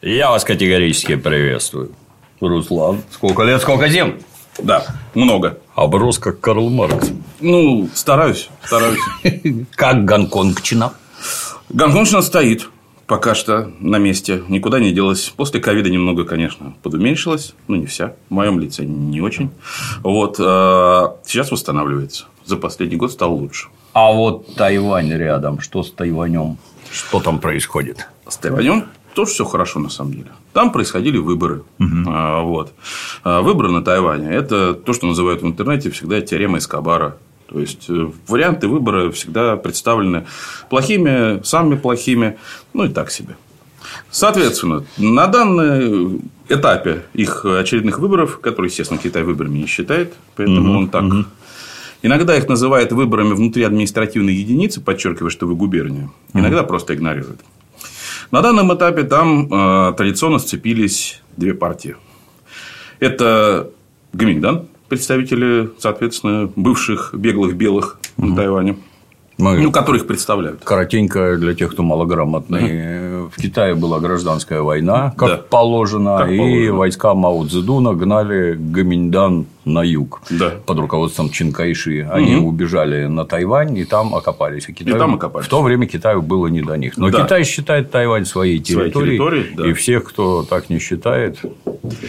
Я вас категорически приветствую. Руслан, сколько лет, сколько зим? Да, много. Оброс, как Карл Маркс. Ну, стараюсь, стараюсь. Как Гонконгчина? Гонконгчина стоит пока что на месте, никуда не делась. После ковида немного, конечно, подуменьшилась, ну, не вся, в моем лице не очень. Вот, а, сейчас восстанавливается. За последний год стал лучше. А вот Тайвань рядом, что с Тайванем? Что там происходит? С Тайванем тоже все хорошо на самом деле. Там происходили выборы. Угу. А, вот. А, выборы на Тайване – это то, что называют в интернете всегда теорема Эскобара. То есть, э, варианты выбора всегда представлены плохими, самыми плохими, ну и так себе. Соответственно, на данном этапе их очередных выборов, которые, естественно, Китай выборами не считает, поэтому угу, он так угу. Иногда их называют выборами внутри административной единицы, подчеркивая, что вы губерния. Иногда угу. просто игнорируют. На данном этапе там э, традиционно сцепились две партии. Это Гаминьдан, представители, соответственно, бывших беглых белых угу. на Тайване. Мы... Ну, которых представляют. Коротенько для тех, кто малограмотный. Угу. В Китае была гражданская война, как да. положено, как и положено. войска Мао Цзэдуна гнали Гаминьдан на юг да. под руководством Чинкайши. Они угу. убежали на Тайвань и там окопались. И, Китаю... и там окопались. В то время Китаю было не до них. Но да. Китай считает Тайвань своей территорией. Своей территорией да. И всех, кто так не считает.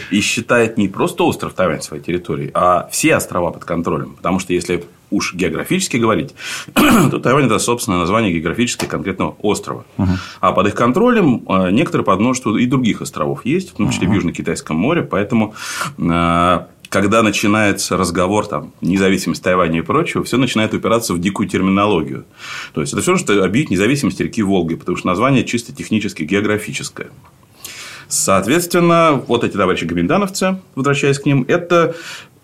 И считает не просто остров Тайвань своей территорией, а все острова под контролем. Потому что если уж географически говорить, то Тайвань это собственное название географически конкретного острова. Угу. А под их контролем э, некоторые под множеству и других островов есть, в том числе угу. в Южно-Китайском море. Поэтому э, когда начинается разговор там независимость Тайваня и прочего, все начинает упираться в дикую терминологию. То есть это все, что объявить независимость реки Волги, потому что название чисто технически географическое. Соответственно, вот эти товарищи гоминдановцы, возвращаясь к ним, это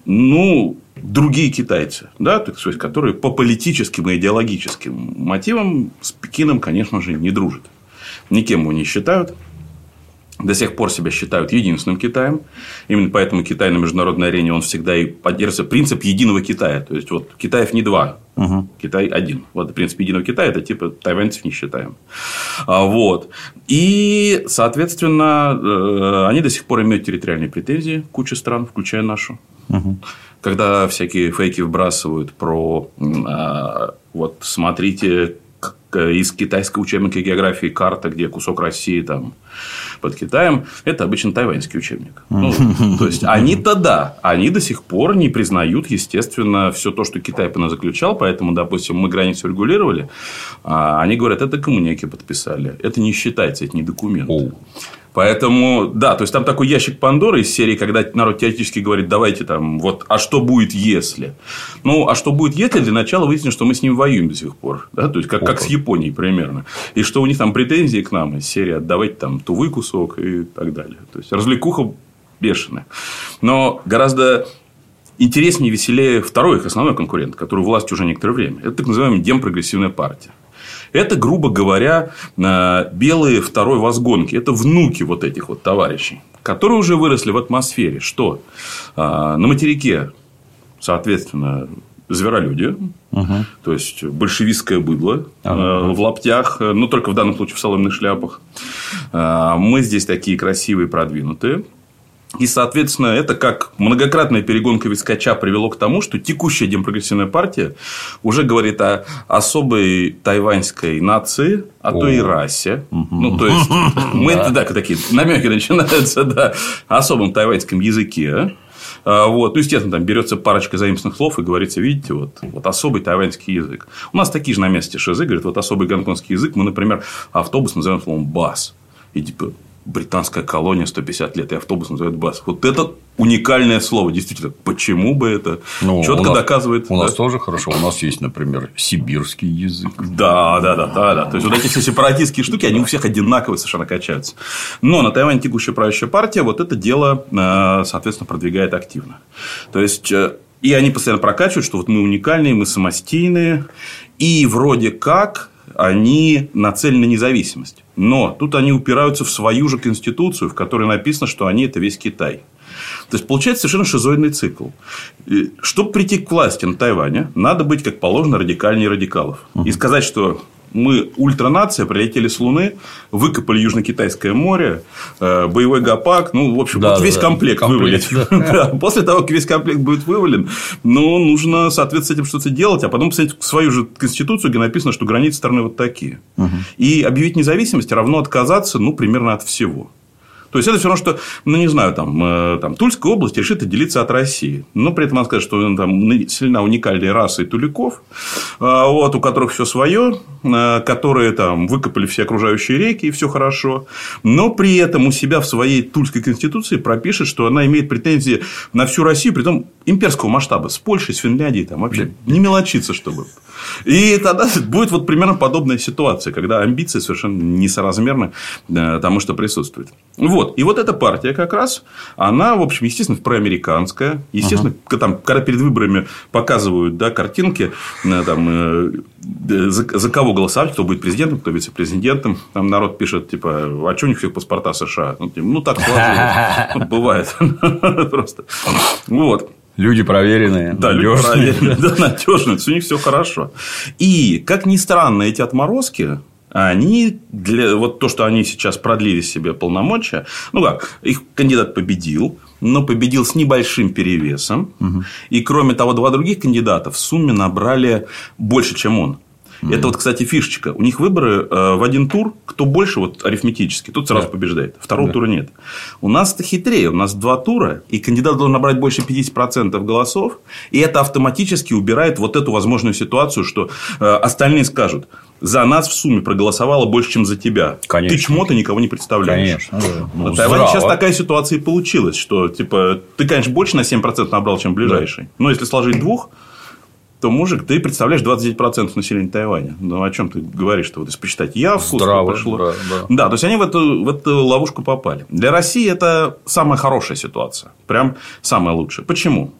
ну, другие китайцы, да, так сказать, которые по политическим и идеологическим мотивам с Пекином, конечно же, не дружат. Никем его не считают до сих пор себя считают единственным Китаем. Именно поэтому Китай на международной арене он всегда и поддерживает принцип единого Китая. То есть, вот Китаев не два, угу. Китай один. Вот принцип единого Китая это типа тайваньцев не считаем. А, вот. И, соответственно, э, они до сих пор имеют территориальные претензии, куча стран, включая нашу. Угу. Когда всякие фейки вбрасывают про а, вот смотрите из китайского учебника географии карта, где кусок России там под Китаем, это обычно тайваньский учебник. Ну, то есть, они-то да, они до сих пор не признают, естественно, все то, что Китай заключал, поэтому, допустим, мы границу регулировали, а они говорят, это коммуняки подписали, это не считается, это не документ. Поэтому, да, то есть там такой ящик Пандоры из серии, когда народ теоретически говорит, давайте там, вот, а что будет, если? Ну, а что будет, если для начала выяснится, что мы с ним воюем до сих пор. Да? То есть, как, как с Японией примерно. И что у них там претензии к нам из серии отдавайте там тувы кусок и так далее. То есть, развлекуха бешеная. Но гораздо интереснее и веселее второй их основной конкурент, который власть уже некоторое время. Это так называемая демпрогрессивная партия. Это, грубо говоря, э, белые второй возгонки. Это внуки вот этих вот товарищей, которые уже выросли в атмосфере. Что? Э, на материке, соответственно, зверолюди, угу. то есть большевистское быдло ага. в лаптях, но только в данном случае в соломенных шляпах. Э, мы здесь такие красивые, продвинутые. И, соответственно, это как многократная перегонка вискача привело к тому, что текущая демпрогрессивная партия уже говорит о особой тайваньской нации, а то и расе. Ну, то есть, мы да, такие намеки начинаются, да, особом тайваньском языке. А, вот. Ну, естественно, там берется парочка заимственных слов и говорится, видите, вот, вот особый тайваньский язык. У нас такие же на месте шизы, говорят, вот особый гонконгский язык. Мы, например, автобус называем словом бас. И типа британская колония 150 лет, и автобус называют бас. Вот это уникальное слово, действительно. Почему бы это ну, четко нас, доказывает. У да? нас тоже хорошо. У нас есть, например, сибирский язык. Да, да, да, да, да. То есть, вот эти все сепаратистские штуки, они у всех одинаковые совершенно качаются. Но на Тайване текущая правящая партия вот это дело, э, соответственно, продвигает активно. То есть, э, и они постоянно прокачивают, что вот мы уникальные, мы самостийные, и вроде как они нацелены на независимость. Но тут они упираются в свою же конституцию, в которой написано, что они – это весь Китай. То есть, получается совершенно шизоидный цикл. Чтобы прийти к власти на Тайване, надо быть, как положено, радикальнее радикалов. Угу. И сказать, что мы ультранация, прилетели с Луны, выкопали Южно-Китайское море, э, боевой гопак, ну, в общем, да, вот весь да, комплект, комплект вывалить. Да. После того, как весь комплект будет вывален, ну, нужно, соответственно, с этим что-то делать, а потом посмотреть свою же конституцию, где написано, что границы страны вот такие. Угу. И объявить независимость равно отказаться, ну, примерно от всего. То есть, это все равно, что, ну, не знаю, там, э, там Тульская область решит отделиться от России. Но при этом надо сказать, что ну, там сильна уникальная раса и туликов, э, вот, у которых все свое, э, которые там выкопали все окружающие реки, и все хорошо. Но при этом у себя в своей Тульской конституции пропишет, что она имеет претензии на всю Россию, при том имперского масштаба, с Польшей, с Финляндией, там вообще не мелочиться, чтобы. И тогда будет вот примерно подобная ситуация, когда амбиции совершенно несоразмерны тому, что присутствует. Вот. Вот. И вот эта партия как раз, она, в общем, естественно, проамериканская. Естественно, uh-huh. там, когда перед выборами показывают да, картинки, э, там, э, за, за кого голосовать, кто будет президентом, кто вице-президентом. Там народ пишет, типа, а что у них всех паспорта США? Ну, типа, ну так сложилось. Бывает. Просто. Вот. Люди проверенные. Да, люди проверенные, да, надежные, у них все хорошо. И, как ни странно, эти отморозки, они для вот то, что они сейчас продлили себе полномочия, ну как, их кандидат победил, но победил с небольшим перевесом. Угу. И кроме того, два других кандидата в сумме набрали больше, чем он. Mm-hmm. Это вот, кстати, фишечка. У них выборы э, в один тур. Кто больше, вот арифметически, тот сразу yeah. побеждает. Второго yeah. тура нет. У нас это хитрее. У нас два тура, и кандидат должен набрать больше 50% голосов. И это автоматически убирает вот эту возможную ситуацию, что э, остальные скажут: за нас в сумме проголосовало больше, чем за тебя. Конечно. Ты чмо, ты никого не представляешь. Конечно. Ну, на Тайване сейчас такая ситуация и получилась, что типа ты, конечно, больше на 7% набрал, чем ближайший. Да. Но если сложить двух, то, мужик, ты представляешь 29% населения Тайваня. Ну, о чем ты говоришь? Что вот если посчитать явку, Здраво, пришло. Да, да. да, то есть, они в эту, в эту ловушку попали. Для России это самая хорошая ситуация. Прям самая лучшая. Почему?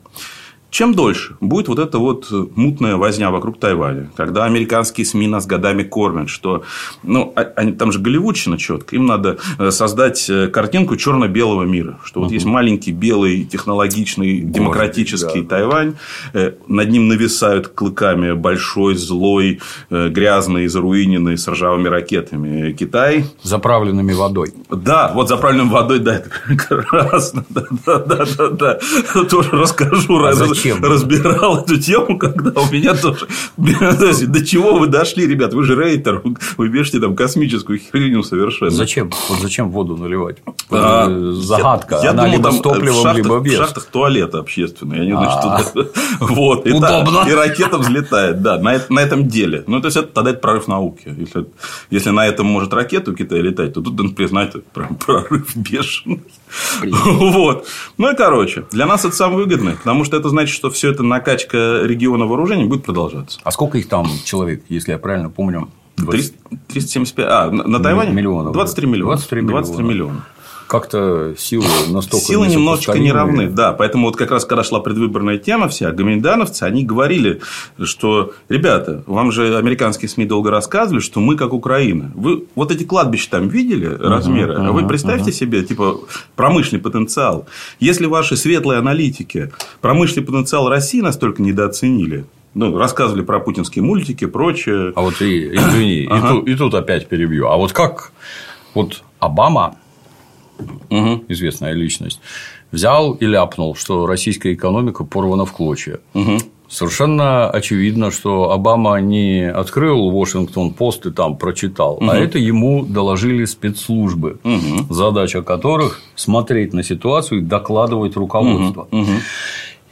Чем дольше будет вот эта вот мутная возня вокруг Тайваня, когда американские СМИ нас годами кормят, что ну, а, они, там же голливудщина четко, им надо э, создать э, картинку черно-белого мира, что вот угу. есть маленький белый технологичный демократический да. Тайвань, э, над ним нависают клыками большой злой грязный заруиненный с ржавыми ракетами Китай, заправленными водой. Да, вот заправленным водой, да, это прекрасно, да, да, да, да, да. тоже расскажу. А зачем? разбирал эту тему, когда у меня тоже... До чего вы дошли, ребят? Вы же рейтер, вы бежите там космическую херню совершенно. Зачем? Вот зачем воду наливать? А, Загадка. Я, думал, либо с топливом, либо без. В шахтах туалеты общественные. Они, значит, а. туда... Вот. Удобно. И ракета взлетает. Да, на, этом деле. Ну, то есть, это тогда это прорыв науки. Если, на этом может ракету Китая летать, то тут, знаете, прям прорыв бешеный. Вот. Ну и короче, для нас это самое выгодное, потому что это значит, что все это накачка региона вооружений будет продолжаться. А сколько их там человек, если я правильно помню? 20... 375. А, на Тайване? Миллионов. 23 миллиона. 23 миллиона. 23 миллиона как-то силы настолько Силы немножечко не равны, да. Поэтому вот как раз когда шла предвыборная тема вся, гоминдановцы, они говорили, что, ребята, вам же американские СМИ долго рассказывали, что мы как Украина. Вы вот эти кладбища там видели размеры? Uh-huh, uh-huh, вы представьте uh-huh. себе, типа, промышленный потенциал. Если ваши светлые аналитики промышленный потенциал России настолько недооценили, ну, рассказывали про путинские мультики, прочее. А вот и, извини, и, тут, и тут опять перебью. А вот как вот Обама угу. известная личность, взял и ляпнул, что российская экономика порвана в клочья. Угу. Совершенно очевидно, что Обама не открыл Вашингтон-Пост и там прочитал, угу. а это ему доложили спецслужбы, угу. задача которых смотреть на ситуацию и докладывать руководство. Угу. Угу.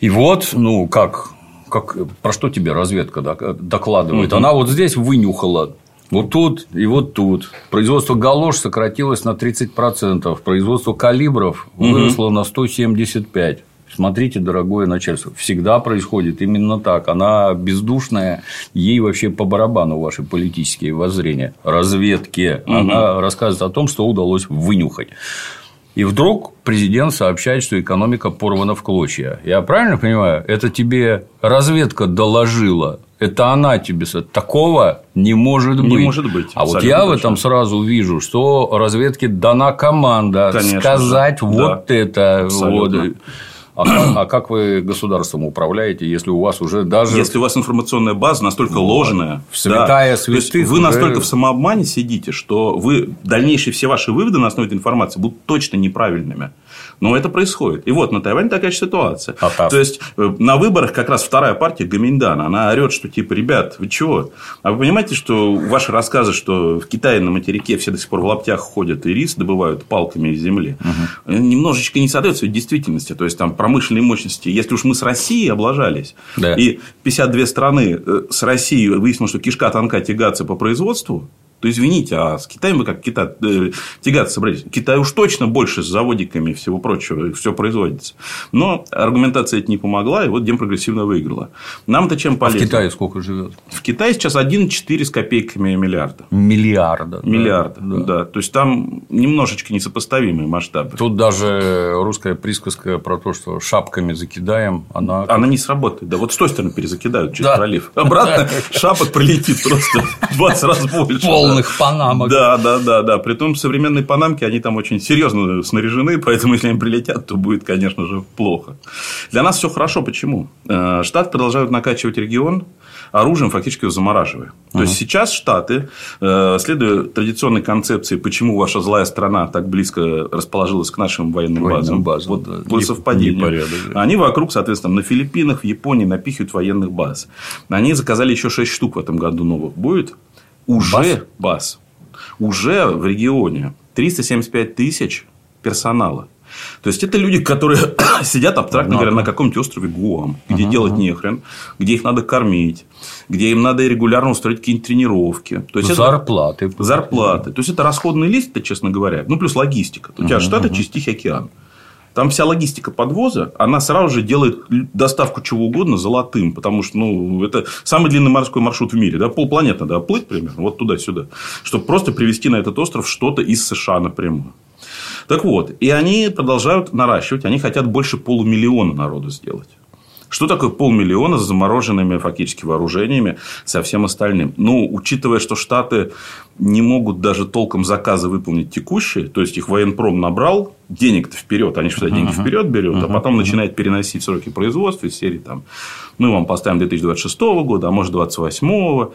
И вот, ну, как как, про что тебе разведка докладывает? Угу. Она вот здесь вынюхала вот тут и вот тут. Производство галош сократилось на 30%, производство калибров выросло угу. на 175%. Смотрите, дорогое начальство, всегда происходит именно так. Она бездушная, ей вообще по барабану ваши политические воззрения. Разведки. Угу. Она рассказывает о том, что удалось вынюхать. И вдруг президент сообщает, что экономика порвана в клочья. Я правильно понимаю? Это тебе разведка доложила это она тебе такого не может быть. Не может быть. А вот я в этом сразу вижу, что разведке дана команда Конечно сказать же. вот да. это. Вот. А как, а как вы государством управляете, если у вас уже даже... Если у вас информационная база настолько вот. ложная. Святая да, святых. Вы уже... настолько в самообмане сидите, что вы дальнейшие все ваши выводы на основе этой информации будут точно неправильными. Но это происходит. И вот на Тайване такая же ситуация. А, То есть э, на выборах как раз вторая партия Гаминьдан, она орет, что типа, ребят, вы чего? А вы понимаете, что ваши рассказы, что в Китае на материке все до сих пор в лаптях ходят и рис добывают палками из земли, угу. немножечко не соответствует действительности. То есть там промышленные мощности. Если уж мы с Россией облажались, да. и 52 страны э, с Россией выяснилось, что кишка тонка тягаться по производству, то извините, а с Китаем вы как Китай, э, тягаться собрались? Китай уж точно больше с заводиками и всего прочего, все производится. Но аргументация это не помогла, и вот Демпрогрессивно выиграла. Нам-то чем полезно? А в Китае сколько живет? В Китае сейчас 1,4 с копейками миллиарда. Миллиарда. Миллиарда, да. да. То есть там немножечко несопоставимые масштабы. Тут даже русская присказка про то, что шапками закидаем, она. Она не сработает. Да, вот с той стороны перезакидают через да. пролив. Обратно шапок прилетит просто в 20 раз больше полных панамок. Да, да, да, да. Притом современные панамки, они там очень серьезно снаряжены, поэтому если они прилетят, то будет, конечно же, плохо. Для нас все хорошо. Почему? Э, Штаты продолжают накачивать регион оружием, фактически его замораживая. То uh-huh. есть сейчас Штаты, э, следуя традиционной концепции, почему ваша злая страна так близко расположилась к нашим военным, военным базам, базам вот да. по совпадению, непорядок, да. они вокруг, соответственно, на Филиппинах, в Японии напихивают военных баз. Они заказали еще 6 штук в этом году новых будет уже баз, уже в регионе 375 тысяч персонала. То есть это люди, которые сидят абстрактно говоря на каком-нибудь острове Гуам, где uh-huh. делать нехрен, где их надо кормить, где им надо регулярно устроить какие-нибудь тренировки. То есть зарплаты. Это... Зарплаты. То есть это расходный лист, честно говоря. Ну, плюс логистика. У тебя uh-huh. штаты uh-huh. через Тихий океан. Там вся логистика подвоза, она сразу же делает доставку чего угодно золотым, потому что ну, это самый длинный морской маршрут в мире. Да? Полпланеты надо плыть примерно, вот туда-сюда, чтобы просто привезти на этот остров что-то из США напрямую. Так вот, и они продолжают наращивать, они хотят больше полумиллиона народу сделать. Что такое полмиллиона с замороженными фактически вооружениями, со всем остальным? Ну, учитывая, что Штаты не могут даже толком заказы выполнить текущие, то есть их военпром набрал, денег-то вперед, они что деньги вперед берет, а потом начинает переносить сроки производства из серии там, мы вам поставим 2026 года, а может 2028,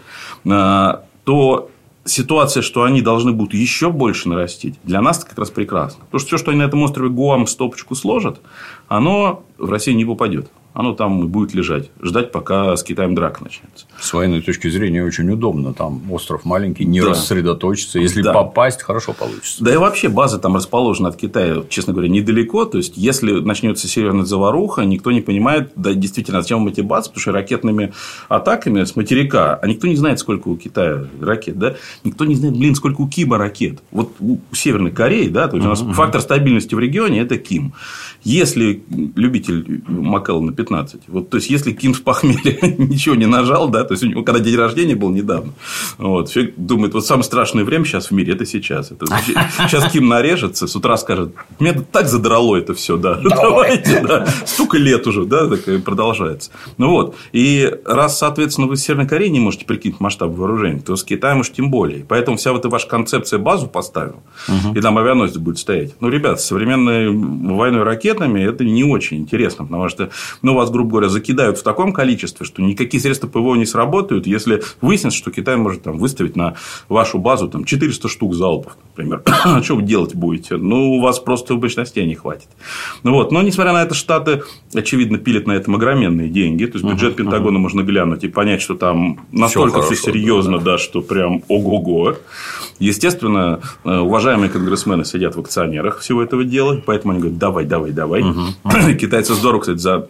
а, то ситуация, что они должны будут еще больше нарастить, для нас как раз прекрасно. Потому что все, что они на этом острове Гуам стопочку сложат, оно в Россию не попадет оно там будет лежать, ждать, пока с Китаем драка начнется. С военной точки зрения очень удобно. Там остров маленький, не да. рассредоточиться. Если да. попасть, хорошо получится. Да и вообще база там расположена от Китая, честно говоря, недалеко. То есть, если начнется серьезная заваруха, никто не понимает, да, действительно, зачем эти базы, потому что ракетными атаками с материка, а никто не знает, сколько у Китая ракет, да? Никто не знает, блин, сколько у Кима ракет. Вот у Северной Кореи, да, то есть, у нас фактор стабильности в регионе – это Ким. Если любитель Маккелла на 15. Вот, то есть, если Ким с похмелья ничего не нажал, да, то есть, у него когда день рождения был недавно, вот, человек думает, вот самое страшное время сейчас в мире – это сейчас. Это, сейчас Ким нарежется, с утра скажет, меня так задрало это все, да, давайте, да, столько лет уже, да, так продолжается. Ну, вот, и раз, соответственно, вы с Северной Кореей не можете прикинуть масштаб вооружений, то с Китаем уж тем более. Поэтому, вся вот эта ваша концепция базу поставил, угу. и там авианосец будет стоять. Ну, ребят, современной войной ракетами это не очень интересно, потому что ну, вас, грубо говоря, закидают в таком количестве, что никакие средства ПВО не сработают, если выяснится, что Китай может там, выставить на вашу базу там, 400 штук залпов, например. что вы делать будете? Ну, у вас просто мощностей не хватит. Ну, вот. Но, несмотря на это, Штаты, очевидно, пилят на этом огромные деньги. То есть, бюджет uh-huh, Пентагона uh-huh. можно глянуть и понять, что там настолько все, все серьезно, да. да, что прям ого-го. Естественно, э, уважаемые конгрессмены сидят в акционерах всего этого дела, поэтому они говорят, давай, давай, давай. Uh-huh. Китайцы здорово, кстати, за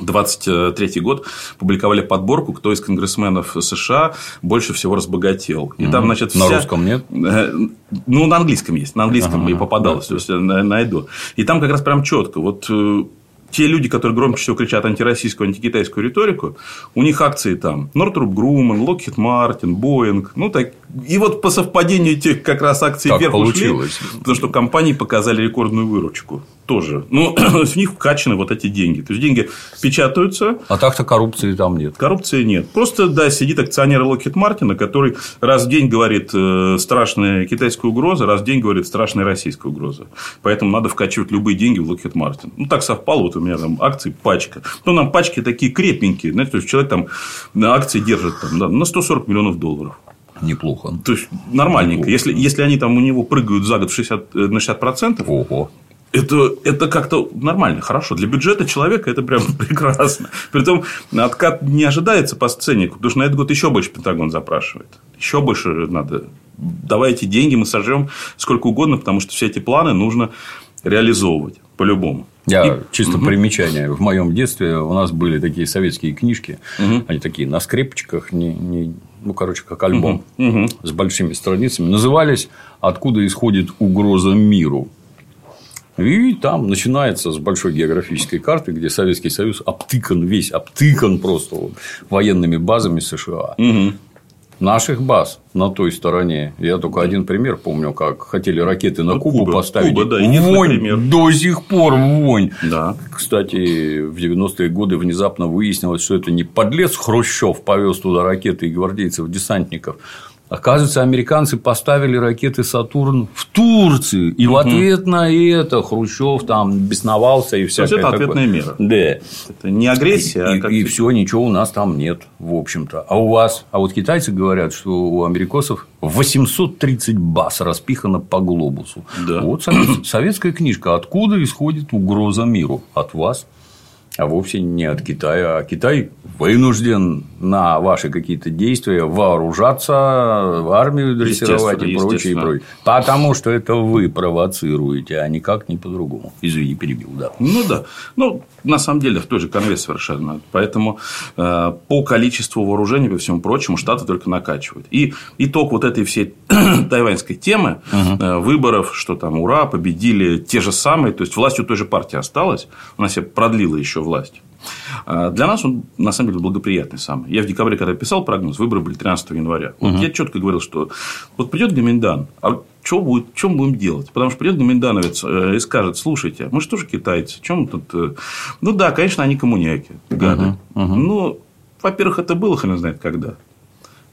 23 год публиковали подборку, кто из конгрессменов США больше всего разбогател. И там, значит, вся... На русском нет? Э, ну, на английском есть. На английском ага, и попадалось. Да. То есть, э, найду. И там как раз прям четко. Вот э, те люди, которые громче всего кричат антироссийскую, антикитайскую риторику, у них акции там Нортруп Груман, Локхит Мартин, Боинг. Ну, так... И вот по совпадению этих как раз акций так вверх получилось. ушли, потому что компании показали рекордную выручку. тоже. Ну, в них вкачаны вот эти деньги. То есть, деньги печатаются. А так-то коррупции там нет. Коррупции нет. Просто, да, сидит акционер Локхит Мартина, который раз в день говорит э, страшная китайская угроза, раз в день говорит страшная российская угроза. Поэтому надо вкачивать любые деньги в Локхит Мартин. Ну, так совпало. Вот у меня там акции пачка. Ну, нам пачки такие крепенькие. Знаете, то есть, человек там акции держит там, да, на 140 миллионов долларов. Неплохо. То есть, нормальненько. Если, если они там у него прыгают за год 60, на 60%, Ого это, это как-то нормально, хорошо. Для бюджета человека это прям прекрасно. Притом, откат не ожидается по сценнику, потому что на этот год еще больше Пентагон запрашивает. Еще больше надо. Давайте деньги, мы сожжем сколько угодно, потому что все эти планы нужно реализовывать по-любому. Я и... чисто угу. примечание. В моем детстве у нас были такие советские книжки, угу. они такие на скрепочках, не, не, ну, короче, как альбом угу. с большими страницами. Назывались Откуда исходит угроза миру. И там начинается с большой географической карты, где Советский Союз обтыкан весь, обтыкан просто вот, военными базами США. Угу. Наших баз на той стороне. Я только один пример помню, как хотели ракеты на Кубу Куба, поставить. Куба, да, вонь, пример. до сих пор вонь. Да. Кстати, в 90-е годы внезапно выяснилось, что это не подлец Хрущев повез туда ракеты и гвардейцев-десантников, Оказывается, американцы поставили ракеты Сатурн в Турции. И угу. в ответ на это Хрущев там бесновался и всякое. это ответная мера. Да. Это не агрессия, и, а И, и все, ничего у нас там нет, в общем-то. А у вас? А вот китайцы говорят, что у америкосов 830 баз распихано по глобусу. Да. Вот советская книжка. Откуда исходит угроза миру? От вас а вовсе не от Китая. А Китай вынужден на ваши какие-то действия вооружаться, армию дрессировать и прочее, и прочее. Потому что это вы провоцируете, а никак не по-другому. Извини, перебил, да. Ну да. Ну, на самом деле, в той же конве совершенно. Поэтому э, по количеству вооружений, по всему прочему, Штаты только накачивают. И итог вот этой всей тайваньской темы, угу. э, выборов, что там ура, победили те же самые, то есть власть у той же партии осталась, она себе продлила еще власть. А для нас он, на самом деле, благоприятный самый. Я в декабре, когда писал прогноз, выборы были 13 января. Вот угу. я четко говорил, что вот придет Гоминдан, а что, будет, что мы будем делать? Потому что придет Гоминдановец э, и скажет, слушайте, мы же тоже китайцы, чем тут... Э, ну, да, конечно, они коммуняки, гады. Угу. Угу. Ну, во-первых, это было хрен знает когда.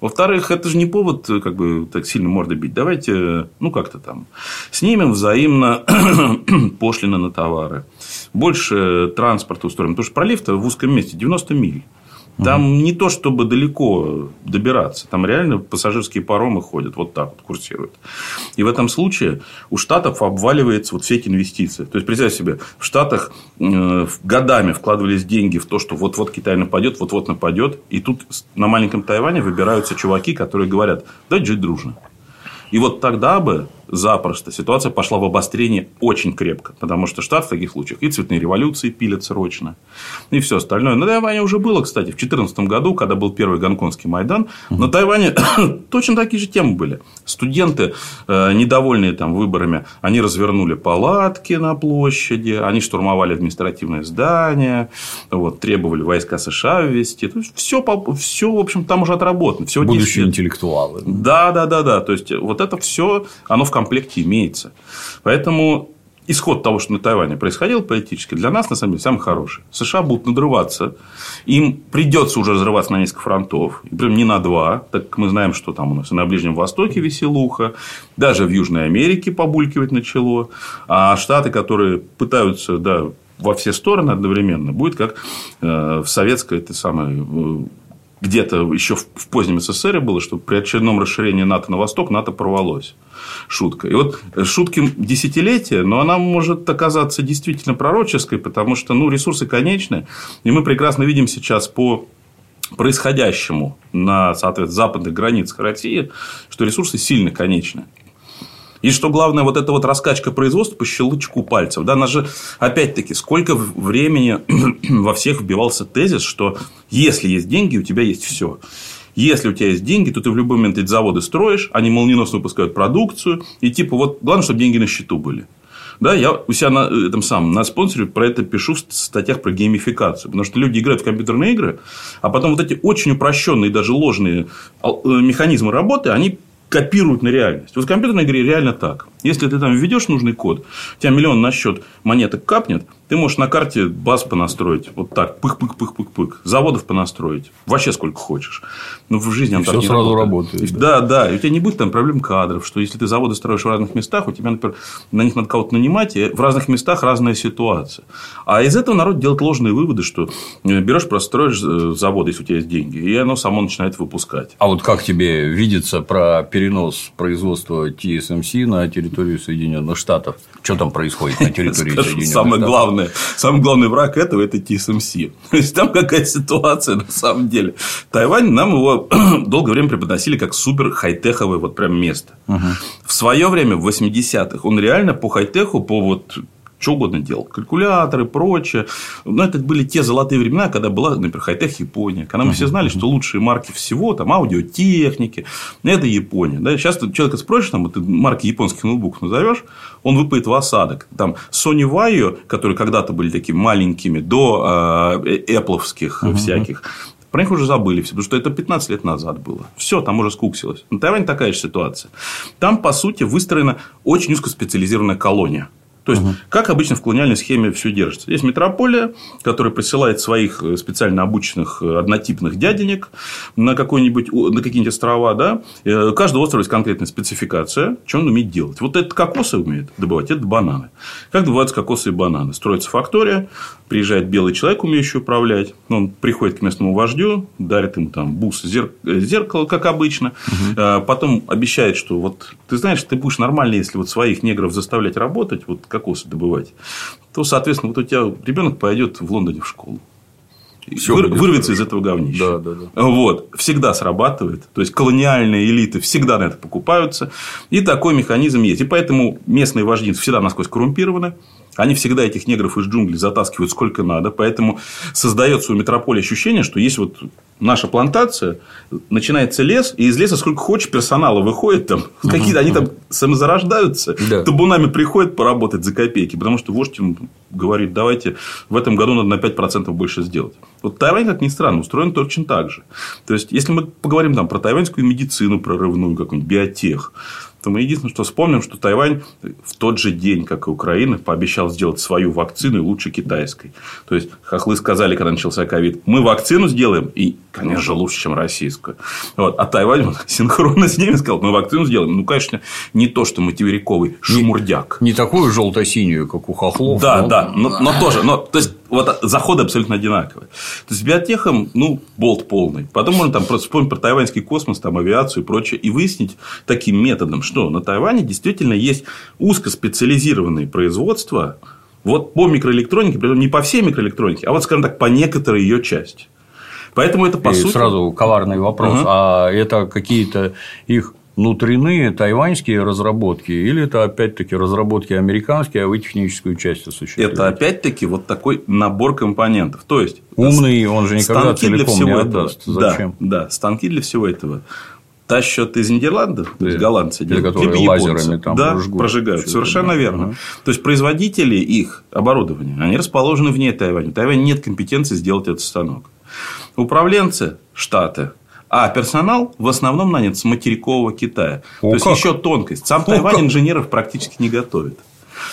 Во-вторых, это же не повод э, как бы так сильно морды бить. Давайте, ну, как-то там снимем взаимно пошлины на товары. Больше транспорта устроим. Потому что пролив-то в узком месте 90 миль. Там угу. не то, чтобы далеко добираться. Там реально пассажирские паромы ходят, вот так вот курсируют. И в этом случае у Штатов обваливается вот все эти инвестиции. То есть, представь себе, в Штатах э, годами вкладывались деньги в то, что вот-вот Китай нападет, вот-вот нападет. И тут на маленьком Тайване выбираются чуваки, которые говорят, давайте жить дружно. И вот тогда бы запросто ситуация пошла в обострение очень крепко. Потому что штат в таких случаях и цветные революции пилят срочно, и все остальное. На Тайване уже было, кстати, в 2014 году, когда был первый гонконгский Майдан, на Тайване точно такие же темы были. Студенты, э, недовольные там выборами, они развернули палатки на площади, они штурмовали административное здание, вот, требовали войска США ввести. То есть, все, все, в общем, там уже отработано. Все Будущие интеллектуалы. Да, да, да, да. То есть, вот это все, оно в комплекте имеется. Поэтому исход того, что на Тайване происходило политически, для нас, на самом деле, самый хороший. США будут надрываться, им придется уже разрываться на несколько фронтов, прям не на два, так как мы знаем, что там у нас и на Ближнем Востоке веселуха, даже в Южной Америке побулькивать начало, а Штаты, которые пытаются, да, во все стороны одновременно, будет как э, в советской этой самой э, где-то еще в позднем СССР было, что при очередном расширении НАТО на восток НАТО порвалось. Шутка. И вот шутки десятилетия, но она может оказаться действительно пророческой, потому что ну, ресурсы конечны. И мы прекрасно видим сейчас по происходящему на, соответственно, западных границах России, что ресурсы сильно конечны. И что главное, вот эта вот раскачка производства по щелчку пальцев. Да, нас же, опять-таки, сколько времени во всех вбивался тезис, что если есть деньги, у тебя есть все. Если у тебя есть деньги, то ты в любой момент эти заводы строишь, они молниеносно выпускают продукцию, и типа вот главное, чтобы деньги на счету были. Да, я у себя на этом самом, на спонсоре про это пишу в статьях про геймификацию. Потому что люди играют в компьютерные игры, а потом вот эти очень упрощенные, даже ложные э, механизмы работы, они копируют на реальность. Вот в компьютерной игре реально так. Если ты там введешь нужный код, у тебя миллион на счет монеток капнет, ты можешь на карте баз понастроить. Вот так. Пых-пых-пых-пых-пых. Заводов понастроить. Вообще сколько хочешь. Но в жизни он все сразу работает. работает да. да, да. И у тебя не будет там проблем кадров, что если ты заводы строишь в разных местах, у тебя, например, на них надо кого-то нанимать, и в разных местах разная ситуация. А из этого народ делает ложные выводы, что э, берешь, просто строишь э, завод, если у тебя есть деньги, и оно само начинает выпускать. А вот как тебе видится про перенос производства TSMC на территорию Соединенных Штатов? Что там происходит на территории Соединенных Штатов? Самое главное главное, самый главный враг этого – это TSMC. То есть, там какая ситуация на самом деле. Тайвань, нам его долгое время преподносили как супер хай-теховое вот прям место. Угу. В свое время, в 80-х, он реально по хай-теху, по вот что угодно делал. Калькуляторы, прочее. Но это были те золотые времена, когда была, например, хай-тех Япония. Когда мы все знали, что лучшие марки всего, там, аудиотехники, это Япония. Да? Сейчас ты человека спросишь, там, ты марки японских ноутбуков назовешь, он выпадет в осадок. Там Sony Vaio, которые когда-то были такими маленькими, до э, Apple всяких, про них уже забыли все, потому что это 15 лет назад было. Все, там уже скуксилось. На Тайване такая же ситуация. Там, по сути, выстроена очень узкоспециализированная колония. То есть, угу. как обычно в колониальной схеме все держится. Есть метрополия, которая присылает своих э, специально обученных э, однотипных дяденек на, какой-нибудь, на какие-нибудь острова. Да? Э, каждый остров есть конкретная спецификация, что он умеет делать. Вот это кокосы умеет добывать, это бананы. Как добываются кокосы и бананы? Строится фактория, приезжает белый человек, умеющий управлять. Он приходит к местному вождю, дарит ему там бус, зеркало, как обычно. Угу. Потом обещает, что вот ты знаешь, ты будешь нормально, если вот своих негров заставлять работать, вот кокосы добывать, то, соответственно, вот у тебя ребенок пойдет в Лондоне в школу. Все Вы, вырвется из этого говнища. Да, да, да. Вот. Всегда срабатывает. То есть, колониальные элиты всегда на это покупаются. И такой механизм есть. И поэтому местные вожди всегда насквозь коррумпированы. Они всегда этих негров из джунглей затаскивают сколько надо. Поэтому создается у метрополии ощущение, что есть вот наша плантация, начинается лес, и из леса сколько хочешь персонала выходит там, какие-то они там самозарождаются, да. табунами приходят поработать за копейки, потому что вождь им говорит, давайте в этом году надо на 5% больше сделать. Вот Тайвань, как ни странно, устроен точно так же. То есть, если мы поговорим там про тайваньскую медицину прорывную, какую-нибудь биотех, то мы единственное, что вспомним, что Тайвань в тот же день, как и Украина, пообещал сделать свою вакцину лучше китайской. То есть, хохлы сказали, когда начался ковид, мы вакцину сделаем, и, конечно же, лучше, чем российскую. Вот. А Тайвань он, синхронно с ними сказал, мы вакцину сделаем. Ну, конечно, не то, что материковый шмурдяк. Не, не такую желто-синюю, как у хохлов. Да, но... да, но, но тоже. Но, то есть, вот заходы абсолютно одинаковые. То есть, биотехом, ну, болт полный. Потом можно там просто вспомнить про тайваньский космос, там, авиацию и прочее, и выяснить таким методом, что на Тайване действительно есть узкоспециализированные производства вот по микроэлектронике, причем не по всей микроэлектронике, а вот, скажем так, по некоторой ее части. Поэтому это по и сути. Сразу коварный вопрос. Угу. А это какие-то их внутренние тайваньские разработки, или это опять-таки разработки американские, а вы техническую часть осуществляете? Это опять-таки вот такой набор компонентов. То есть умный, он же никогда целиком не отдаст. Этого. Зачем? Да, да, станки для всего этого тащат из Нидерландов, то есть голландцы делают, либо лазерами там да, прожгут, прожигают. Совершенно верно. Угу. То есть производители их оборудования, они расположены вне Тайваня. В Тайване нет компетенции сделать этот станок. Управленцы штаты а персонал в основном нанят с материкового Китая. О, То есть как? еще тонкость. Сам О, Тайвань как? инженеров практически не готовит.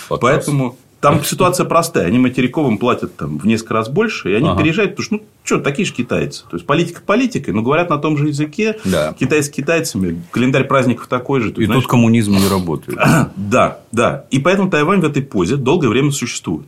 Вот Поэтому там ситуация простая. Они материковым платят там, в несколько раз больше, и они ага. переезжают, потому что, ну, что, такие же китайцы. То есть, политика политикой, но говорят на том же языке. Да. Китайцы с китайцами, календарь праздников такой же. и знаешь... тут коммунизм не работает. да, да. И поэтому Тайвань в этой позе долгое время существует.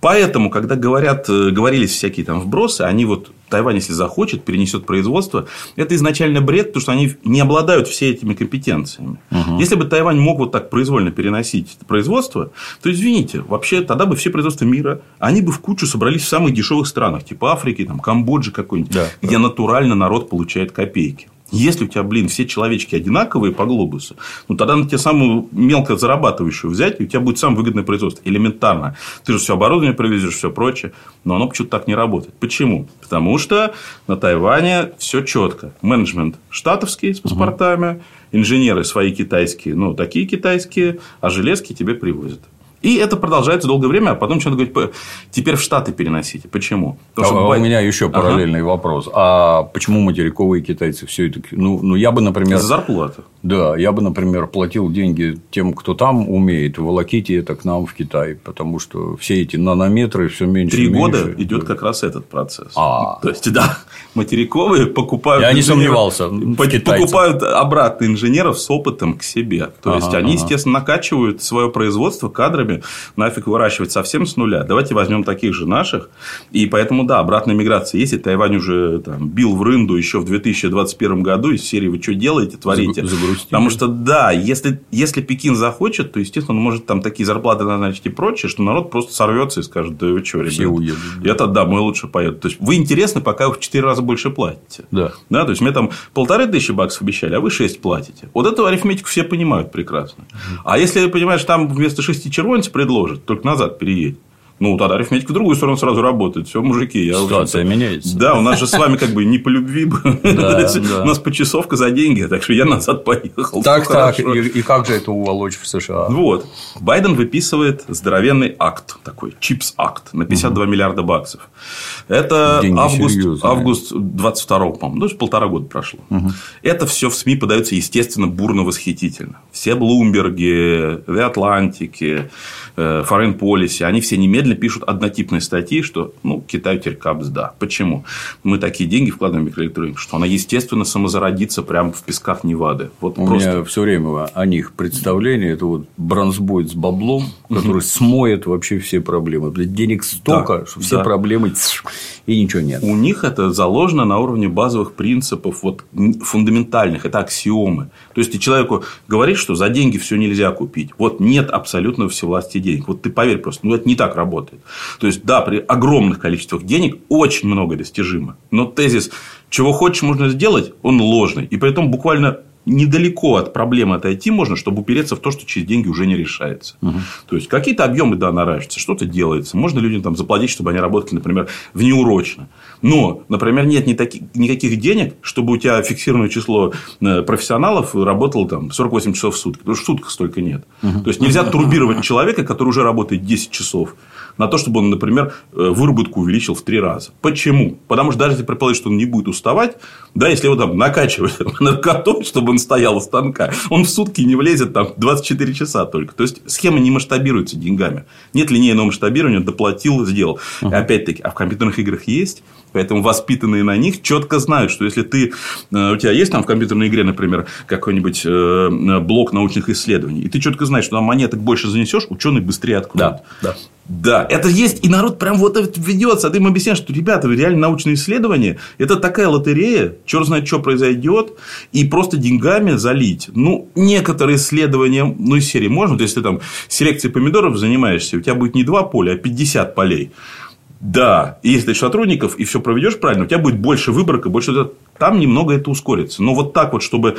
Поэтому, когда говорят, э, говорились всякие там вбросы, они вот Тайвань, если захочет, перенесет производство, это изначально бред, потому что они не обладают все этими компетенциями. Угу. Если бы Тайвань мог вот так произвольно переносить производство, то извините, вообще тогда бы все производства мира, они бы в кучу собрались в самых дешевых странах, типа Африки, там, Камбоджи какой-нибудь, да, где да. натурально народ получает копейки. Если у тебя, блин, все человечки одинаковые по глобусу, ну тогда на тебя самую мелко зарабатывающую взять, и у тебя будет самое выгодное производство. Элементарно. Ты же все оборудование привезешь, все прочее. Но оно почему-то так не работает. Почему? Потому что на Тайване все четко. Менеджмент штатовский с паспортами, инженеры свои китайские, ну, такие китайские, а железки тебе привозят. И это продолжается долгое время, а потом что-то говорить, теперь в Штаты переносите. Почему? Потому а, что... У меня еще параллельный ага. вопрос. А почему материковые китайцы все это... Ну, ну, я бы, например... За зарплату. Да, я бы, например, платил деньги тем, кто там умеет, волоките это к нам в Китай, потому что все эти нанометры все меньше Три года идет как раз этот процесс. А. То есть, да, материковые покупают... Я не сомневался. Покупают обратно инженеров с опытом к себе. То есть, они, естественно, накачивают свое производство кадрами, нафиг выращивать совсем с нуля. Давайте возьмем таких же наших. И поэтому, да, обратная миграция есть. И Тайвань уже там, бил в рынду еще в 2021 году из серии «Вы что делаете, творите?» Загрустили. Потому что, да, если, если Пекин захочет, то, естественно, он может там такие зарплаты назначить и прочее, что народ просто сорвется и скажет, да вы что, ребята? Все уедут. Да. Это, да, мы лучше поедут. То есть, вы интересны, пока вы в 4 раза больше платите. Да. да. То есть, мне там полторы тысячи баксов обещали, а вы 6 платите. Вот эту арифметику все понимают прекрасно. А если, понимаешь, там вместо 6 червонец предложат, только назад переедет. Ну, тогда арифметика в другую сторону сразу работает. Все, мужики. Я Ситуация меняется. Да, у нас же с вами как бы не по любви. У нас почасовка за деньги, так что я назад поехал. Так, так. И как же это уволочь в США? Вот. Байден выписывает здоровенный акт такой, чипс-акт на 52 миллиарда баксов. Это август, август 22 по-моему, ну, полтора года прошло. Это все в СМИ подается, естественно, бурно восхитительно. Все Блумберги, The Atlantic, Э, foreign policy, они все немедленно пишут однотипные статьи, что ну, Китай теперь капс, да. Почему? Мы такие деньги вкладываем в микроэлектронику, что она, естественно, самозародится прямо в песках Невады. Вот У просто... меня все время о них представление, это вот бронзбойт с баблом, который смоет вообще все проблемы. Денег столько, да, что все да. проблемы и ничего нет. У них это заложено на уровне базовых принципов, вот, фундаментальных, это аксиомы. То есть, ты человеку говоришь, что за деньги все нельзя купить. Вот нет абсолютно всевластия денег. Вот ты поверь просто, ну это не так работает. То есть, да, при огромных количествах денег очень много достижимо. Но тезис, чего хочешь можно сделать, он ложный. И при этом буквально недалеко от проблемы отойти можно, чтобы упереться в то, что через деньги уже не решается. Угу. То есть, какие-то объемы, да, наращиваются, что-то делается. Можно людям там заплатить, чтобы они работали, например, внеурочно. Но, например, нет никаких денег, чтобы у тебя фиксированное число э, профессионалов работало там 48 часов в сутки. Потому что в сутках столько нет. Угу. То есть, нельзя турбировать человека, который уже работает 10 часов на то, чтобы он, например, э, выработку увеличил в три раза. Почему? Потому что даже если предположить, что он не будет уставать, да, если его там накачивать наркотой, чтобы он стоял у станка, он в сутки не влезет там 24 часа только. То есть, схема не масштабируется деньгами. Нет линейного масштабирования, доплатил, сделал. Uh-huh. Опять-таки, а в компьютерных играх есть Поэтому воспитанные на них четко знают, что если ты, э, у тебя есть там в компьютерной игре, например, какой-нибудь э, блок научных исследований, и ты четко знаешь, что там монеток больше занесешь, ученый быстрее откроет. Да, да. Да, это есть, и народ прям вот ведется. А ты им объясняешь, что, ребята, реально научные исследования – это такая лотерея, черт знает, что произойдет, и просто деньгами залить. Ну, некоторые исследования, ну, из серии можно, то есть, ты там селекцией помидоров занимаешься, у тебя будет не два поля, а 50 полей. Да, и если ты сотрудников и все проведешь правильно, у тебя будет больше выборка, больше там немного это ускорится. Но вот так вот, чтобы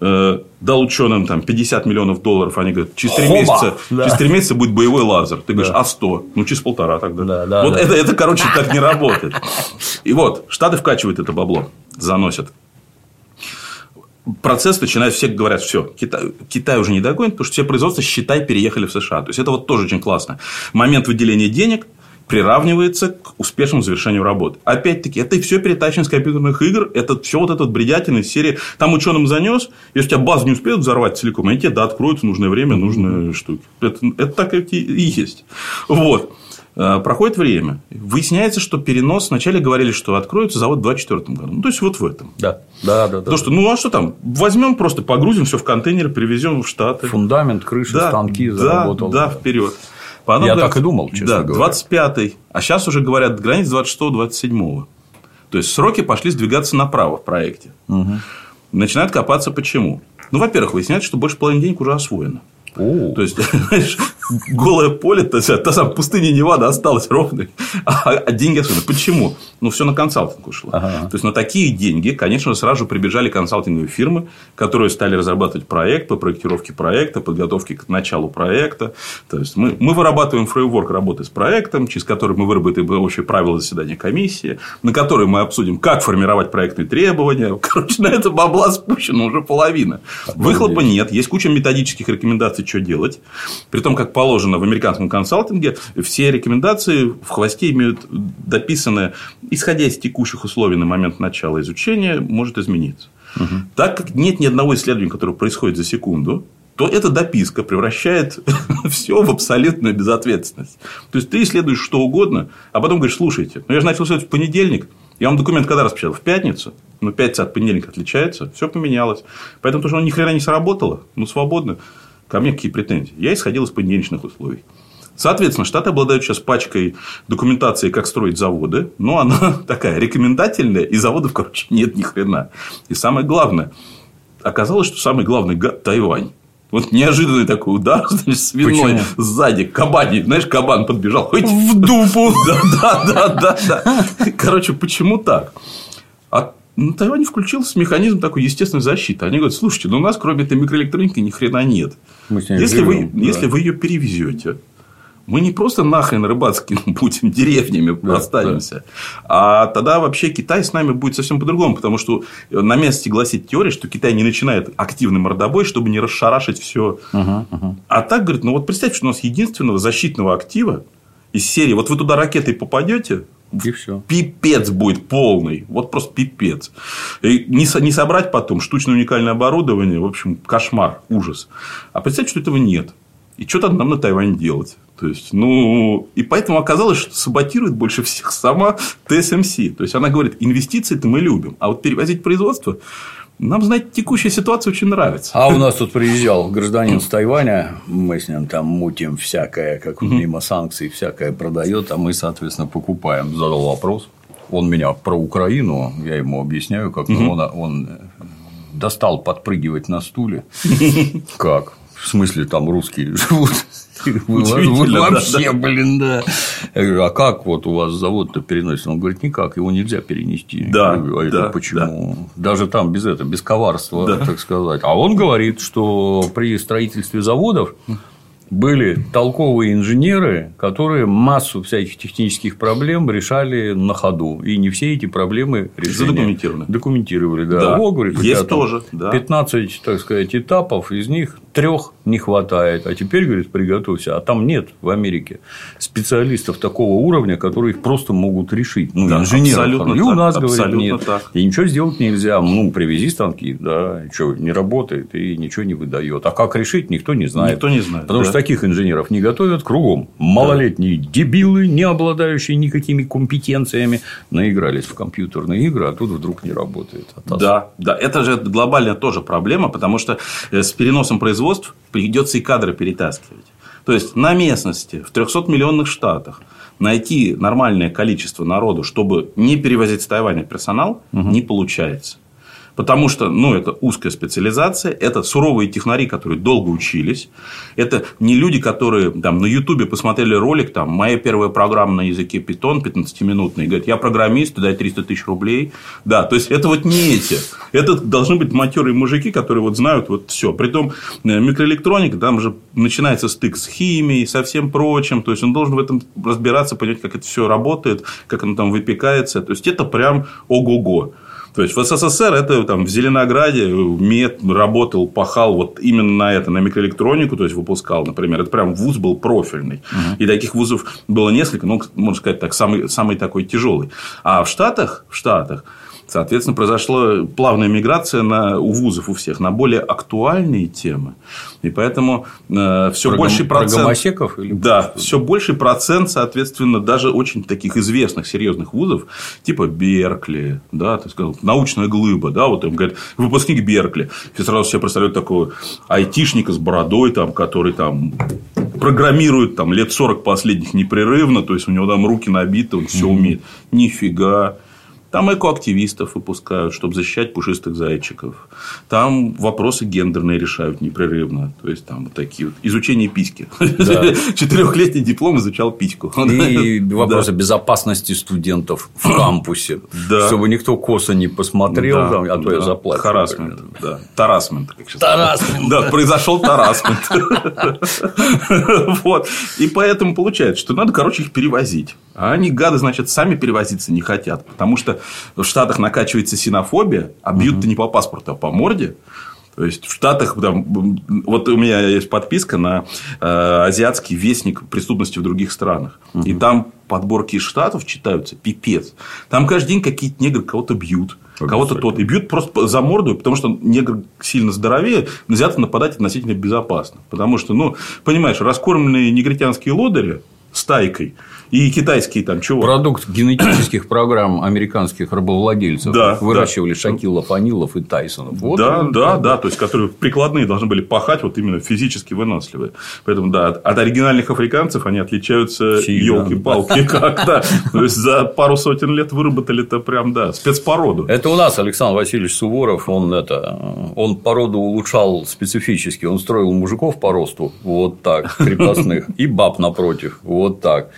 дал ученым там 50 миллионов долларов, они говорят, через 3 месяца, да. через 3 месяца будет боевой лазер. Ты говоришь, да. а 100? Ну, через полтора тогда. Да, да, вот да. Это, это, короче, так не работает. И вот, Штаты вкачивают это бабло, заносят. Процесс начинает, все говорят, все, Китай, Китай уже не догонит, потому что все производства, считай, переехали в США. То есть, это вот тоже очень классно. Момент выделения денег – приравнивается к успешному завершению работы. Опять-таки, это все перетащено с компьютерных игр, это все вот этот бредятина из серии. Там ученым занес, если у тебя базу не успеют взорвать целиком, они тебе да, откроют в нужное время нужные штуки. Это, это так и есть. Вот. Э, проходит время. Выясняется, что перенос вначале говорили, что откроется завод в 2024 году. Ну, то есть, вот в этом. Да. Да, да, да. То, что, ну, а что там? Возьмем, просто погрузим все в контейнер, привезем в Штаты. Фундамент, крыша, да, станки заработал. Да, да, вперед. Потом Я так и думал, честно да, говоря. 25-й. А сейчас уже говорят границ 26-27. То есть, сроки пошли сдвигаться направо в проекте. Угу. Начинают копаться почему? Ну, во-первых, выясняется, что больше половины денег уже освоено. О. То есть, знаешь, голое поле, то есть, та самая пустыня Невада осталась ровной, а, а деньги особенно. Почему? Ну, все на консалтинг ушло. Ага. То есть, на такие деньги, конечно же, сразу же прибежали консалтинговые фирмы, которые стали разрабатывать проект по проектировке проекта, подготовке к началу проекта. То есть, мы, мы вырабатываем фреймворк работы с проектом, через который мы выработаем общие правила заседания комиссии, на который мы обсудим, как формировать проектные требования. Короче, на это бабла спущено уже половина. Выхлопа нет, есть куча методических рекомендаций, что делать. При том, как положено в американском консалтинге, все рекомендации в хвосте имеют дописанное, исходя из текущих условий на момент начала изучения, может измениться. Угу. Так как нет ни одного исследования, которое происходит за секунду, то эта дописка превращает все в абсолютную безответственность. То есть, ты исследуешь что угодно, а потом говоришь, слушайте, ну я же начал исследовать в понедельник, я вам документ когда распечатал? В пятницу. Ну, пятница от понедельника отличается. Все поменялось. Поэтому, то, что оно ни хрена не сработало, ну, свободно. Ко мне какие претензии? Я исходил из понедельничных условий. Соответственно, Штаты обладают сейчас пачкой документации, как строить заводы, но она такая рекомендательная, и заводов, короче, нет ни хрена. И самое главное, оказалось, что самый главный гад – Тайвань. Вот неожиданный такой удар, значит, свиной Почему? сзади, кабани, знаешь, кабан подбежал. Хоть в дупу. Да, да, да, да, да. Короче, почему так? А на Тайване включился механизм такой естественной защиты. Они говорят, слушайте, ну у нас кроме этой микроэлектроники ни хрена нет. если, живем, вы, да. если вы ее перевезете, мы не просто нахрен рыбацким будем деревнями да, останемся, да. а тогда вообще Китай с нами будет совсем по-другому, потому что на месте гласит теория, что Китай не начинает активный мордобой, чтобы не расшарашить все. Угу, угу. А так говорит, ну вот представьте, что у нас единственного защитного актива из серии, вот вы туда ракетой попадете, и все. Пипец будет полный. Вот просто пипец. И не, не собрать потом штучное уникальное оборудование. В общем, кошмар, ужас. А представьте, что этого нет. И что то нам на Тайване делать? То есть, ну, и поэтому оказалось, что саботирует больше всех сама ТСМС. То есть, она говорит, инвестиции-то мы любим, а вот перевозить производство нам, знаете, текущая ситуация очень нравится. А у нас тут приезжал гражданин с Тайваня, мы с ним там мутим всякое, как он мимо санкций всякое продает, а мы, соответственно, покупаем. Задал вопрос. Он меня про Украину, я ему объясняю, как он, он достал подпрыгивать на стуле. Как? В смысле, там русские живут? Вы, вы вообще, да, блин, да. Я говорю, а как вот у вас завод-то переносится? Он говорит, никак, его нельзя перенести. Да. Я говорю, а это почему? Да. Даже там без этого, без коварства, да. так сказать. А он говорит, что при строительстве заводов были толковые инженеры, которые массу всяких технических проблем решали на ходу. И не все эти проблемы решения задокументированы. Документировали, да. да. О, говорит, Есть тоже. Да. 15, так сказать, этапов, из них трех не хватает. А теперь, говорит, приготовься. А там нет в Америке специалистов такого уровня, которые их просто могут решить. Ну, да, инженеров. Абсолютно и у нас, так, говорит, нет. Так. И ничего сделать нельзя. Ну, привези станки, да, что, не работает и ничего не выдает. А как решить, никто не знает. Никто не знает. Потому да. что таких инженеров не готовят кругом. Малолетние да. дебилы, не обладающие никакими компетенциями, наигрались в компьютерные игры, а тут вдруг не работает. Да, да, это же глобальная тоже проблема, потому что э, с переносом производств придется и кадры перетаскивать. То есть на местности в 300-миллионных штатах найти нормальное количество народу, чтобы не перевозить с Тайваня персонал, угу. не получается. Потому что, ну, это узкая специализация, это суровые технари, которые долго учились, это не люди, которые там на Ютубе посмотрели ролик, там, моя первая программа на языке Python 15-минутный, говорят, я программист, дай 300 тысяч рублей. Да, то есть, это вот не эти. Это должны быть матерые мужики, которые вот знают вот все. Притом, э, микроэлектроника, там же начинается стык с химией, со всем прочим. То есть, он должен в этом разбираться, понять, как это все работает, как оно там выпекается. То есть, это прям ого-го. То есть в СССР это там в Зеленограде мед работал, пахал вот именно на это, на микроэлектронику, то есть выпускал, например. Это прям вуз был профильный. Угу. И таких вузов было несколько, ну, можно сказать так, самый, самый такой тяжелый. А в Штатах, в Штатах Соответственно, произошла плавная миграция на, у вузов у всех на более актуальные темы. И поэтому э, все больше процент... Про или... Да, все больший процент, соответственно, даже очень таких известных, серьезных вузов, типа Беркли, да, ты сказал, научная глыба, да, вот им говорят, выпускник Беркли. Все сразу себе представляют такого айтишника с бородой, там, который там программирует там лет 40 последних непрерывно, то есть у него там руки набиты, он все умеет. Нифига. Там экоактивистов выпускают, чтобы защищать пушистых зайчиков. Там вопросы гендерные решают непрерывно. То есть, там вот такие вот. Изучение письки. Да. Четырехлетний диплом изучал письку. И вопросы да. безопасности студентов в кампусе. Да. Чтобы никто косо не посмотрел, да. там, а то да. я заплачу. Харасмент. Да. Тарасмент. Тарасмент. Да, произошел тарасмент. Вот. И поэтому получается, что надо, короче, их перевозить. А они, гады, значит, сами перевозиться не хотят. Потому что в Штатах накачивается синофобия, а бьют-то не по паспорту, а по морде. То есть в Штатах там, вот у меня есть подписка на э, азиатский вестник преступности в других странах. Угу. И там подборки из штатов читаются пипец. Там каждый день какие-то негры кого-то бьют. Кого-то тот. И бьют просто за морду, потому что негр сильно здоровее, нельзя нападать относительно безопасно. Потому что, ну, понимаешь, раскормленные негритянские лодыри стайкой и китайские там чего. Продукт генетических программ американских рабовладельцев да, выращивали да. Шакилов, Анилов и Тайсонов. Вот да, он, да, да, да, то есть которые прикладные должны были пахать вот именно физически выносливые. Поэтому да, от оригинальных африканцев они отличаются елки-палки как то есть за пару сотен лет выработали это прям да спецпороду. Это у нас Александр Васильевич Суворов, он это он породу улучшал специфически, он строил мужиков по росту вот так крепостных и баб напротив вот так.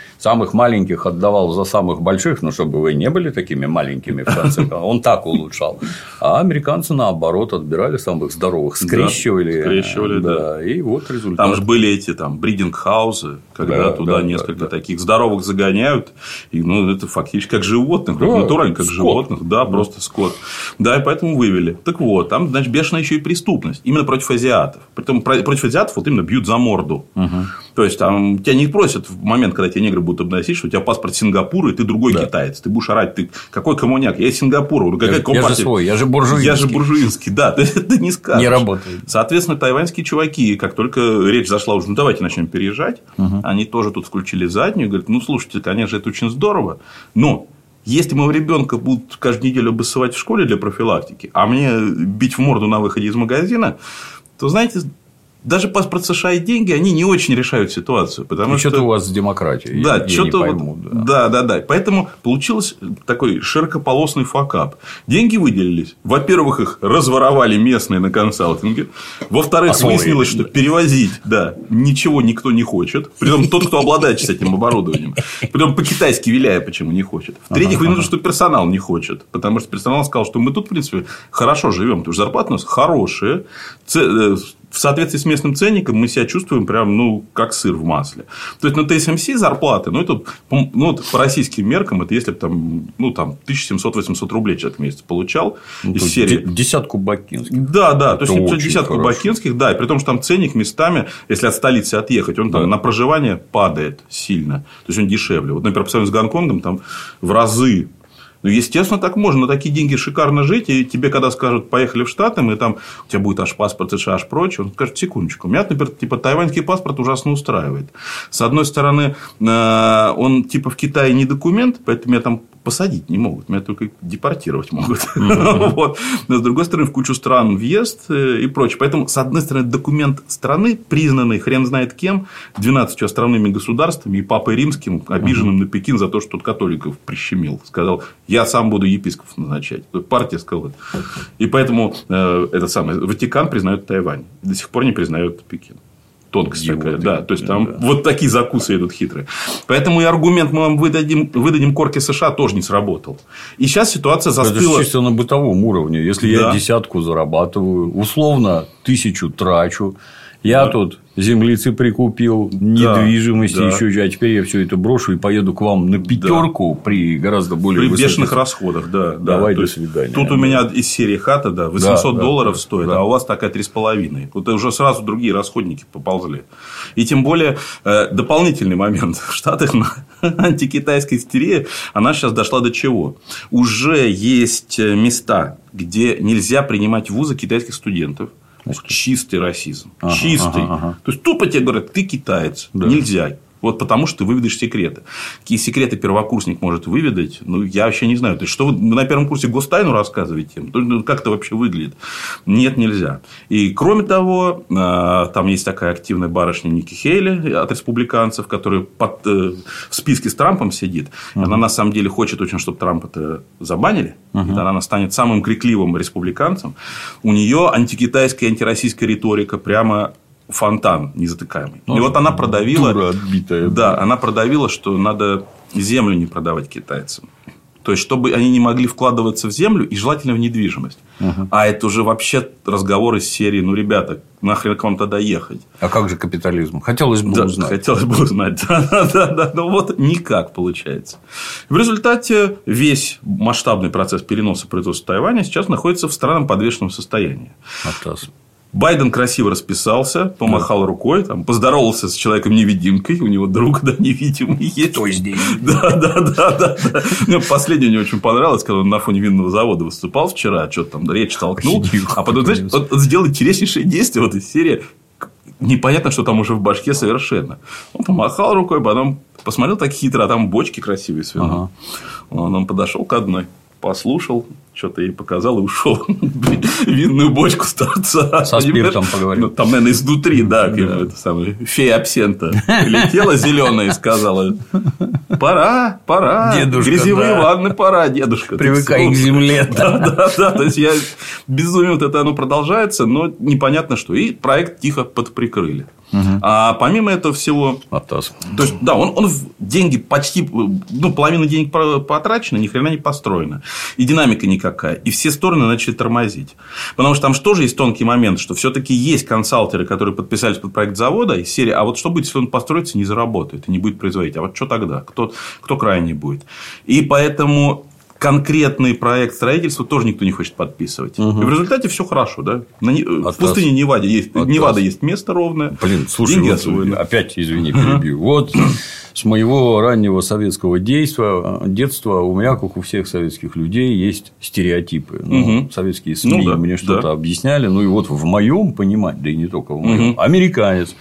Самых маленьких отдавал за самых больших, ну, чтобы вы не были такими маленькими, в конце концов. Он так улучшал. А американцы, наоборот, отбирали самых здоровых, скрещивали. Да, скрещивали, да. да. И вот результат. Там же были эти там бридинг-хаузы, когда да, туда да, несколько да, таких здоровых загоняют. И, ну, это фактически как животных, да, натурально как скот. животных. Да, да, просто скот. Да, и поэтому вывели. Так вот, там, значит, бешеная еще и преступность. Именно против азиатов. Притом против азиатов вот именно бьют за морду. Угу. То есть, там тебя не просят в момент, когда тебе негры будут обносить, что у тебя паспорт Сингапура, и ты другой да. китаец. Ты будешь орать, ты какой коммуняк? Я из Сингапура. Ну, какая я, я же свой, я же буржуинский. Я же буржуинский, да, ты, ты не скажешь. Не работает. Соответственно, тайваньские чуваки, как только речь зашла уже, ну, давайте начнем переезжать, угу. Они тоже тут включили заднюю, говорят, ну, слушайте, конечно, это очень здорово, но если моего ребенка будут каждую неделю обоссывать в школе для профилактики, а мне бить в морду на выходе из магазина, то, знаете, даже паспорт США и деньги, они не очень решают ситуацию. Потому и что что-то у вас с демократией. Да, что-то. Пойму, да. да, да, да. Поэтому получился такой широкополосный факап. Деньги выделились. Во-первых, их разворовали местные на консалтинге. Во-вторых, а выяснилось, что перевозить, да, ничего никто не хочет. Притом тот, кто обладает с этим оборудованием. Притом по-китайски виляя, почему не хочет. В-третьих, ага, ага. что персонал не хочет. Потому что персонал сказал, что мы тут, в принципе, хорошо живем. Потому что зарплаты у нас хорошие э, в соответствии с местным ценником мы себя чувствуем прям, ну, как сыр в масле. То есть, на ТСМС зарплаты, ну, это, ну, вот по российским меркам, это если бы там, ну, там, 1700-800 рублей человек в месяц получал ну, из серии. Десятку бакинских. Да, да, то есть, десятку хорошо. бакинских, да, и при том, что там ценник местами, если от столицы отъехать, он там да. на проживание падает сильно. То есть, он дешевле. Вот, например, по сравнению с Гонконгом, там в разы ну, естественно, так можно. На такие деньги шикарно жить. И тебе, когда скажут, поехали в Штаты, мы там, у тебя будет аж паспорт США, аж прочее, он скажет, секундочку. Меня, например, типа, тайваньский паспорт ужасно устраивает. С одной стороны, э, он типа в Китае не документ, поэтому я там посадить не могут, меня только депортировать могут. вот. Но, с другой стороны, в кучу стран въезд э, и прочее. Поэтому, с одной стороны, документ страны, признанный хрен знает кем, 12 островными государствами и Папой Римским, обиженным на Пекин за то, что тот католиков прищемил. Сказал, я сам буду епископов назначать. Партия сказала. И поэтому э, это самое, Ватикан признает Тайвань. До сих пор не признает Пекин тонкость Его, такая. Да, то есть там да. вот такие закусы идут хитрые. Поэтому и аргумент мы вам выдадим, выдадим корки США тоже не сработал. И сейчас ситуация застыла. Это чисто на бытовом уровне. Если да. я десятку зарабатываю, условно тысячу трачу, я да. тут землицы прикупил, недвижимости да, еще, а теперь я все это брошу и поеду к вам на пятерку да. при гораздо более при высоких... бешеных расходах, да. Давай да. до свидания. Тут да. у меня из серии хата, да, 800 да, долларов да, стоит, да. а у вас такая три с половиной. Вот уже сразу другие расходники поползли. И тем более э, дополнительный момент в Штатах антикитайская истерия, она сейчас дошла до чего? Уже есть места, где нельзя принимать в вузы китайских студентов чистый расизм. Ага, чистый. Ага, ага. То есть тупо тебе говорят, ты китаец. Да. Нельзя. Вот потому что ты выведаешь секреты. Какие секреты первокурсник может выведать, ну, я вообще не знаю. То есть, что вы на первом курсе гостайну рассказываете? Ну, как это вообще выглядит? Нет, нельзя. И, кроме того, а, там есть такая активная барышня Ники Хейли от республиканцев, которая под, э, в списке с Трампом сидит. Угу. Она, на самом деле, хочет очень, чтобы Трампа это забанили. Угу. И она станет самым крикливым республиканцем. У нее антикитайская, антироссийская риторика прямо фонтан незатыкаемый. Ну, и вот она продавила... Дура отбитая. Да, она продавила, что надо землю не продавать китайцам. То есть, чтобы они не могли вкладываться в землю и желательно в недвижимость. Угу. А это уже вообще разговоры из серии, ну, ребята, нахрен к вам тогда ехать. А как же капитализм? Хотелось бы да, узнать. Хотелось бы узнать. Да, да, да, но вот никак получается. В результате весь масштабный процесс переноса производства Тайваня сейчас находится в странном подвешенном состоянии. Атас. Байден красиво расписался, помахал рукой, там, поздоровался с человеком-невидимкой, у него друг, да, невидимый есть. То есть, Да, да, да, да. да. Мне последнее мне очень понравилось, когда он на фоне винного завода выступал вчера, что-то там речь толкнул, а потом, знаешь, он, он сделал интереснейшее действие, вот из серии, непонятно, что там уже в башке совершенно. Он помахал рукой, потом посмотрел так хитро, а там бочки красивые с вином. Ага. Он, он подошел к одной, послушал, что-то ей показал и ушел. Винную бочку с торца. Со спиртом поговорил. Ну, там, наверное, изнутри, да, да. это самое, фея абсента прилетела зеленая и сказала, пора, пора, дедушка, грязевые да. ванны пора, дедушка. Привыкай к земле. Да, да, да, то есть, я безумие вот это оно продолжается, но непонятно что. И проект тихо подприкрыли. Угу. А помимо этого всего, Атас. то есть, да, он, он деньги почти, ну, половина денег потрачена, ни хрена не построена. И динамика никакая. И все стороны начали тормозить. Потому что там же есть тонкий момент, что все-таки есть консалтеры, которые подписались под проект завода, и серия, а вот что будет, если он построится, не заработает, и не будет производить, а вот что тогда? Кто, кто крайний будет? И поэтому конкретный проект строительства тоже никто не хочет подписывать. Угу. И в результате все хорошо, да? На, в пустыне Неваде есть, Невада есть место ровное. Блин, слушай, вот, опять извини, перебью. Вот с моего раннего советского действа, детства у меня, как у всех советских людей, есть стереотипы. Ну, угу. Советские СМИ ну, да, мне что-то да. объясняли. Ну и вот в моем понимании, да и не только в моем, угу. американец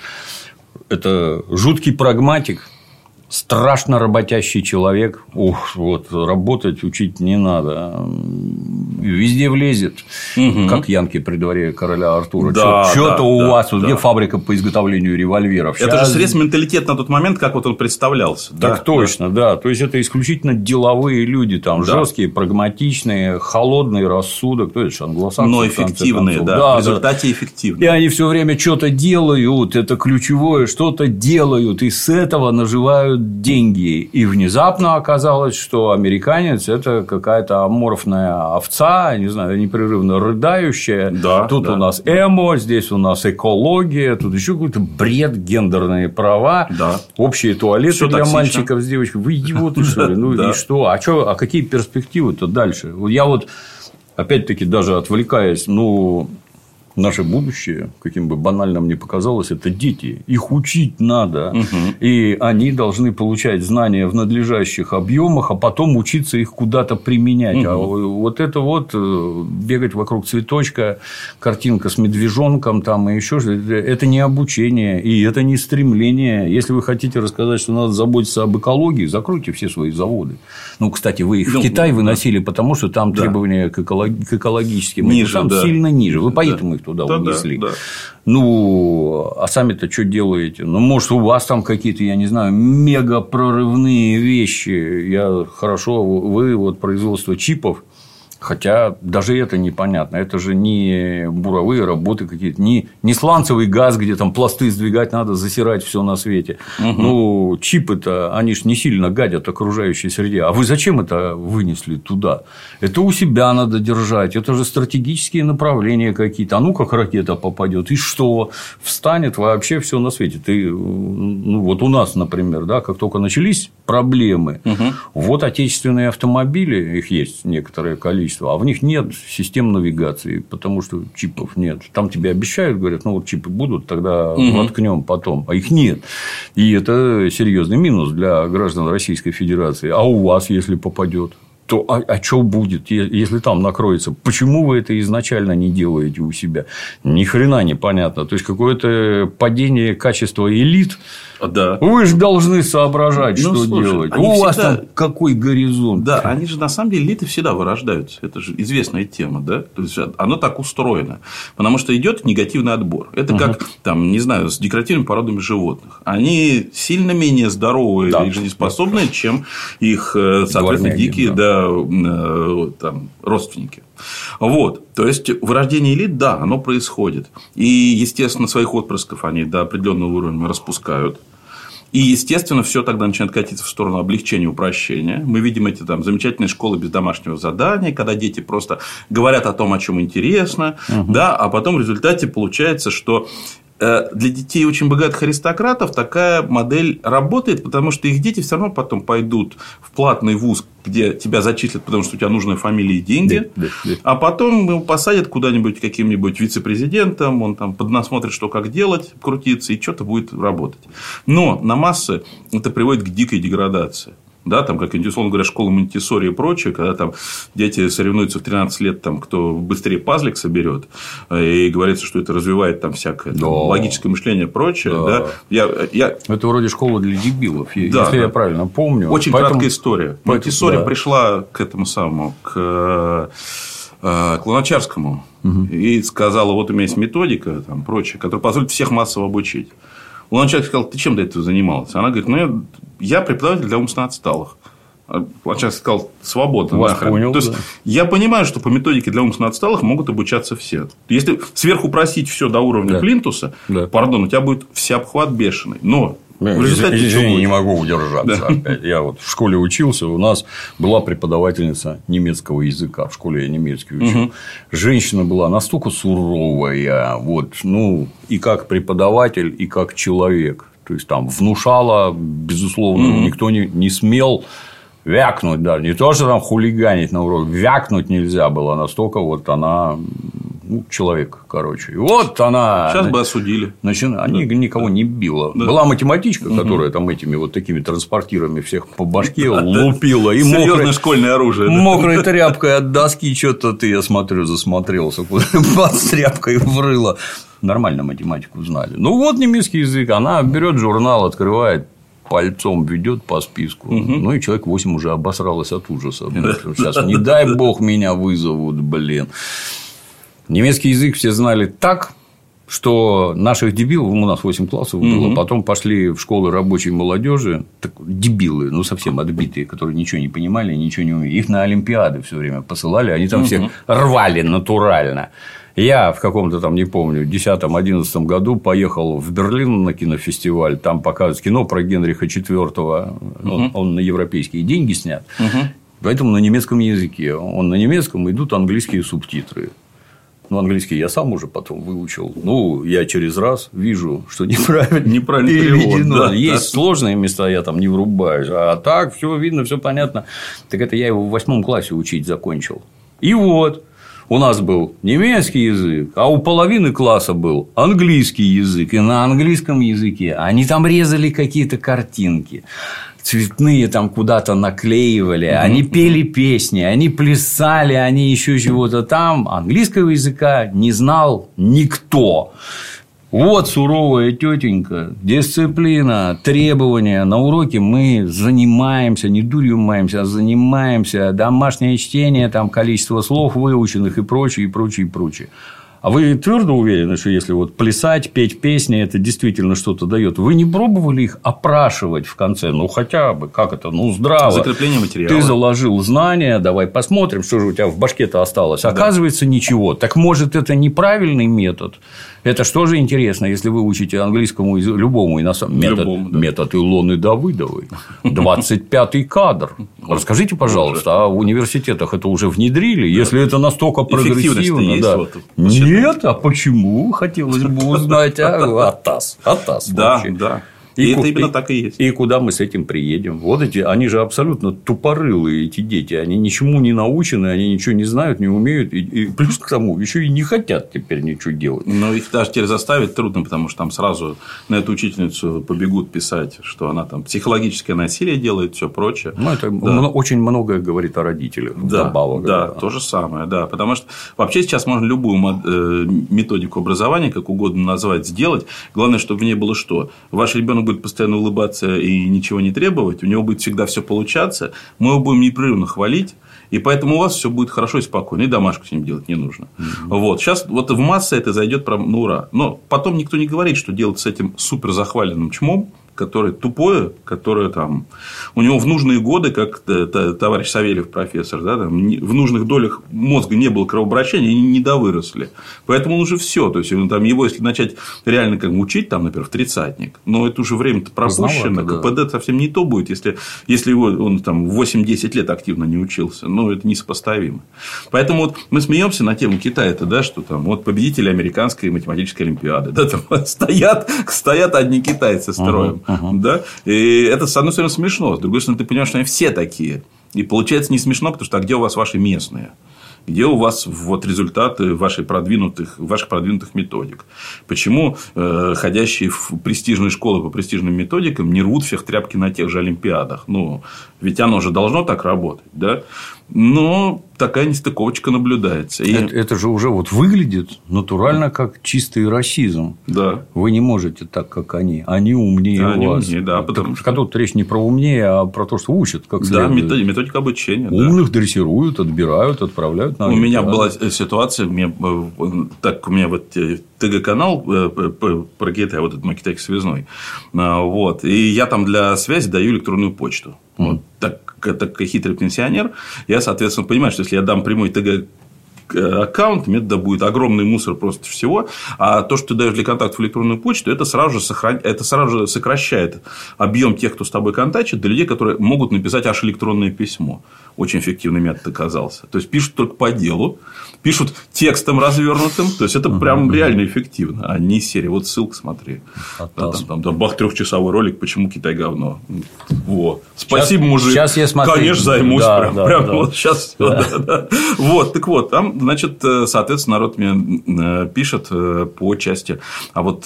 это жуткий прагматик, страшно работящий человек. Ух, вот работать учить не надо. Везде влезет, угу. как Янки при дворе короля Артура. Да, Что-то да, у да, вас, да. где фабрика по изготовлению револьверов. Сейчас... Это же срез менталитет на тот момент, как вот он представлялся. Так да, точно, да. да. То есть это исключительно деловые люди, там да. жесткие, прагматичные, холодный рассудок. То есть англосаксы. Но эффективные, да. да. В результате да. эффективные. И они все время что-то делают, это ключевое, что-то делают, и с этого наживают деньги. И внезапно оказалось, что американец – это какая-то аморфная овца, не знаю, непрерывно рыдающая. Да, тут да. у нас эмо, здесь у нас экология, тут еще какой-то бред, гендерные права, да. общие туалеты Всё для токсично. мальчиков с девочками. Вы идиоты, что ли? Ну и что? А, что? а какие перспективы-то дальше? Я вот опять-таки даже отвлекаясь, ну, наше будущее, каким бы банальным ни показалось, это дети. Их учить надо. Угу. И они должны получать знания в надлежащих объемах, а потом учиться их куда-то применять. Угу. А вот это вот э, бегать вокруг цветочка, картинка с медвежонком там и еще что-то, это не обучение и это не стремление. Если вы хотите рассказать, что надо заботиться об экологии, закройте все свои заводы. Ну, кстати, вы их ну, в Китай выносили, потому что там да. требования к, экологическим ниже, там да. сильно ниже. Вы поэтому да их туда да, унесли. Да, да. Ну, а сами-то что делаете? Ну, может, у вас там какие-то, я не знаю, мега прорывные вещи. Я хорошо, вы вот производство чипов Хотя даже это непонятно. Это же не буровые работы какие-то, не, не сланцевый газ, где там пласты сдвигать надо, засирать все на свете. Угу. Ну, чипы-то, они же не сильно гадят окружающей среде. А вы зачем это вынесли туда? Это у себя надо держать. Это же стратегические направления какие-то. А ну как ракета попадет, и что? Встанет вообще все на свете. Ты, ну, вот у нас, например, да, как только начались проблемы, угу. вот отечественные автомобили, их есть некоторое количество количество, а в них нет систем навигации, потому что чипов нет. Там тебе обещают, говорят, ну вот чипы будут, тогда угу. воткнем потом, а их нет. И это серьезный минус для граждан Российской Федерации. А у вас, если попадет? то а, а что будет, если там накроется? Почему вы это изначально не делаете у себя? Ни хрена непонятно. То есть какое-то падение качества элит да. Вы же должны соображать, ну, что слушай, делать. У всегда... вас там какой горизонт. Да, они же на самом деле элиты всегда вырождаются. Это же известная тема, да? То есть оно так устроено. Потому что идет негативный отбор. Это угу. как, там, не знаю, с декоративными породами животных. Они сильно менее здоровые да. и жизнеспособные, да. чем их, э, соответственно, Дворняги, дикие да. Да, э, там, родственники. Вот. То есть, вырождение элит, да, оно происходит. И, естественно, своих отпрысков они до определенного уровня распускают. И, естественно, все тогда начинает катиться в сторону облегчения, упрощения. Мы видим эти там замечательные школы без домашнего задания, когда дети просто говорят о том, о чем интересно, угу. да, а потом в результате получается, что для детей очень богатых аристократов такая модель работает, потому что их дети все равно потом пойдут в платный вуз, где тебя зачислят, потому что у тебя нужны фамилии и деньги, да, да, да. а потом его посадят куда-нибудь каким-нибудь вице-президентом, он там поднасмотрит, что как делать, крутиться, и что-то будет работать. Но на массы это приводит к дикой деградации да, там, как условно говоря, школа Монтисори и прочее, когда там дети соревнуются в 13 лет, там, кто быстрее пазлик соберет, и говорится, что это развивает там всякое там, логическое мышление и прочее. Да. Да. Я, я... Это вроде школа для дебилов, да, если да. я правильно помню. Очень Поэтому... краткая история. Монтисори да. пришла к этому самому, к э, к Луначарскому угу. и сказала, вот у меня есть методика, там, прочее, которая позволит всех массово обучить. Луначарский сказал, ты чем до этого занимался? Она говорит, ну, я, я преподаватель для умственно отсталых. Луначарский сказал, свободно. Вас понял, То есть, да. я понимаю, что по методике для умственно отсталых могут обучаться все. Если сверху просить все до уровня да. плинтуса, да. пардон, у тебя будет вся обхват бешеный. Но в результате Извини, не могу удержаться. Да. Опять. Я вот в школе учился, у нас была преподавательница немецкого языка. В школе я немецкий учил. Угу. Женщина была настолько суровая, вот, ну, и как преподаватель, и как человек. То есть там внушала, безусловно, угу. никто не, не смел вякнуть даже. Не то, что там хулиганить на урок, вякнуть нельзя было. Настолько вот она ну, человек, короче. И вот она. Сейчас бы осудили. Начина... Они да. никого не била. Да. Была математичка, которая угу. там этими вот такими транспортирами всех по башке лупила. И мокрое школьное оружие. Мокрой тряпкой от доски что-то ты, я смотрю, засмотрелся, под тряпкой врыла. Нормально математику знали. Ну вот немецкий язык. Она берет журнал, открывает пальцом ведет по списку. Угу. Ну, и человек 8 уже обосралось от ужаса. Сейчас, не дай бог, меня вызовут, блин. Немецкий язык все знали так, что наших дебилов, у нас 8 классов было, угу. потом пошли в школы рабочей молодежи, так, дебилы, ну совсем отбитые, которые ничего не понимали, ничего не умели. Их на Олимпиады все время посылали, они там угу. всех рвали натурально. Я в каком-то там, не помню, 10-11 году поехал в Берлин на кинофестиваль, там показывают кино про Генриха IV, угу. он, он на европейские деньги снят, угу. поэтому на немецком языке. Он на немецком идут английские субтитры. Ну, английский я сам уже потом выучил. Ну, я через раз вижу, что неправильно, неправильно переведено. Да, Есть да. сложные места, я там не врубаюсь. А так все видно, все понятно. Так это я его в восьмом классе учить закончил. И вот у нас был немецкий язык, а у половины класса был английский язык. И на английском языке они там резали какие-то картинки цветные там куда-то наклеивали, mm-hmm. они пели песни, они плясали, они еще чего-то там. Английского языка не знал никто. Вот суровая тетенька, дисциплина, требования. На уроке мы занимаемся, не дурью маемся, а занимаемся. Домашнее чтение, там количество слов выученных и прочее, и прочее, и прочее. А вы твердо уверены, что если вот плясать, петь песни, это действительно что-то дает? Вы не пробовали их опрашивать в конце? Ну, хотя бы, как это, ну, здраво. Закрепление материала. Ты заложил знания, давай посмотрим, что же у тебя в башке-то осталось. Оказывается, да. ничего. Так может, это неправильный метод? Это что же интересно, если вы учите английскому любому иностранному метод, любому, да. метод Илоны Давыдовой, 25-й кадр. Расскажите, пожалуйста, а в университетах это уже внедрили? Если это настолько прогрессивно, да. Вот, нет, а почему? Хотелось бы узнать. А? Атас. Атас. Да, да. И, и это именно так и есть. И куда мы с этим приедем? Вот эти, они же абсолютно тупорылые, эти дети. Они ничему не научены, они ничего не знают, не умеют. И, и плюс к тому, еще и не хотят теперь ничего делать. Но их даже теперь заставить трудно, потому что там сразу на эту учительницу побегут писать, что она там психологическое насилие делает, все прочее. Ну, это да. очень многое говорит о родителях. Да, добавок, да, да, то же самое, да. Потому что вообще сейчас можно любую э, методику образования, как угодно назвать, сделать. Главное, чтобы в ней было что? Ваш ребенок будет постоянно улыбаться и ничего не требовать, у него будет всегда все получаться, мы его будем непрерывно хвалить, и поэтому у вас все будет хорошо и спокойно, и домашку с ним делать не нужно. Угу. Вот. Сейчас вот в массы это зайдет прям на ура. Но потом никто не говорит, что делать с этим супер захваленным чмом которое тупое, которое там у него в нужные годы, как товарищ Савельев профессор, да, там, в нужных долях мозга не было кровообращения, и не довыросли. Поэтому он уже все. То есть, там, его, если начать реально как учить, там, например, в тридцатник, но это уже время-то пропущено. Да. КПД совсем не то будет, если, если его, он там 8-10 лет активно не учился. Ну, это несопоставимо. Поэтому вот мы смеемся на тему Китая-то, да, что там вот победители американской математической олимпиады, да, там стоят, стоят одни китайцы строем. Uh-huh, uh-huh. Да? И это, с одной стороны, смешно, с другой стороны, ты понимаешь, что они все такие. И получается не смешно, потому что а где у вас ваши местные? где у вас вот результаты ваших продвинутых, ваших продвинутых методик. Почему э, ходящие в престижные школы по престижным методикам не рвут всех тряпки на тех же Олимпиадах? Ну, ведь оно же должно так работать. Да? Но такая нестыковочка наблюдается. И... Это, это же уже вот выглядит натурально как чистый расизм. Да. Вы не можете так, как они. Они умнее да, вас. Умнее, да, потому что... Тут речь не про умнее, а про то, что учат как следует. Да, методика, методика обучения. Умных да. дрессируют, отбирают, отправляют на У меня была ситуация, мне, так у меня вот э, ТГ-канал э, про Китай, вот этот мой китайский связной. А, вот. И я там для связи даю электронную почту. Вот так так хитрый пенсионер, я, соответственно, понимаю, что если я дам прямой ТГ аккаунт, метода будет огромный мусор просто всего, а то, что ты даешь для контактов электронную почту, это сразу же, сохран... это сразу же сокращает объем тех, кто с тобой контактит, для людей, которые могут написать аж электронное письмо. Очень эффективный метод оказался. То есть, пишут только по делу, пишут текстом развернутым. То есть, это прям реально эффективно, а не серия. Вот ссылка, смотри. Да, там, там, там бах, трехчасовой ролик, почему Китай говно. Вот. Спасибо, сейчас, мужик. Сейчас я смотрю. Конечно, займусь. Да, прям, да, прям да. вот сейчас. Да. Да, да. Вот, так вот, там, значит, э, соответственно, народ мне э, пишет э, по части. А вот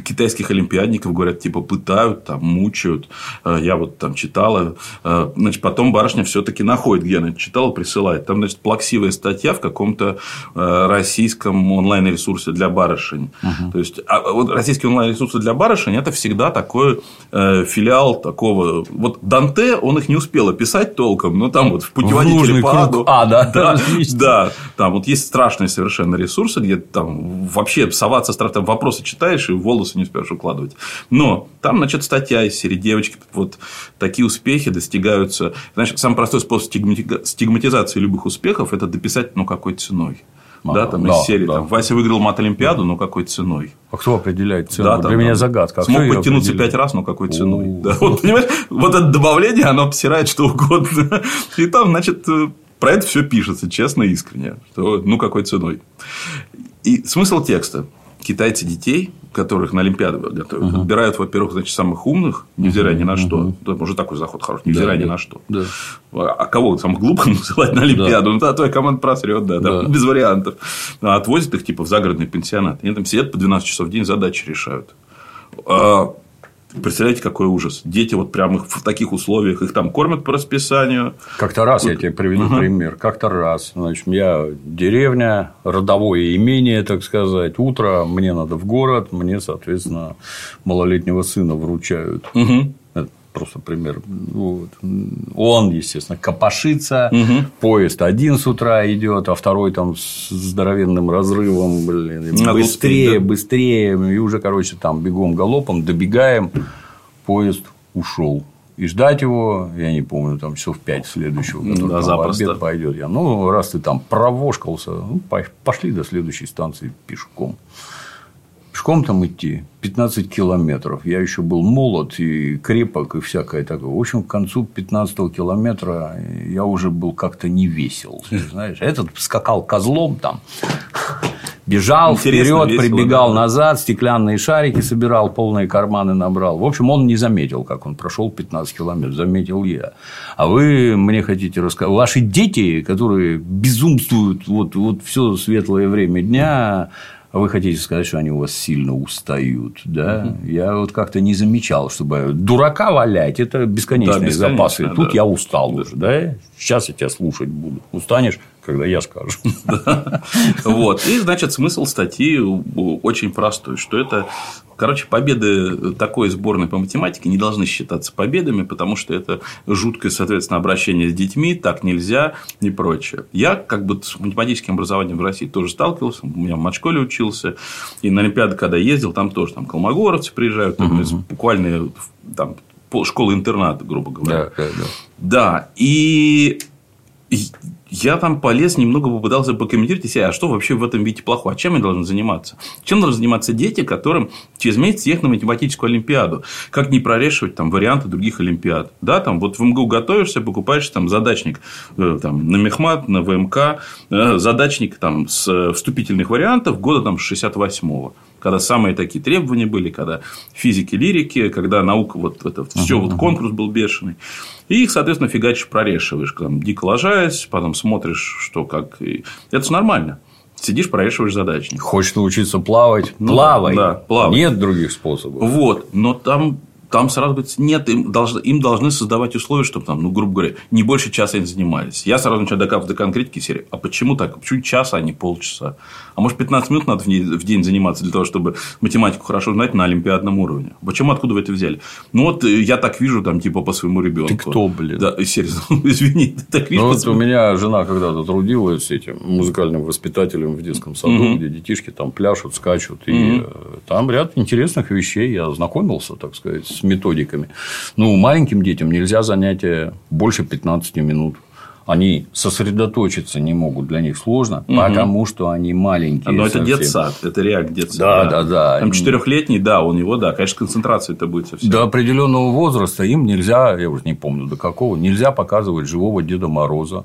китайских олимпиадников, говорят, типа пытают, там, мучают. Э, я вот там читала. Э, значит, потом барышня все-таки находит, где она читала, присылает. Там, значит, плаксивая статья в каком-то э, российском онлайн-ресурсе для барышень. Угу. То есть, а вот российский онлайн-ресурс для барышень это всегда такой филиал такого. Вот Данте, он их не успел описать толком, но там вот в путеводителе по аду. А, да, да, да, там вот есть страшные совершенно ресурсы, где там вообще соваться страшно, вопросы читаешь и волосы волосы не успеешь укладывать. Но там, значит, статья из серии девочки, вот такие успехи достигаются. Значит, самый простой способ стигматизации любых успехов – это дописать, ну, какой ценой. А, да, там да, из серии. Да. Там, Вася выиграл мат-олимпиаду, но какой ценой? А кто определяет цену? Да, там, Для меня загадка. А смог подтянуться пять раз, но какой ценой? Да, вот, понимаешь, вот это добавление, оно обсирает что угодно. И там, значит, про это все пишется, честно искренне. Что, ну, какой ценой. И смысл текста. Китайцы детей которых на Олимпиаду готовят, uh-huh. отбирают, во-первых, значит, самых умных, невзирая uh-huh. ни на что. Uh-huh. Там уже такой заход хороший, невзирая да, ни на что. Да. А кого самых глупых называть на Олимпиаду? Да. Ну, да, твоя команда просрет, да, да. без вариантов. А отвозят их типа в загородный пенсионат. Они там сидят по 12 часов в день, задачи решают. А Представляете, какой ужас. Дети вот прямо в таких условиях, их там кормят по расписанию. Как-то раз вот. я тебе приведу угу. пример. Как-то раз. Значит, я деревня, родовое имение, так сказать. Утро, мне надо в город, мне, соответственно, малолетнего сына вручают. Угу просто пример. Вот. Он, естественно, копошится, угу. поезд один с утра идет, а второй там с здоровенным разрывом, блин, Надо быстрее, успеть, да? быстрее, и уже, короче, там бегом галопом добегаем, поезд ушел. И ждать его, я не помню, там часов пять следующего, который да, там, обед пойдет. Я, ну, раз ты там провошкался, ну, пошли до следующей станции пешком. Пешком там идти 15 километров. Я еще был молод и крепок и всякое такое. В общем, к концу 15 километра я уже был как-то не весел. Знаешь, этот скакал козлом там, бежал вперед, прибегал да. назад, стеклянные шарики собирал, полные карманы набрал. В общем, он не заметил, как он прошел 15 километров, заметил я. А вы мне хотите рассказать, ваши дети, которые безумствуют вот, вот все светлое время дня, вы хотите сказать, что они у вас сильно устают, да? Угу. Я вот как-то не замечал, чтобы дурака валять это бесконечные да, запасы. Тут да. я устал да. уже, да? Сейчас я тебя слушать буду. Устанешь, когда я скажу. Вот. И, значит, смысл статьи очень простой, что это Короче, победы такой сборной по математике не должны считаться победами, потому что это жуткое, соответственно, обращение с детьми, так нельзя и прочее. Я как бы с математическим образованием в России тоже сталкивался, у меня в матшколе учился, и на Олимпиады, когда ездил, там тоже там колмогоровцы приезжают, там, буквально там, школы-интерната, грубо говоря. Да, да, да. Да, и я там полез, немного попытался покомментировать себя, а что вообще в этом виде плохого, а чем я должен заниматься? Чем должны заниматься дети, которым через месяц ехать на математическую олимпиаду? Как не прорешивать там варианты других олимпиад? Да, там вот в МГУ готовишься, покупаешь там задачник э, там, на Мехмат, на ВМК, э, задачник там с э, вступительных вариантов года там 68-го когда самые такие требования были, когда физики, лирики, когда наука, вот это все, вот конкурс был бешеный. И их, соответственно, фигачишь, прорешиваешь, там, дико ложаясь, потом смотришь, что как. И это же нормально. Сидишь, прорешиваешь задачник. Хочешь научиться плавать? Ну, плавай. Да, плавай. Нет других способов. Вот. Но там там сразу говорится, нет, им, должны, им должны создавать условия, чтобы там, ну, грубо говоря, не больше часа они занимались. Я сразу начал докапывать до конкретики серии. А почему так? Почему час, а не полчаса? А может, 15 минут надо в день заниматься для того, чтобы математику хорошо знать на олимпиадном уровне? Почему, откуда вы это взяли? Ну, вот э, я так вижу, там, типа, по своему ребенку. Ты кто, блин? Да, серьезно, извини, ты так видишь. Ну, вот у меня жена когда-то трудилась с этим музыкальным воспитателем в детском саду, угу. где детишки там пляшут, скачут. Угу. И там ряд интересных вещей. Я знакомился, так сказать, с методиками. Ну, маленьким детям нельзя занятия больше 15 минут они сосредоточиться не могут, для них сложно, угу. потому что они маленькие. Но совсем. это детсад, это реак детсад. Да, да, да. Там четырехлетний, да, у него, да, конечно, концентрация это будет совсем. До определенного возраста им нельзя, я уже не помню до какого, нельзя показывать живого Деда Мороза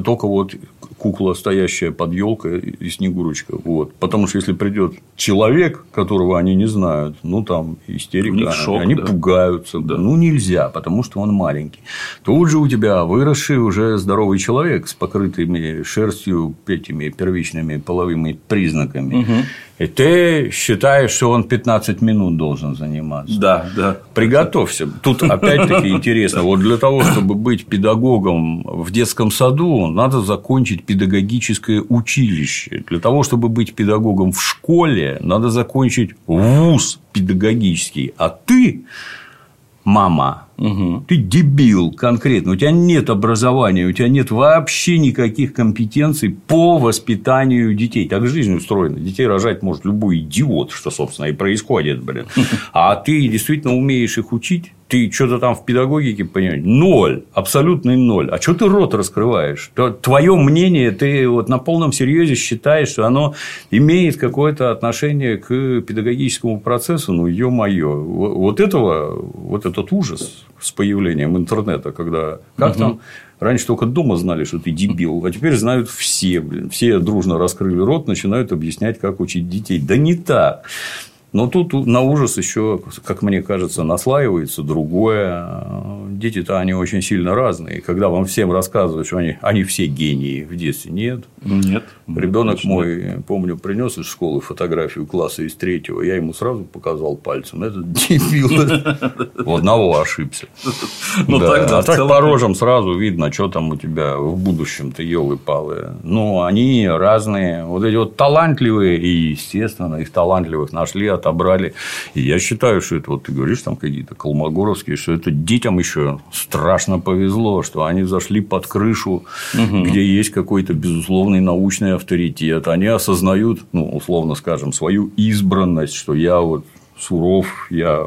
только вот кукла, стоящая под елкой и Снегурочка. Вот. Потому что если придет человек, которого они не знают, ну там истерика, у них шок, они да. пугаются. Да. Ну нельзя, потому что он маленький. Тут же у тебя выросший уже здоровый человек с покрытыми шерстью этими первичными половыми признаками. Угу. И ты считаешь, что он 15 минут должен заниматься. Да, да. Приготовься. Тут опять-таки интересно. Вот для того, чтобы быть педагогом в детском саду, надо закончить педагогическое училище. Для того, чтобы быть педагогом в школе, надо закончить вуз педагогический. А ты, мама, Угу. Ты дебил конкретно, у тебя нет образования, у тебя нет вообще никаких компетенций по воспитанию детей. Так жизнь устроена. Детей рожать может любой идиот, что, собственно, и происходит, блин. А ты действительно умеешь их учить? Ты что-то там в педагогике понимаешь? Ноль, абсолютный ноль. А что ты рот раскрываешь? Твое мнение, ты вот на полном серьезе считаешь, что оно имеет какое-то отношение к педагогическому процессу? Ну, ё-моё. Вот этого, вот этот ужас с появлением интернета, когда как угу. там Раньше только дома знали, что ты дебил, а теперь знают все, блин. Все дружно раскрыли рот, начинают объяснять, как учить детей. Да не так. Но тут на ужас еще, как мне кажется, наслаивается другое. Дети-то они очень сильно разные. Когда вам всем рассказывают, что они, они все гении в детстве, нет. Нет. Ребенок мой, помню, принес из школы фотографию класса из третьего. Я ему сразу показал пальцем. Этот дебил. В одного ошибся. Ну, да. А так по рожам сразу видно, что там у тебя в будущем-то елы-палы. Ну, они разные. Вот эти вот талантливые, и, естественно, их талантливых нашли, отобрали. И я считаю, что это вот ты говоришь там какие-то колмогоровские, что это детям еще страшно повезло, что они зашли под крышу, угу. где есть какой-то безусловный научный авторитет. Они осознают, ну, условно скажем, свою избранность, что я вот суров, я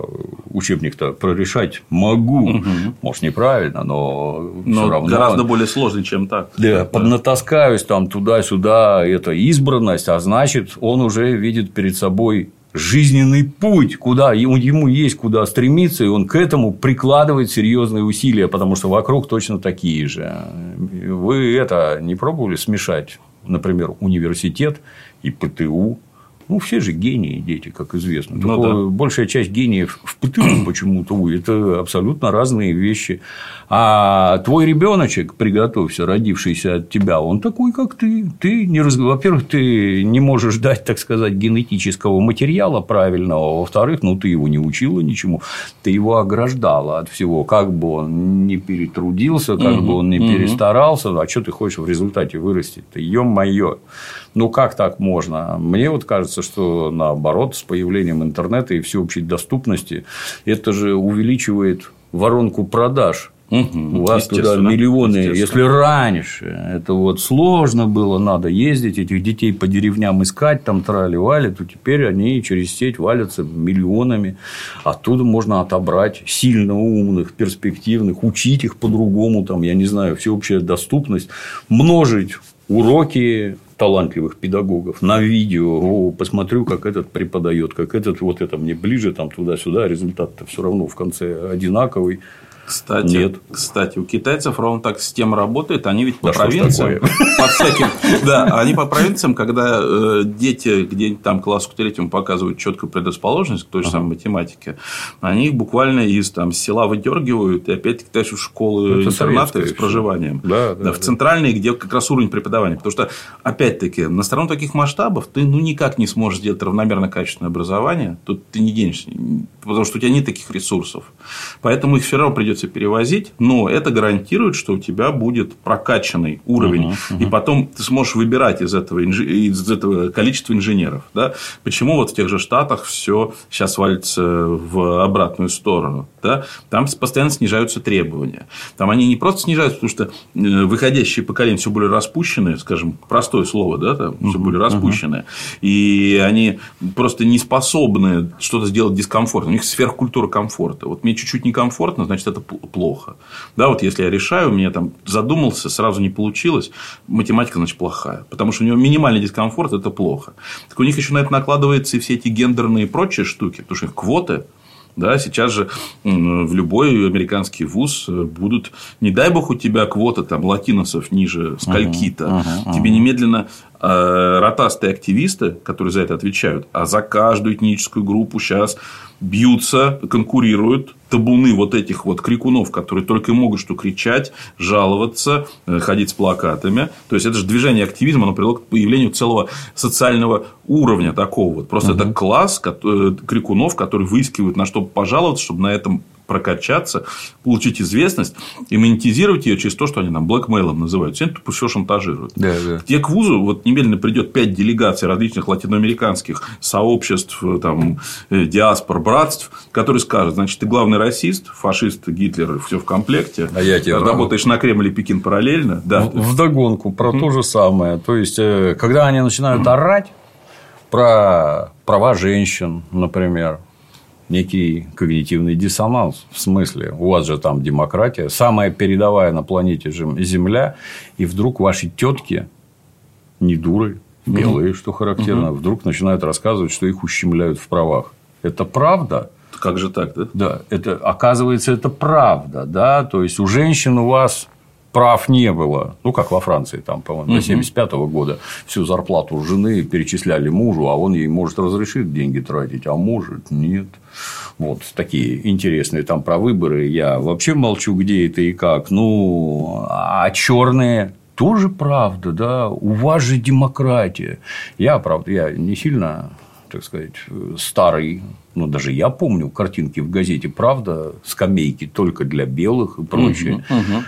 учебник-то прорешать могу. Угу. Может, неправильно, но, но все равно. Гораздо более сложный, чем так. Да, да. поднатаскаюсь там туда-сюда, это избранность, а значит, он уже видит перед собой жизненный путь, куда ему есть куда стремиться, и он к этому прикладывает серьезные усилия, потому что вокруг точно такие же. Вы это не пробовали смешать, например, университет и ПТУ? Ну, все же гении дети, как известно. Ну, да. Большая часть гениев в ПТУ почему-то это абсолютно разные вещи. А твой ребеночек, приготовься, родившийся от тебя, он такой, как ты. Ты не раз... Во-первых, ты не можешь дать, так сказать, генетического материала правильного. Во-вторых, ну, ты его не учила ничему. Ты его ограждала от всего. Как бы он не перетрудился, как угу, бы он не угу. перестарался. А что ты хочешь в результате вырастить? Ты, ё-моё. Ну, как так можно? Мне вот кажется, что наоборот, с появлением интернета и всеобщей доступности, это же увеличивает воронку продаж Угу, У вас туда миллионы. Если раньше это вот сложно было, надо ездить, этих детей по деревням искать, там трали-вали, то теперь они через сеть валятся миллионами. Оттуда можно отобрать сильно умных, перспективных, учить их по-другому, там, я не знаю, всеобщая доступность, множить уроки талантливых педагогов на видео, о, посмотрю, как этот преподает, как этот, вот это мне ближе, там туда-сюда, результат-то все равно в конце одинаковый. Кстати, Нет. кстати, у китайцев ровно так система работает. Они ведь по да провинциям, по всяким, да, они по провинциям, когда э, дети где-нибудь там классу к третьему показывают четкую предрасположенность к той же самой математике, они их буквально из там села выдергивают и опять-таки тащат в школы, Это интернаты с проживанием. Да, да, да, в центральные, где как раз уровень преподавания. Потому что, опять-таки, на сторону таких масштабов ты ну никак не сможешь сделать равномерно качественное образование. Тут ты не денешься, потому что у тебя нет таких ресурсов. Поэтому их все равно придется придется перевозить, но это гарантирует, что у тебя будет прокачанный уровень, uh-huh, uh-huh. и потом ты сможешь выбирать из этого, из этого количества инженеров. Да? Почему вот в тех же Штатах все сейчас валится в обратную сторону? Да? Там постоянно снижаются требования. Там они не просто снижаются, потому что э, выходящие поколения все более распущенные, скажем, простое слово, да, там, все более распущенные, uh-huh. и они просто не способны что-то сделать дискомфортно. У них сверхкультура комфорта. Вот мне чуть-чуть некомфортно, значит, это плохо. Да, вот если я решаю, у меня там задумался, сразу не получилось, математика, значит, плохая. Потому что у него минимальный дискомфорт – это плохо. Так у них еще на это накладываются и все эти гендерные и прочие штуки, потому что их квоты да, сейчас же в любой американский вуз э, будут, не дай бог у тебя квота там латиносов ниже скольки-то, uh-huh, uh-huh, uh-huh. тебе немедленно ротастые активисты, которые за это отвечают, а за каждую этническую группу сейчас бьются, конкурируют табуны вот этих вот крикунов, которые только и могут что кричать, жаловаться, э, ходить с плакатами. То есть, это же движение активизма, оно привело к появлению целого социального уровня такого вот. Просто угу. это класс э, крикунов, которые выискивают на что пожаловаться, чтобы на этом прокачаться, получить известность и монетизировать ее через то, что они нам блэкмейлом называют. Все это все шантажируют. Да, да. Где к вузу вот немедленно придет пять делегаций различных латиноамериканских сообществ, там, э, диаспор, братств, которые скажут, значит, ты главный расист, фашист, Гитлер, все в комплекте. А я тебе работаешь на Кремль и Пекин параллельно. Да. В догонку про то же самое. То есть, э, когда они начинают орать про права женщин, например, некий когнитивный диссонанс. В смысле, у вас же там демократия, самая передовая на планете Земля, и вдруг ваши тетки не дуры, белые, угу. что характерно, угу. вдруг начинают рассказывать, что их ущемляют в правах. Это правда? Как же так, да? Да, это, оказывается, это правда, да, то есть у женщин у вас прав не было. Ну, как во Франции, там, по-моему, до 1975 -го года всю зарплату жены перечисляли мужу, а он ей может разрешить деньги тратить, а может нет. Вот такие интересные там про выборы. Я вообще молчу, где это и как. Ну, а черные тоже правда, да. У вас же демократия. Я, правда, я не сильно так сказать, старый, ну, даже я помню картинки в газете «Правда», скамейки только для белых и прочее. Угу, угу.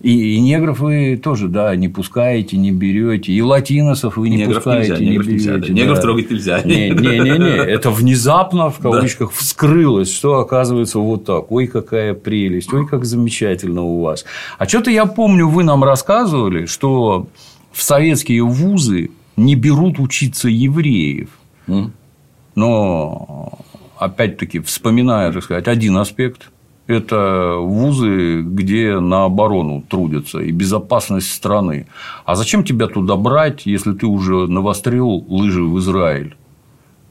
И, и негров вы тоже, да, не пускаете, не берете. И латиносов вы не негров пускаете, нельзя, не негров берете. Нельзя, да. Негров трогать нельзя. Не, не, не, не. Это внезапно, в кавычках, вскрылось, что оказывается вот так. Ой, какая прелесть, ой, как замечательно у вас. А что-то я помню, вы нам рассказывали, что в советские вузы не берут учиться евреев. Но опять-таки, вспоминая, так сказать, один аспект это вузы, где на оборону трудятся и безопасность страны. А зачем тебя туда брать, если ты уже навострил лыжи в Израиль?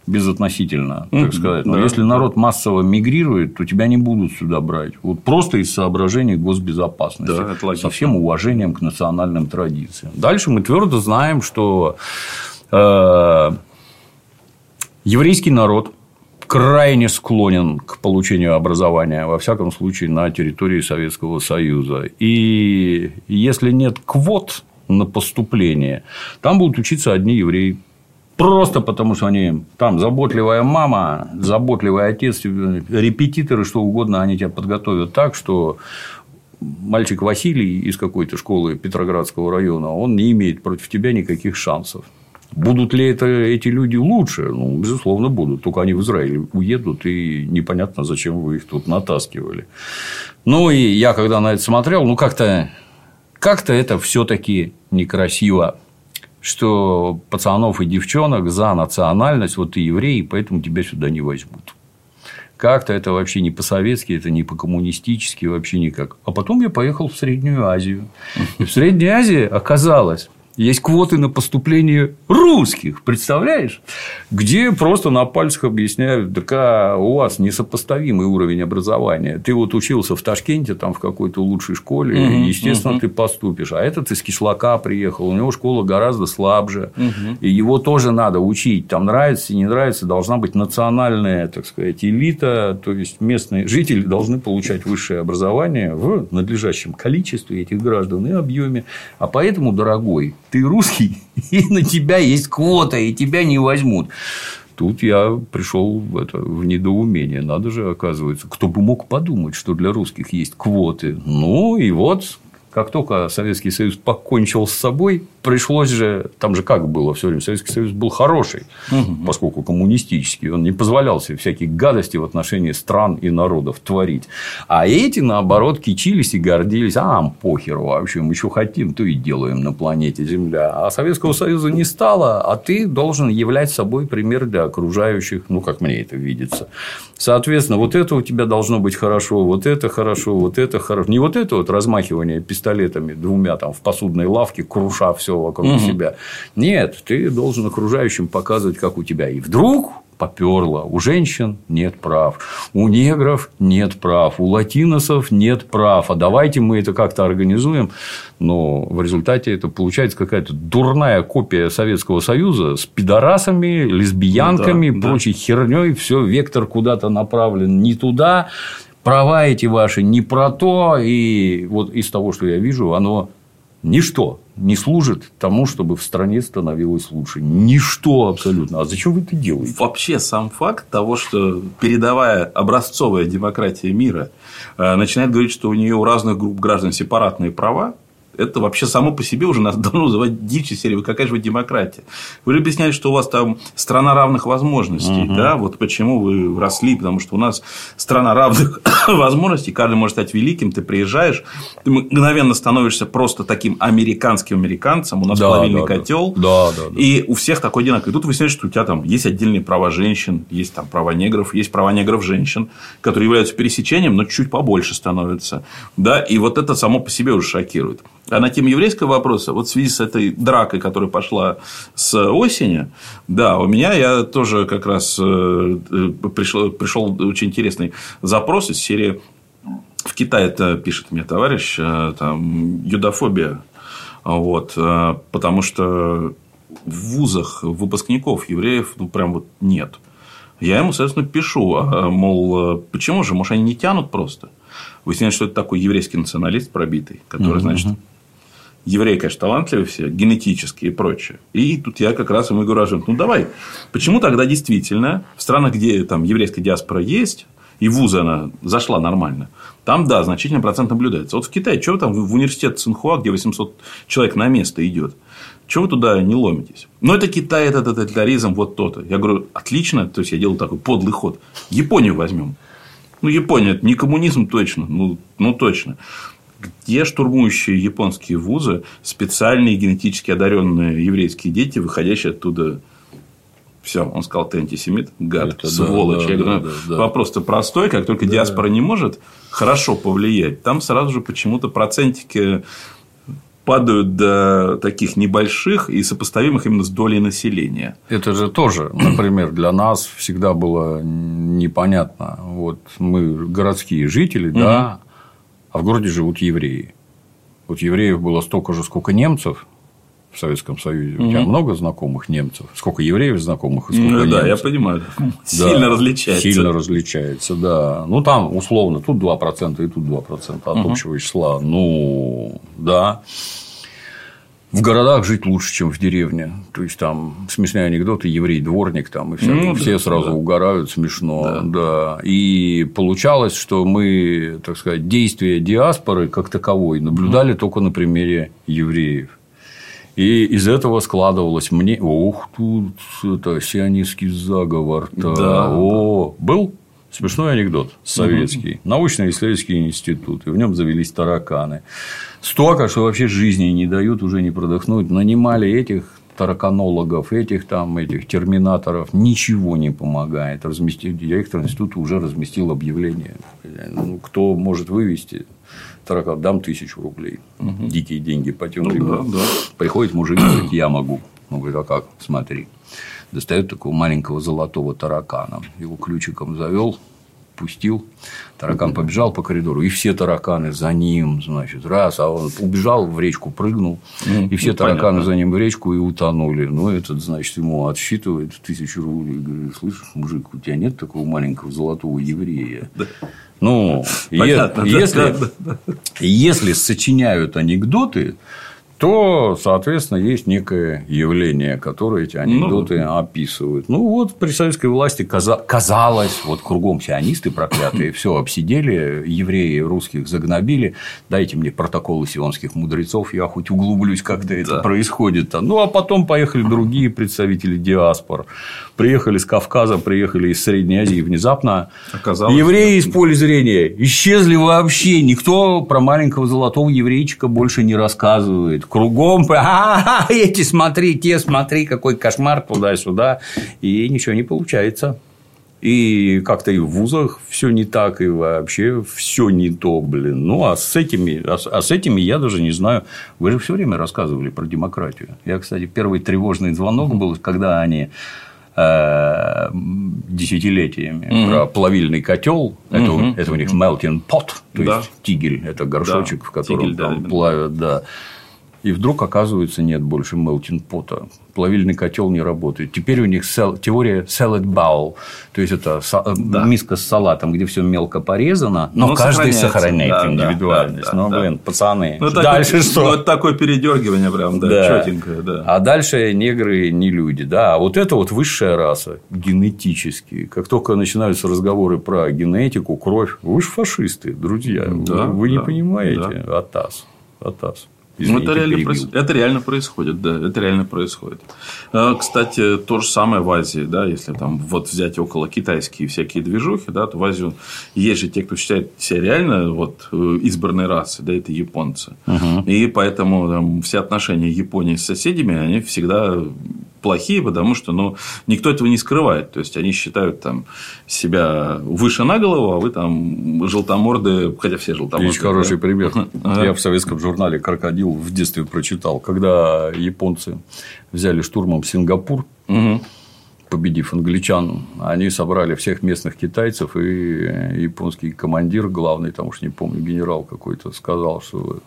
безотносительно, так сказать. Но да. если народ массово мигрирует, то тебя не будут сюда брать. Вот просто из соображений госбезопасности. Да, это логично. Со всем уважением к национальным традициям. Дальше мы твердо знаем, что э, еврейский народ крайне склонен к получению образования, во всяком случае, на территории Советского Союза. И если нет квот на поступление, там будут учиться одни евреи. Просто потому, что они там заботливая мама, заботливый отец, репетиторы, что угодно, они тебя подготовят так, что мальчик Василий из какой-то школы Петроградского района, он не имеет против тебя никаких шансов. Будут ли это эти люди лучше? Ну, безусловно, будут. Только они в Израиль уедут, и непонятно, зачем вы их тут натаскивали. Ну, и я когда на это смотрел, ну, как-то как-то это все-таки некрасиво что пацанов и девчонок за национальность, вот ты еврей, поэтому тебя сюда не возьмут. Как-то это вообще не по-советски, это не по-коммунистически, вообще никак. А потом я поехал в Среднюю Азию. И в Средней Азии оказалось, есть квоты на поступление русских, представляешь? Где просто на пальцах объясняют, так а у вас несопоставимый уровень образования. Ты вот учился в Ташкенте, там в какой-то лучшей школе, угу, естественно, угу. ты поступишь. А этот из кишлака приехал, у него школа гораздо слабже, угу. и его тоже надо учить. Там нравится, не нравится, должна быть национальная, так сказать, элита, то есть местные жители должны получать высшее образование в надлежащем количестве этих граждан и объеме. А поэтому, дорогой, ты русский, и на тебя есть квота, и тебя не возьмут. Тут я пришел в, это, в недоумение. Надо же, оказывается, кто бы мог подумать, что для русских есть квоты. Ну, и вот как только Советский Союз покончил с собой, пришлось же, там же как было все время, Советский Союз был хороший, угу. поскольку коммунистический, он не позволял себе всякие гадости в отношении стран и народов творить. А эти, наоборот, кичились и гордились, а нам похер вообще, мы что хотим, то и делаем на планете Земля. А Советского Союза не стало, а ты должен являть собой пример для окружающих, ну, как мне это видится. Соответственно, вот это у тебя должно быть хорошо, вот это хорошо, вот это хорошо. Не вот это вот размахивание пистолетами двумя там в посудной лавке, круша все вокруг угу. себя. Нет, ты должен окружающим показывать, как у тебя. И вдруг поперло. У женщин нет прав, у негров нет прав, у латиносов нет прав. А давайте мы это как-то организуем. Но в результате это получается какая-то дурная копия Советского Союза с пидорасами, лесбиянками, да, прочей да. херней. Все, вектор куда-то направлен не туда. Права эти ваши не про то. И вот из того, что я вижу, оно ничто не служит тому, чтобы в стране становилось лучше. Ничто абсолютно. А зачем вы это делаете? Вообще сам факт того, что передовая образцовая демократия мира э, начинает говорить, что у нее у разных групп граждан сепаратные права, это вообще само по себе уже нас давно называть дичь серии. Вы какая же вы демократия? Вы же объясняли, что у вас там страна равных возможностей. Угу. Да? Вот почему вы росли, потому что у нас страна равных возможностей, каждый может стать великим, ты приезжаешь, ты мгновенно становишься просто таким американским американцем, у нас да, плавильный да, котел, да. Да, да, и у всех такой одинаковый. И тут выясняется, что у тебя там есть отдельные права женщин, есть там права негров, есть права негров женщин, которые являются пересечением, но чуть побольше становятся. Да? И вот это само по себе уже шокирует. А на тему еврейского вопроса, вот в связи с этой дракой, которая пошла с осени, да, у меня я тоже как раз э, пришел, пришел очень интересный запрос из серии в Китае это пишет мне товарищ, э, там юдофобия, вот, э, потому что в вузах выпускников евреев ну прям вот нет. Я ему, соответственно, пишу, а, мол, почему же, может, они не тянут просто? Выясняется, что это такой еврейский националист пробитый, который, значит, евреи, конечно, талантливые все, генетические и прочее. И тут я как раз ему говорю, ну, давай, почему тогда действительно в странах, где там еврейская диаспора есть, и вузы она зашла нормально, там, да, значительный процент наблюдается. Вот в Китае, что там в университет Цинхуа, где 800 человек на место идет, чего вы туда не ломитесь? Но это Китай, это тоталитаризм, вот то-то. Я говорю, отлично, то есть я делаю такой подлый ход. Японию возьмем. Ну, Япония это не коммунизм точно, ну, ну точно где штурмующие японские вузы специальные генетически одаренные еврейские дети, выходящие оттуда все, он сказал, ты антисемит, гад, Это сволочь. Да, Я говорю, да, да, вопрос-то простой, как только да. диаспора не может хорошо повлиять, там сразу же почему-то процентики падают до таких небольших и сопоставимых именно с долей населения. Это же тоже, например, для нас всегда было непонятно. Вот мы городские жители, да, а в городе живут евреи. Вот евреев было столько же, сколько немцев в Советском Союзе. Угу. У тебя много знакомых немцев? Сколько евреев знакомых? И сколько ну, да, я понимаю. Сильно да, различается. Сильно различается, да. Ну, там, условно, тут 2% и тут 2% от угу. общего числа. Ну, да в городах жить лучше, чем в деревне. То есть там смешные анекдоты, еврей дворник там и все, ну, все да, сразу да. угорают, смешно, да. да. И получалось, что мы, так сказать, действия диаспоры как таковой наблюдали mm. только на примере евреев. И из этого складывалось мне, ух, тут это сионистский заговор. Да. О, был смешной анекдот советский. Угу. Научно-исследовательский институт. И в нем завелись тараканы. Столько, что вообще жизни не дают уже не продохнуть. Нанимали этих тараканологов, этих там, этих терминаторов, ничего не помогает. Разместил, директор института уже разместил объявление. Ну, кто может вывести таракан, дам тысячу рублей. Угу. Дикие деньги по тем ну, да, да. Приходит мужик, говорит, я могу. Он говорит, а как? Смотри. Достает такого маленького золотого таракана. Его ключиком завел, пустил. Таракан побежал по коридору, и все тараканы за ним, значит, раз, а он убежал в речку, прыгнул, и все ну, тараканы понятно. за ним в речку и утонули. Ну, этот, значит, ему отсчитывает тысячу рублей. Говорит, слышишь, мужик, у тебя нет такого маленького золотого еврея? Да. Ну, Понятно, если, да, да, да. если сочиняют анекдоты, то, соответственно, есть некое явление, которое эти анекдоты ну, описывают. Ну, вот при советской власти казалось, вот кругом сионисты проклятые, все обсидели, евреи русских загнобили, дайте мне протоколы сионских мудрецов, я хоть углублюсь, как-то да. это происходит. -то. Ну, а потом поехали другие представители диаспор, приехали с Кавказа, приехали из Средней Азии, внезапно Оказалось, евреи из поля зрения исчезли вообще, никто про маленького золотого еврейчика больше не рассказывает кругом, а, эти смотри, те смотри, какой кошмар туда-сюда, и ничего не получается. И как-то и в вузах все не так, и вообще все не то, блин. Ну, а с этими, а, а с этими я даже не знаю. Вы же все время рассказывали про демократию. Я, кстати, первый тревожный звонок был, когда они десятилетиями угу. про плавильный котел. Это, угу. это у них melting pot, то да. есть тигель, это горшочек, да. в котором тигель, там да, плавят, да. И вдруг оказывается нет больше melting пота. Плавильный котел не работает. Теперь у них сел, теория salad bowl, то есть это да. миска с салатом, где все мелко порезано, но, но каждый сохраняет да, индивидуальность. Да, да, ну, блин, да. пацаны, ну, дальше такое, что? Ну, это такое передергивание прям, да, да. четенькое, да. А дальше негры не люди, да. А вот это вот высшая раса генетически. Как только начинаются разговоры про генетику, кровь, вы же фашисты, друзья, да, вы, вы да, не понимаете, да. Атас, Атас. Извините, ну, это, реально проис... это реально происходит, да, это реально происходит. А, кстати, то же самое в Азии, да, если там вот взять около китайские всякие движухи, да, то в Азию есть же те, кто считает себя реально вот э, избранной расой, да, это японцы. Угу. И поэтому там, все отношения Японии с соседями, они всегда плохие, потому что ну, никто этого не скрывает. То есть они считают там, себя выше на голову, а вы там желтоморды, хотя все желтоморды. Есть хороший да? пример. Я в советском журнале «Крокодил» в детстве прочитал, когда японцы взяли штурмом Сингапур, угу. победив англичан, они собрали всех местных китайцев, и японский командир главный, там уж не помню, генерал какой-то, сказал, что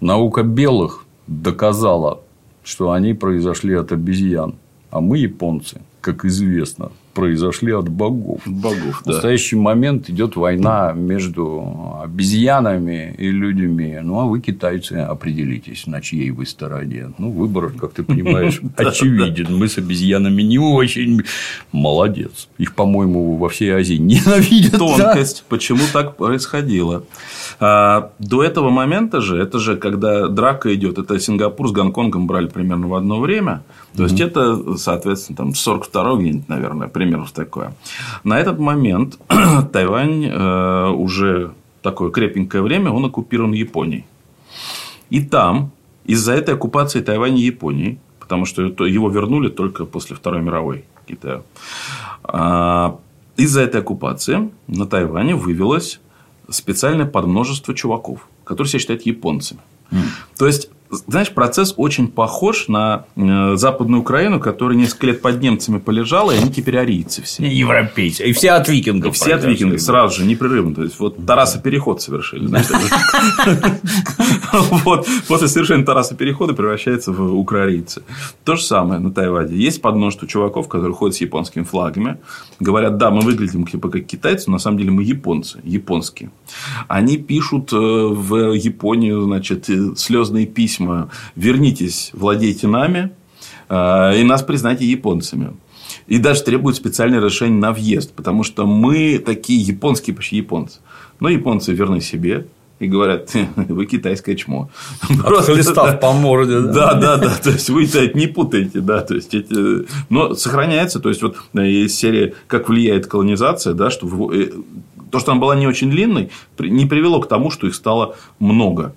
наука белых доказала, что они произошли от обезьян, а мы, японцы, как известно, произошли от богов. Богов, В настоящий момент идет война между обезьянами и людьми. Ну, а вы, китайцы, определитесь, на чьей вы стороне. Ну, выбор, как ты понимаешь, очевиден. Мы с обезьянами не очень. Молодец. Их, по-моему, во всей Азии ненавидят. Тонкость. Почему так происходило? А, до этого момента же, это же когда драка идет, это Сингапур с Гонконгом брали примерно в одно время. То есть это, соответственно, там 42 где-нибудь, наверное, примерно такое. На этот момент Тайвань э, уже такое крепенькое время он оккупирован Японией. И там из-за этой оккупации Тайваня и Японии, потому что его вернули только после Второй мировой Китая, а, из-за этой оккупации на Тайване вывелось специальное подмножество чуваков, которые себя считают японцами. Mm. То есть знаешь, процесс очень похож на э, Западную Украину, которая несколько лет под немцами полежала, и они теперь арийцы все. Европейцы. И все от викингов. И все от викингов сразу же, непрерывно. То есть, вот Тараса переход совершили. Вот после совершения Тараса перехода превращается в украрийцы. То же самое на Тайване. Есть подмножество чуваков, которые ходят с японскими флагами. Говорят, да, мы выглядим типа как китайцы, но на самом деле мы японцы, японские. Они пишут э, в Японию, значит, э, слезные письма письма «вернитесь, владейте нами, э, и нас признайте японцами». И даже требуют специальное разрешение на въезд, потому что мы такие японские почти японцы. Но японцы верны себе, и говорят, вы китайское чмо. Просто по морде. Да, да, да. То есть, вы это не путаете, да. То есть, эти... Но сохраняется. То есть, вот есть серия «Как влияет колонизация», да, что э, то, что она была не очень длинной, не привело к тому, что их стало много.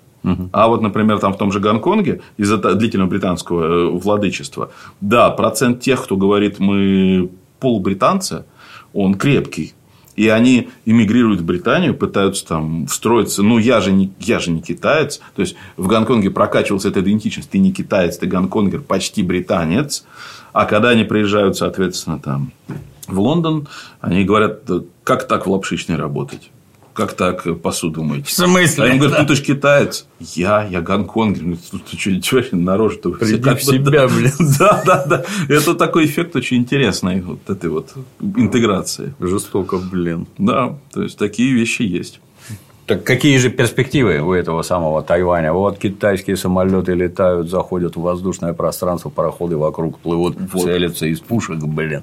А вот, например, там в том же Гонконге из-за длительного британского э, владычества, да, процент тех, кто говорит, мы полубританцы, он крепкий. И они эмигрируют в Британию, пытаются там встроиться. Ну, я же не, я же не китаец. То есть, в Гонконге прокачивался эта идентичность. Ты не китаец, ты гонконгер, почти британец. А когда они приезжают, соответственно, там, в Лондон, они говорят, как так в лапшичной работать? Как так посуду мыть? В смысле? А им говорят, ну ты же китаец. Я, я гонконгер. Ну, ты что, что наружу-то? Приди в себя, блин. Да, да, да. Это такой эффект очень интересный вот этой вот интеграции. Жестоко, блин. Да, то есть такие вещи есть. Так какие же перспективы у этого самого Тайваня? Вот китайские самолеты летают, заходят в воздушное пространство, пароходы вокруг плывут, вот. целятся из пушек, блин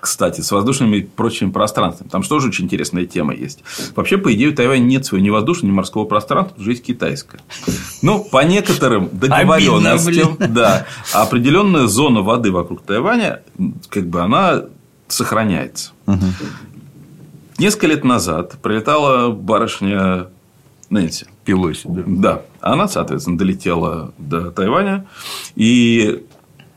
кстати, с воздушными и прочими пространствами. Там что же очень интересная тема есть. Вообще, по идее, у Тайваня нет своего ни воздушного, ни морского пространства, уже есть китайское. Ну, по некоторым договоренностям, да, определенная зона воды вокруг Тайваня, как бы она сохраняется. Угу. Несколько лет назад прилетала барышня Нэнси. Пилоси, да. Да. Она, соответственно, долетела до Тайваня. И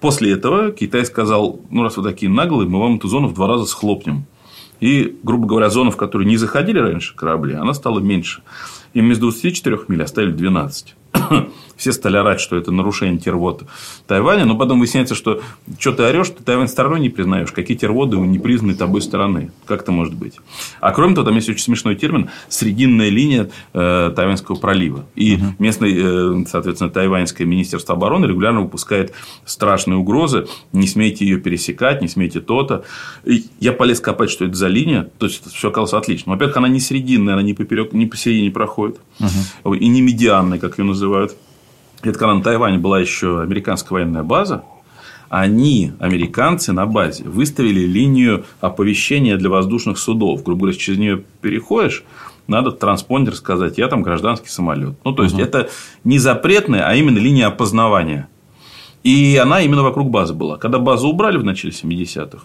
После этого Китай сказал, ну, раз вы такие наглые, мы вам эту зону в два раза схлопнем. И, грубо говоря, зона, в которую не заходили раньше корабли, она стала меньше. И вместо 24 миль оставили 12 все стали орать, что это нарушение тервода Тайваня, но потом выясняется, что что ты орешь, ты Тайвань стороной не признаешь, какие терводы не признаны тобой стороны. Как это может быть? А кроме того, там есть очень смешной термин срединная линия э, Тайваньского пролива. И угу. местное, э, соответственно, тайваньское министерство обороны регулярно выпускает страшные угрозы. Не смейте ее пересекать, не смейте то-то. И я полез копать, что это за линия. То есть, все оказалось отлично. Во-первых, она не срединная, она не поперек, не посередине проходит. Угу. И не медианная, как ее называют это когда на Тайване была еще американская военная база, они, американцы на базе, выставили линию оповещения для воздушных судов. Грубо говоря, через нее переходишь, надо транспондер сказать, я там гражданский самолет. Ну, то есть, угу. это не запретная, а именно линия опознавания. И она именно вокруг базы была. Когда базу убрали в начале 70-х,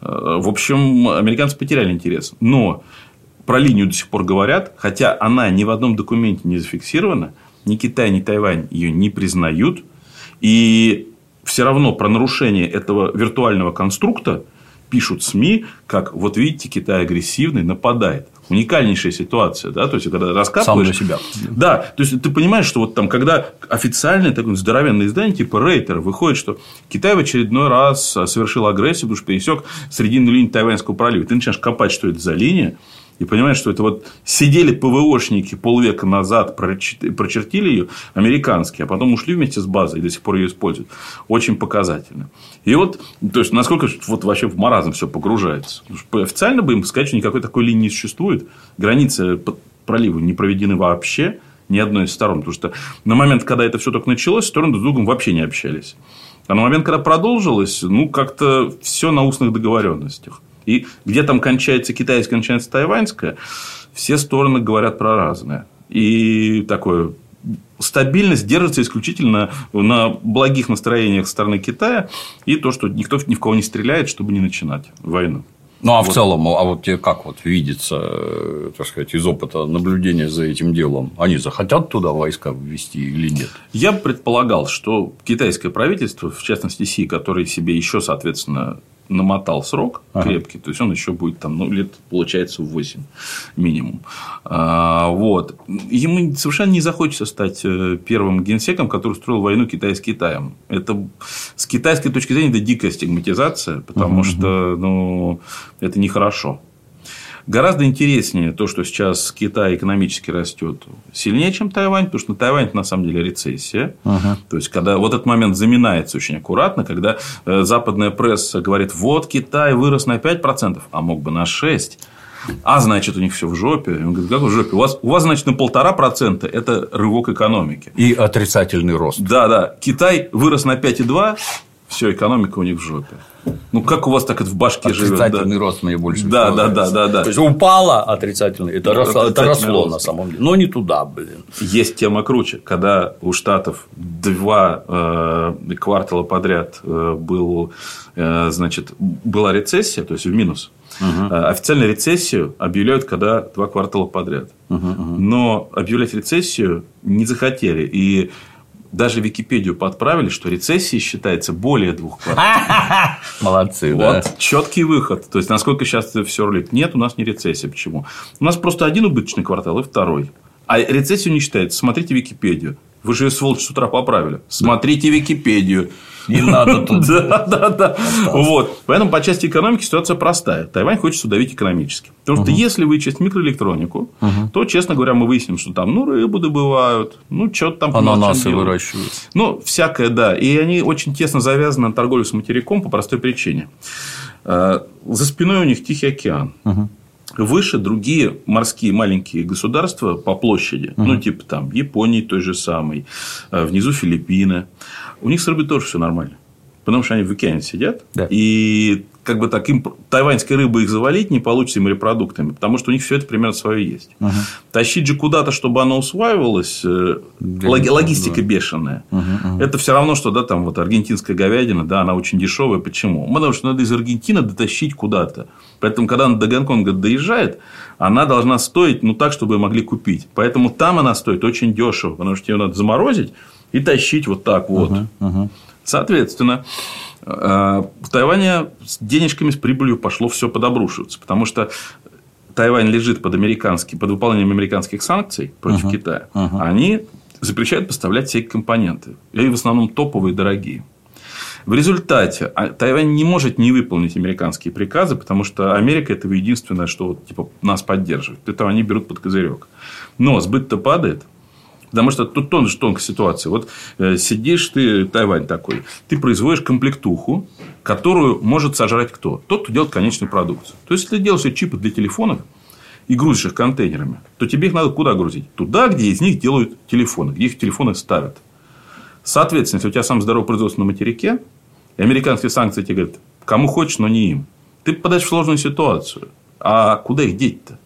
э, в общем, американцы потеряли интерес. Но про линию до сих пор говорят, хотя она ни в одном документе не зафиксирована, ни Китай, ни Тайвань ее не признают. И все равно про нарушение этого виртуального конструкта пишут СМИ, как вот видите, Китай агрессивный, нападает. Уникальнейшая ситуация, да, то есть, когда раскапываешь... Сам себя. Да, то есть, ты понимаешь, что вот там, когда официальное такое здоровенное издание, типа Рейтер, выходит, что Китай в очередной раз совершил агрессию, потому что пересек срединную линию Тайваньского пролива. Ты начинаешь копать, что это за линия, и понимаешь, что это вот сидели ПВОшники полвека назад, прочертили ее, американские, а потом ушли вместе с базой и до сих пор ее используют. Очень показательно. И вот, то есть, насколько вот вообще в маразм все погружается. Официально бы им сказать, что никакой такой линии не существует. Границы пролива не проведены вообще ни одной из сторон. Потому что на момент, когда это все только началось, стороны друг с другом вообще не общались. А на момент, когда продолжилось, ну, как-то все на устных договоренностях. И где там кончается китайское, кончается тайваньское, все стороны говорят про разное. И такое стабильность держится исключительно на благих настроениях стороны Китая и то, что никто ни в кого не стреляет, чтобы не начинать войну. Ну, а вот. в целом, а вот тебе как вот видится, э, так сказать, из опыта наблюдения за этим делом, они захотят туда войска ввести или нет? Я предполагал, что китайское правительство, в частности Си, который себе еще, соответственно, намотал срок ага. крепкий, то есть он еще будет там, ну, лет, получается, 8 минимум. А, вот. Ему совершенно не захочется стать э, первым генсеком, который строил войну Китай с Китаем. Это с китайской точки зрения это дикая стигматизация, потому угу. что ну, это нехорошо. Гораздо интереснее то, что сейчас Китай экономически растет сильнее, чем Тайвань, потому что на Тайване на самом деле рецессия. Ага. То есть, когда вот этот момент заминается очень аккуратно, когда э, западная пресса говорит, вот Китай вырос на 5%, а мог бы на 6%. А значит, у них все в жопе. Он говорит, как в жопе? У вас, у вас, значит, на полтора процента это рывок экономики. И отрицательный рост. Да, да. Китай вырос на 5,2, все, экономика у них в жопе. Ну, как у вас так это в башке живет? Отрицательный да? рост мне больше да, да, да, да, да. То есть упало отрицательный, это, рос, это росло рост. на самом деле. Но не туда, блин. Есть тема круче. Когда у Штатов два э, квартала подряд э, был, э, значит, была рецессия, то есть в минус. Угу. Официально рецессию объявляют, когда два квартала подряд. Угу, угу. Но объявлять рецессию не захотели. И даже Википедию подправили, что рецессия считается более двух кварталов. Молодцы, вот, да. Четкий выход. То есть, насколько сейчас это все рулит. Нет, у нас не рецессия. Почему? У нас просто один убыточный квартал и второй. А рецессию не считается. Смотрите Википедию. Вы же ее, сволочь, с утра поправили. Смотрите Википедию. Не надо тут. Да, да, да. Вот. Поэтому по части экономики ситуация простая. Тайвань хочет удавить экономически. Потому что если вычесть микроэлектронику, то, честно говоря, мы выясним, что там ну, рыбу добывают, ну, что-то там Ананасы выращивают. Ну, всякое, да. И они очень тесно завязаны на торговлю с материком по простой причине. Э, за спиной у них Тихий океан. Выше другие морские маленькие государства по площади, угу. ну, типа там Японии той же самой, э, внизу Филиппины. У них с рыбой тоже все нормально. Потому что они в океане сидят. Да. И как бы так им тайваньской рыбы их завалить не получится им морепродуктами, потому что у них все это примерно свое есть. Угу. Тащить же куда-то, чтобы оно усваивалось, э, лог, логистика да. бешеная. Угу, угу. Это все равно, что да, там вот аргентинская говядина, да, она очень дешевая. Почему? Потому что надо из Аргентины дотащить куда-то. Поэтому, когда она до Гонконга доезжает, она должна стоить ну так, чтобы ее могли купить. Поэтому там она стоит очень дешево, потому что ее надо заморозить и тащить вот так вот. Угу, угу. Соответственно, в Тайване с денежками, с прибылью пошло все подобрушиваться, потому что Тайвань лежит под, американский, под выполнением американских санкций против uh Китая. uh Они запрещают поставлять все компоненты. И в основном топовые, дорогие. В результате а, Тайвань не может не выполнить американские приказы, потому что Америка это единственное, что вот, типа, нас поддерживает. Поэтому они берут под козырек. Но сбыт-то падает. Потому что тут тоже тонкая ситуация. Вот э, сидишь ты, Тайвань такой, ты производишь комплектуху, которую может сожрать кто? Тот, кто делает конечную продукцию. То есть, если ты делаешь чипы для телефонов и грузишь их контейнерами, то тебе их надо куда грузить? Туда, где из них делают телефоны, где их телефоны ставят. Соответственно, если у тебя сам здоровое производство на материке, и американские санкции тебе говорят, кому хочешь, но не им, ты попадаешь в сложную ситуацию. А куда их деть-то?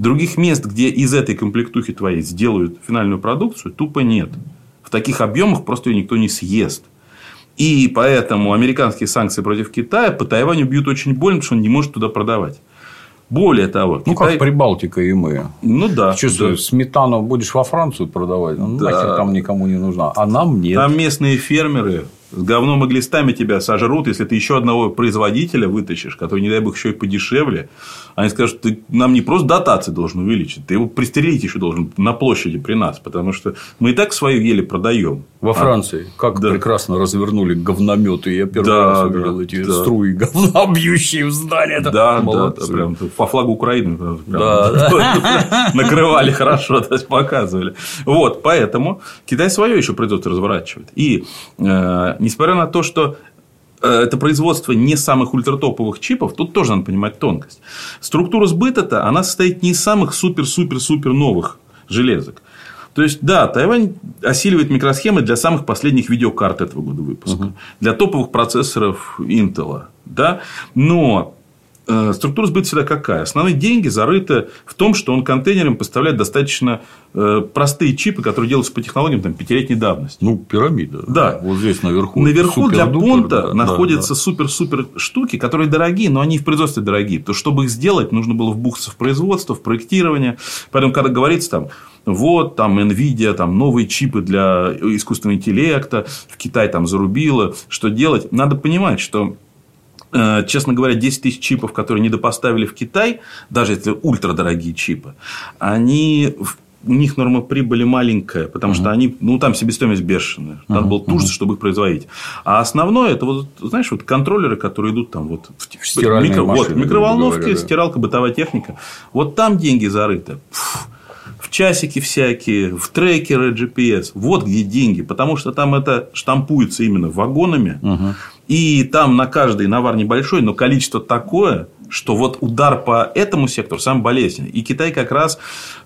Других мест, где из этой комплектухи твоей сделают финальную продукцию, тупо нет. В таких объемах просто ее никто не съест. И поэтому американские санкции против Китая по Тайваню бьют очень больно, потому что он не может туда продавать. Более того, ну Китай... как Прибалтика и мы. Ну да. Чувствую, да. сметану будешь во Францию продавать, ну, да. нахер там никому не нужна. А нам нет. Там местные фермеры с говном и глистами тебя сожрут, если ты еще одного производителя вытащишь, который, не дай бог, еще и подешевле. Они скажут, ты нам не просто дотации должен увеличить, ты его пристрелить еще должен на площади при нас, потому что мы и так свою еле продаем. Во а, Франции как да. прекрасно развернули говнометы. Я первый да, раз увидел да, эти да. струи говна, бьющие в здание. Да, молодцы. да, прям по флагу Украины да, накрывали хорошо, то есть показывали. Вот, поэтому Китай свое еще производство разворачивает. И э, несмотря на то, что э, это производство не самых ультратоповых чипов, тут тоже надо понимать тонкость. Структура сбыта-то, она состоит не из самых супер-супер-супер новых железок. То есть, да, Тайвань осиливает микросхемы для самых последних видеокарт этого года выпуска, угу. для топовых процессоров Intel. Да? Но структура сбыта всегда какая? Основные деньги зарыты в том, что он контейнерам поставляет достаточно э, простые чипы, которые делаются по технологиям там, пятилетней давности. Ну, пирамида. Да. Вот здесь наверху. Наверху для понта да, находятся да. супер-супер штуки, которые дорогие, но они в производстве дорогие. Что, чтобы их сделать, нужно было вбухаться в производство, в проектирование. Поэтому, когда говорится там, вот, там, NVIDIA, там, новые чипы для искусственного интеллекта, в Китай там зарубило, что делать, надо понимать, что Э, честно говоря, 10 тысяч чипов, которые недопоставили в Китай, даже если ультрадорогие чипы, они у них норма прибыли маленькая, потому uh-huh. что они, ну, там себестоимость бешеная. Надо uh-huh. было тужиться, чтобы их производить. А основное, это вот, знаешь, вот контроллеры, которые идут там вот в микро, машины, вот, микроволновки, говоря, да. стиралка, бытовая техника. Вот там деньги зарыты. Фу в часики всякие, в трекеры GPS. Вот где деньги. Потому что там это штампуется именно вагонами. Угу. И там на каждый навар небольшой, но количество такое, что вот удар по этому сектору самый болезненный. И Китай как раз,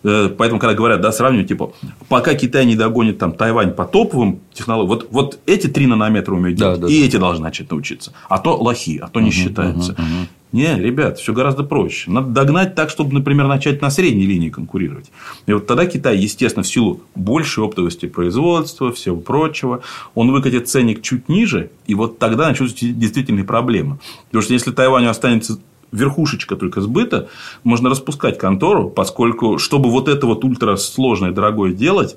э, поэтому, когда говорят, да, сравнивать, типа, пока Китай не догонит там Тайвань по топовым технологиям, вот, вот эти три нанометра умеют делать, да, да, и да. эти должны начать научиться. А то лохи, а то не угу, считается. Угу, угу. Не, ребят, все гораздо проще. Надо догнать так, чтобы, например, начать на средней линии конкурировать. И вот тогда Китай, естественно, в силу большей оптовости производства, всего прочего, он выкатит ценник чуть ниже, и вот тогда начнутся действительные проблемы. Потому что если Тайваню останется верхушечка только сбыта, можно распускать контору, поскольку, чтобы вот это вот ультрасложное, дорогое делать,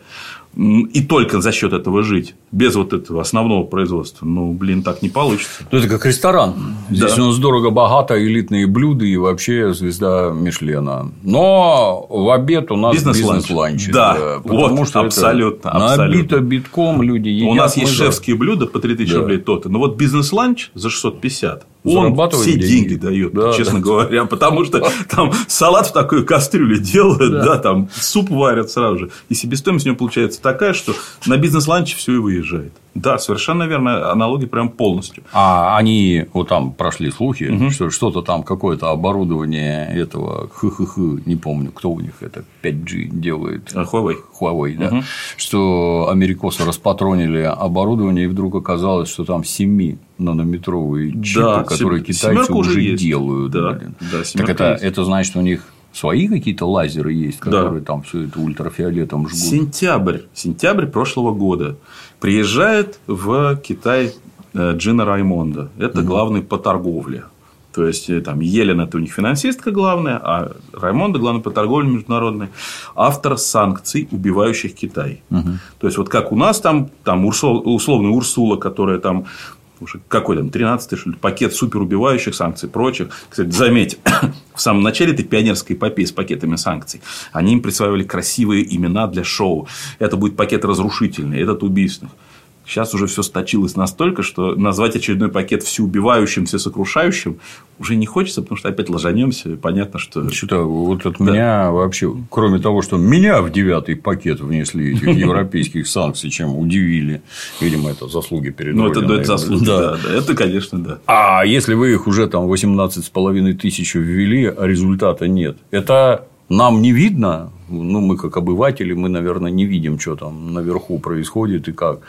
и только за счет этого жить, без вот этого основного производства, ну, блин, так не получится. Ну, это как ресторан. Здесь да. у нас дорого-богато, элитные блюда и вообще звезда Мишлена. Но в обед у нас бизнес-ланч. Бизнес да, да, потому вот, что абсолютно, это абсолютно. набито битком, люди едят. У нас есть шефские блюда по 3000 да. рублей то-то, но вот бизнес-ланч за 650 он все деньги, деньги дает, да, честно да. говоря, потому что там салат в такой кастрюле делают, да. да, там суп варят сразу же, и себестоимость у него получается такая, что на бизнес-ланче все и выезжает. Да, совершенно верно, аналоги прям полностью. А они, вот там прошли слухи, угу. что что-то там, какое-то оборудование этого, хы-хы-хы, не помню, кто у них это 5G делает. А, Huawei. Huawei, да. Угу. Что америкосы распатронили оборудование, и вдруг оказалось, что там 7 нанометровые чипы, да, которые китайцы уже есть. делают. Да, блин. да, так это, есть. это значит, у них свои какие-то лазеры есть, которые да. там все это ультрафиолетом жгут. Сентябрь, сентябрь прошлого года приезжает в Китай э, Джина Раймонда. Это угу. главный по торговле. То есть, э, там, Елена – это у них финансистка главная, а Раймонда – главный по торговле международной. Автор санкций, убивающих Китай. Угу. То есть, вот как у нас там, там условный Урсула, которая там уже какой там, 13-й, что ли, пакет суперубивающих санкций прочих. Кстати, заметь, в самом начале этой пионерской эпопеи с пакетами санкций, они им присваивали красивые имена для шоу. Это будет пакет разрушительный, этот убийственный. Сейчас уже все сточилось настолько, что назвать очередной пакет всеубивающим, всесокрушающим уже не хочется, потому что опять ложанемся. Понятно, что. Что-то вот от да. меня вообще, кроме того, что меня в девятый пакет внесли этих европейских санкций, чем удивили. Видимо, это заслуги перед Ну, это, это заслуги, да. да. Это, конечно, да. А если вы их уже там 18 с половиной тысяч ввели, а результата нет, это нам не видно, ну, мы как обыватели, мы, наверное, не видим, что там наверху происходит и как.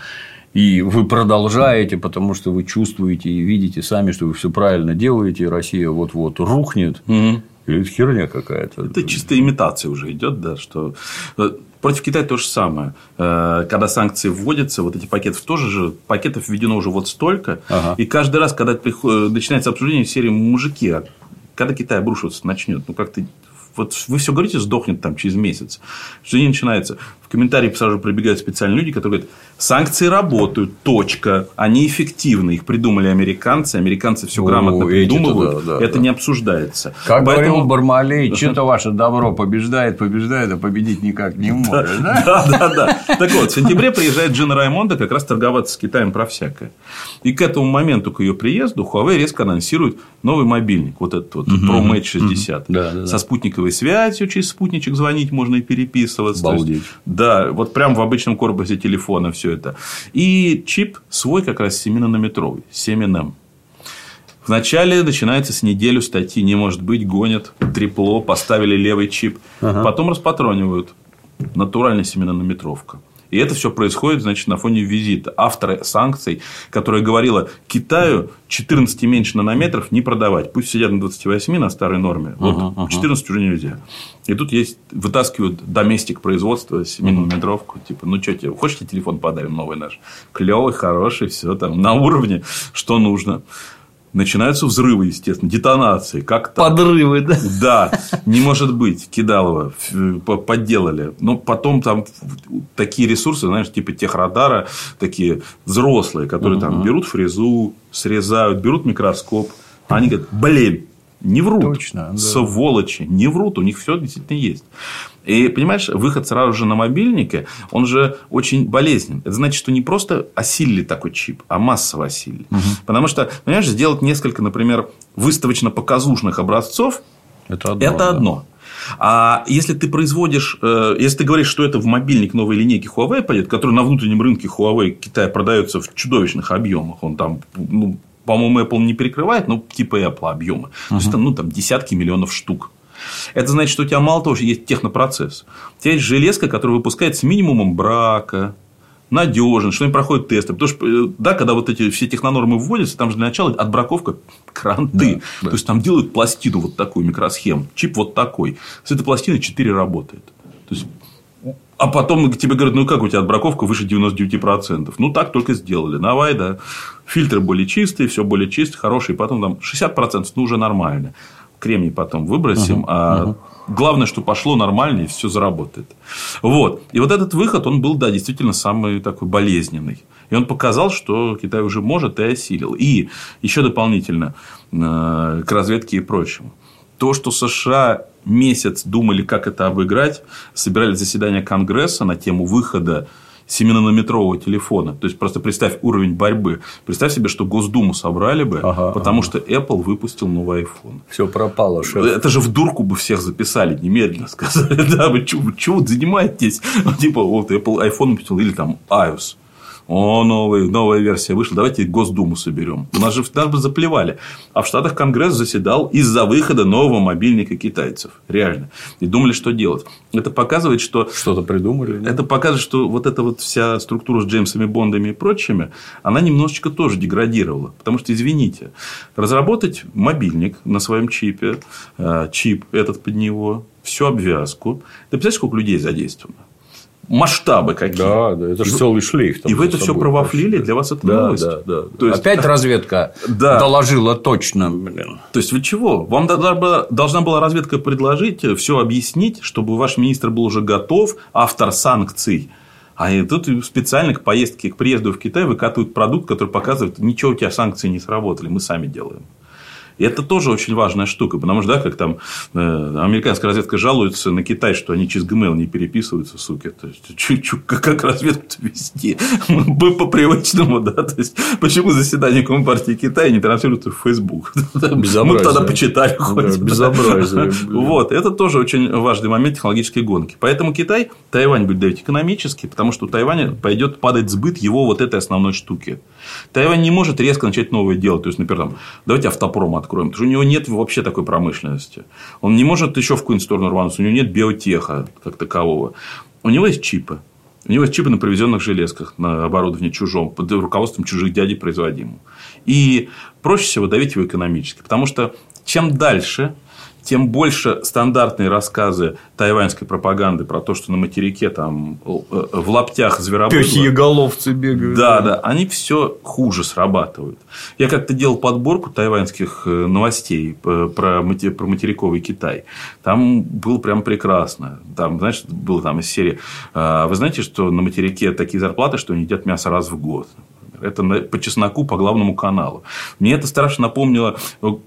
И вы продолжаете, потому что вы чувствуете и видите сами, что вы все правильно делаете, и Россия вот-вот рухнет. Угу. Или это херня какая-то. Это чисто имитация уже идет, да, что э, Против Китая то же самое. Э, когда санкции вводятся, вот эти пакеты тоже же, пакетов введено уже вот столько. Ага. И каждый раз, когда начинается обсуждение серии мужики, когда Китай обрушиваться начнет, ну как-то вот вы все говорите, сдохнет там через месяц. Что не начинается. В комментарии сразу прибегают специальные люди, которые говорят, санкции работают, точка. Они эффективны. Их придумали американцы. Американцы все грамотно О, придумывают. Да, да, это да. не обсуждается. Как Поэтому... говорил Бармалей, что-то ваше добро побеждает, побеждает, а победить никак не может. Да, да, да. Так вот, в сентябре приезжает Джина Раймонда как раз торговаться с Китаем про всякое. И к этому моменту, к ее приезду, Huawei резко анонсирует новый мобильник. Вот этот вот Pro Mate 60. Со спутниковой связью, через спутничек звонить можно и переписываться. Да, вот прям в обычном корпусе телефона все это. И чип свой как раз 7-нанометровый, 7NM. Вначале начинается с неделю статьи, не может быть, гонят, трепло, поставили левый чип. Ага. Потом распатронивают. Натуральная 7-нанометровка. И это все происходит, значит, на фоне визита автора санкций, которая говорила Китаю 14 меньше нанометров не продавать. Пусть сидят на 28 на старой норме. Вот uh-huh, uh-huh. 14 уже нельзя. И тут есть вытаскивают доместик производства 7-нанометровку. Uh-huh. Типа, ну что тебе, хочешь тебе телефон подарим новый наш? Клевый, хороший, все там на уровне, что нужно начинаются взрывы, естественно, детонации. Как то Подрывы, да? Да, не может быть, Кидалова подделали. Но потом там такие ресурсы, знаешь, типа техрадара, такие взрослые, которые угу. там берут фрезу, срезают, берут микроскоп. Они говорят, блин, не врут. Точно. Да. Сволочи. Не врут. У них все действительно есть. И, понимаешь, выход сразу же на мобильнике, он же очень болезнен. Это значит, что не просто осилили такой чип, а массово осилили. Угу. Потому что, понимаешь, сделать несколько, например, выставочно-показушных образцов, это одно. Это одно. А если ты производишь, э, если ты говоришь, что это в мобильник новой линейки Huawei пойдет, который на внутреннем рынке Huawei Китая продается в чудовищных объемах, он там ну, по-моему, Apple не перекрывает, но типа Apple объемы. Uh-huh. То есть, там, ну, там десятки миллионов штук. Это значит, что у тебя мало того, что есть технопроцесс. У тебя есть железка, которая выпускает с минимумом брака, надежен, что они проходят тесты. Потому что, э, да, когда вот эти все технонормы вводятся, там же для начала отбраковка кранты. Да, да. То есть, там делают пластину вот такую микросхему, чип вот такой. С этой пластиной 4 работает. То есть, а потом тебе говорят, ну как у тебя отбраковка выше 99%. Ну так только сделали. Давай, да. Фильтры более чистые, все более чистые, хорошие. Потом там 60% ну уже нормально. Кремний потом выбросим, uh-huh, а uh-huh. главное, что пошло нормально и все заработает. Вот. И вот этот выход, он был, да, действительно самый такой болезненный. И он показал, что Китай уже может и осилил. И еще дополнительно э, к разведке и прочему. То, что США месяц думали, как это обыграть, собирали заседание Конгресса на тему выхода 7-нанометрового телефона. То есть, просто представь уровень борьбы. Представь себе, что Госдуму собрали бы, ага, потому ага. что Apple выпустил новый iPhone. Все пропало. Шеф. Это же в дурку бы всех записали немедленно. Сказали, да, вы что занимаетесь? Типа, вот Apple iPhone выпустил, или там iOS. О, новый, новая версия вышла, давайте Госдуму соберем. У нас же нас бы заплевали. А в Штатах Конгресс заседал из-за выхода нового мобильника китайцев. Реально. И думали, что делать. Это показывает, что... Что-то придумали. Это показывает, что вот эта вот вся структура с Джеймсами Бондами и прочими, она немножечко тоже деградировала. Потому что, извините, разработать мобильник на своем чипе, э, чип этот под него, всю обвязку. Ты представляешь, сколько людей задействовано? Масштабы какие. Да, да, это же целый шлейф. И вы это все провафлили, для вас это да, новость. Да, да, То есть... Опять разведка да. доложила точно. Блин. То есть, вы чего? Вам должна была разведка предложить, все объяснить, чтобы ваш министр был уже готов, автор санкций. А тут специально к поездке, к приезду в Китай выкатывают продукт, который показывает, ничего у тебя санкции не сработали, мы сами делаем. И это тоже очень важная штука, потому что, да, как там э, американская разведка жалуется на Китай, что они через Gmail не переписываются, суки. То есть, чу -чу, как, разведку вести? Мы по привычному, да. То есть, почему заседание Компартии Китая не транслируется в Facebook? Мы тогда почитали хоть. Безобразие. Вот. Это тоже очень важный момент технологической гонки. Поэтому Китай Тайвань будет давить экономически, потому что у Тайваня пойдет падать сбыт его вот этой основной штуки. Тайвань не может резко начать новое дело. То есть, например, там, давайте автопром откроем. Потому что у него нет вообще такой промышленности. Он не может еще в какую-нибудь сторону рвануться. У него нет биотеха как такового. У него есть чипы. У него есть чипы на провизионных железках, на оборудовании чужом, под руководством чужих дядей производимым. И проще всего давить его экономически. Потому что чем дальше тем больше стандартные рассказы тайваньской пропаганды про то, что на материке там э, в лаптях зверобыдло. Пёсьеголовцы бегают. Да, да, они все хуже срабатывают. Я как-то делал подборку тайваньских э, новостей про, про материковый Китай. Там было прям прекрасно. Там, знаешь, было там из серии. «А вы знаете, что на материке такие зарплаты, что они едят мясо раз в год. Это по чесноку, по главному каналу. Мне это страшно напомнило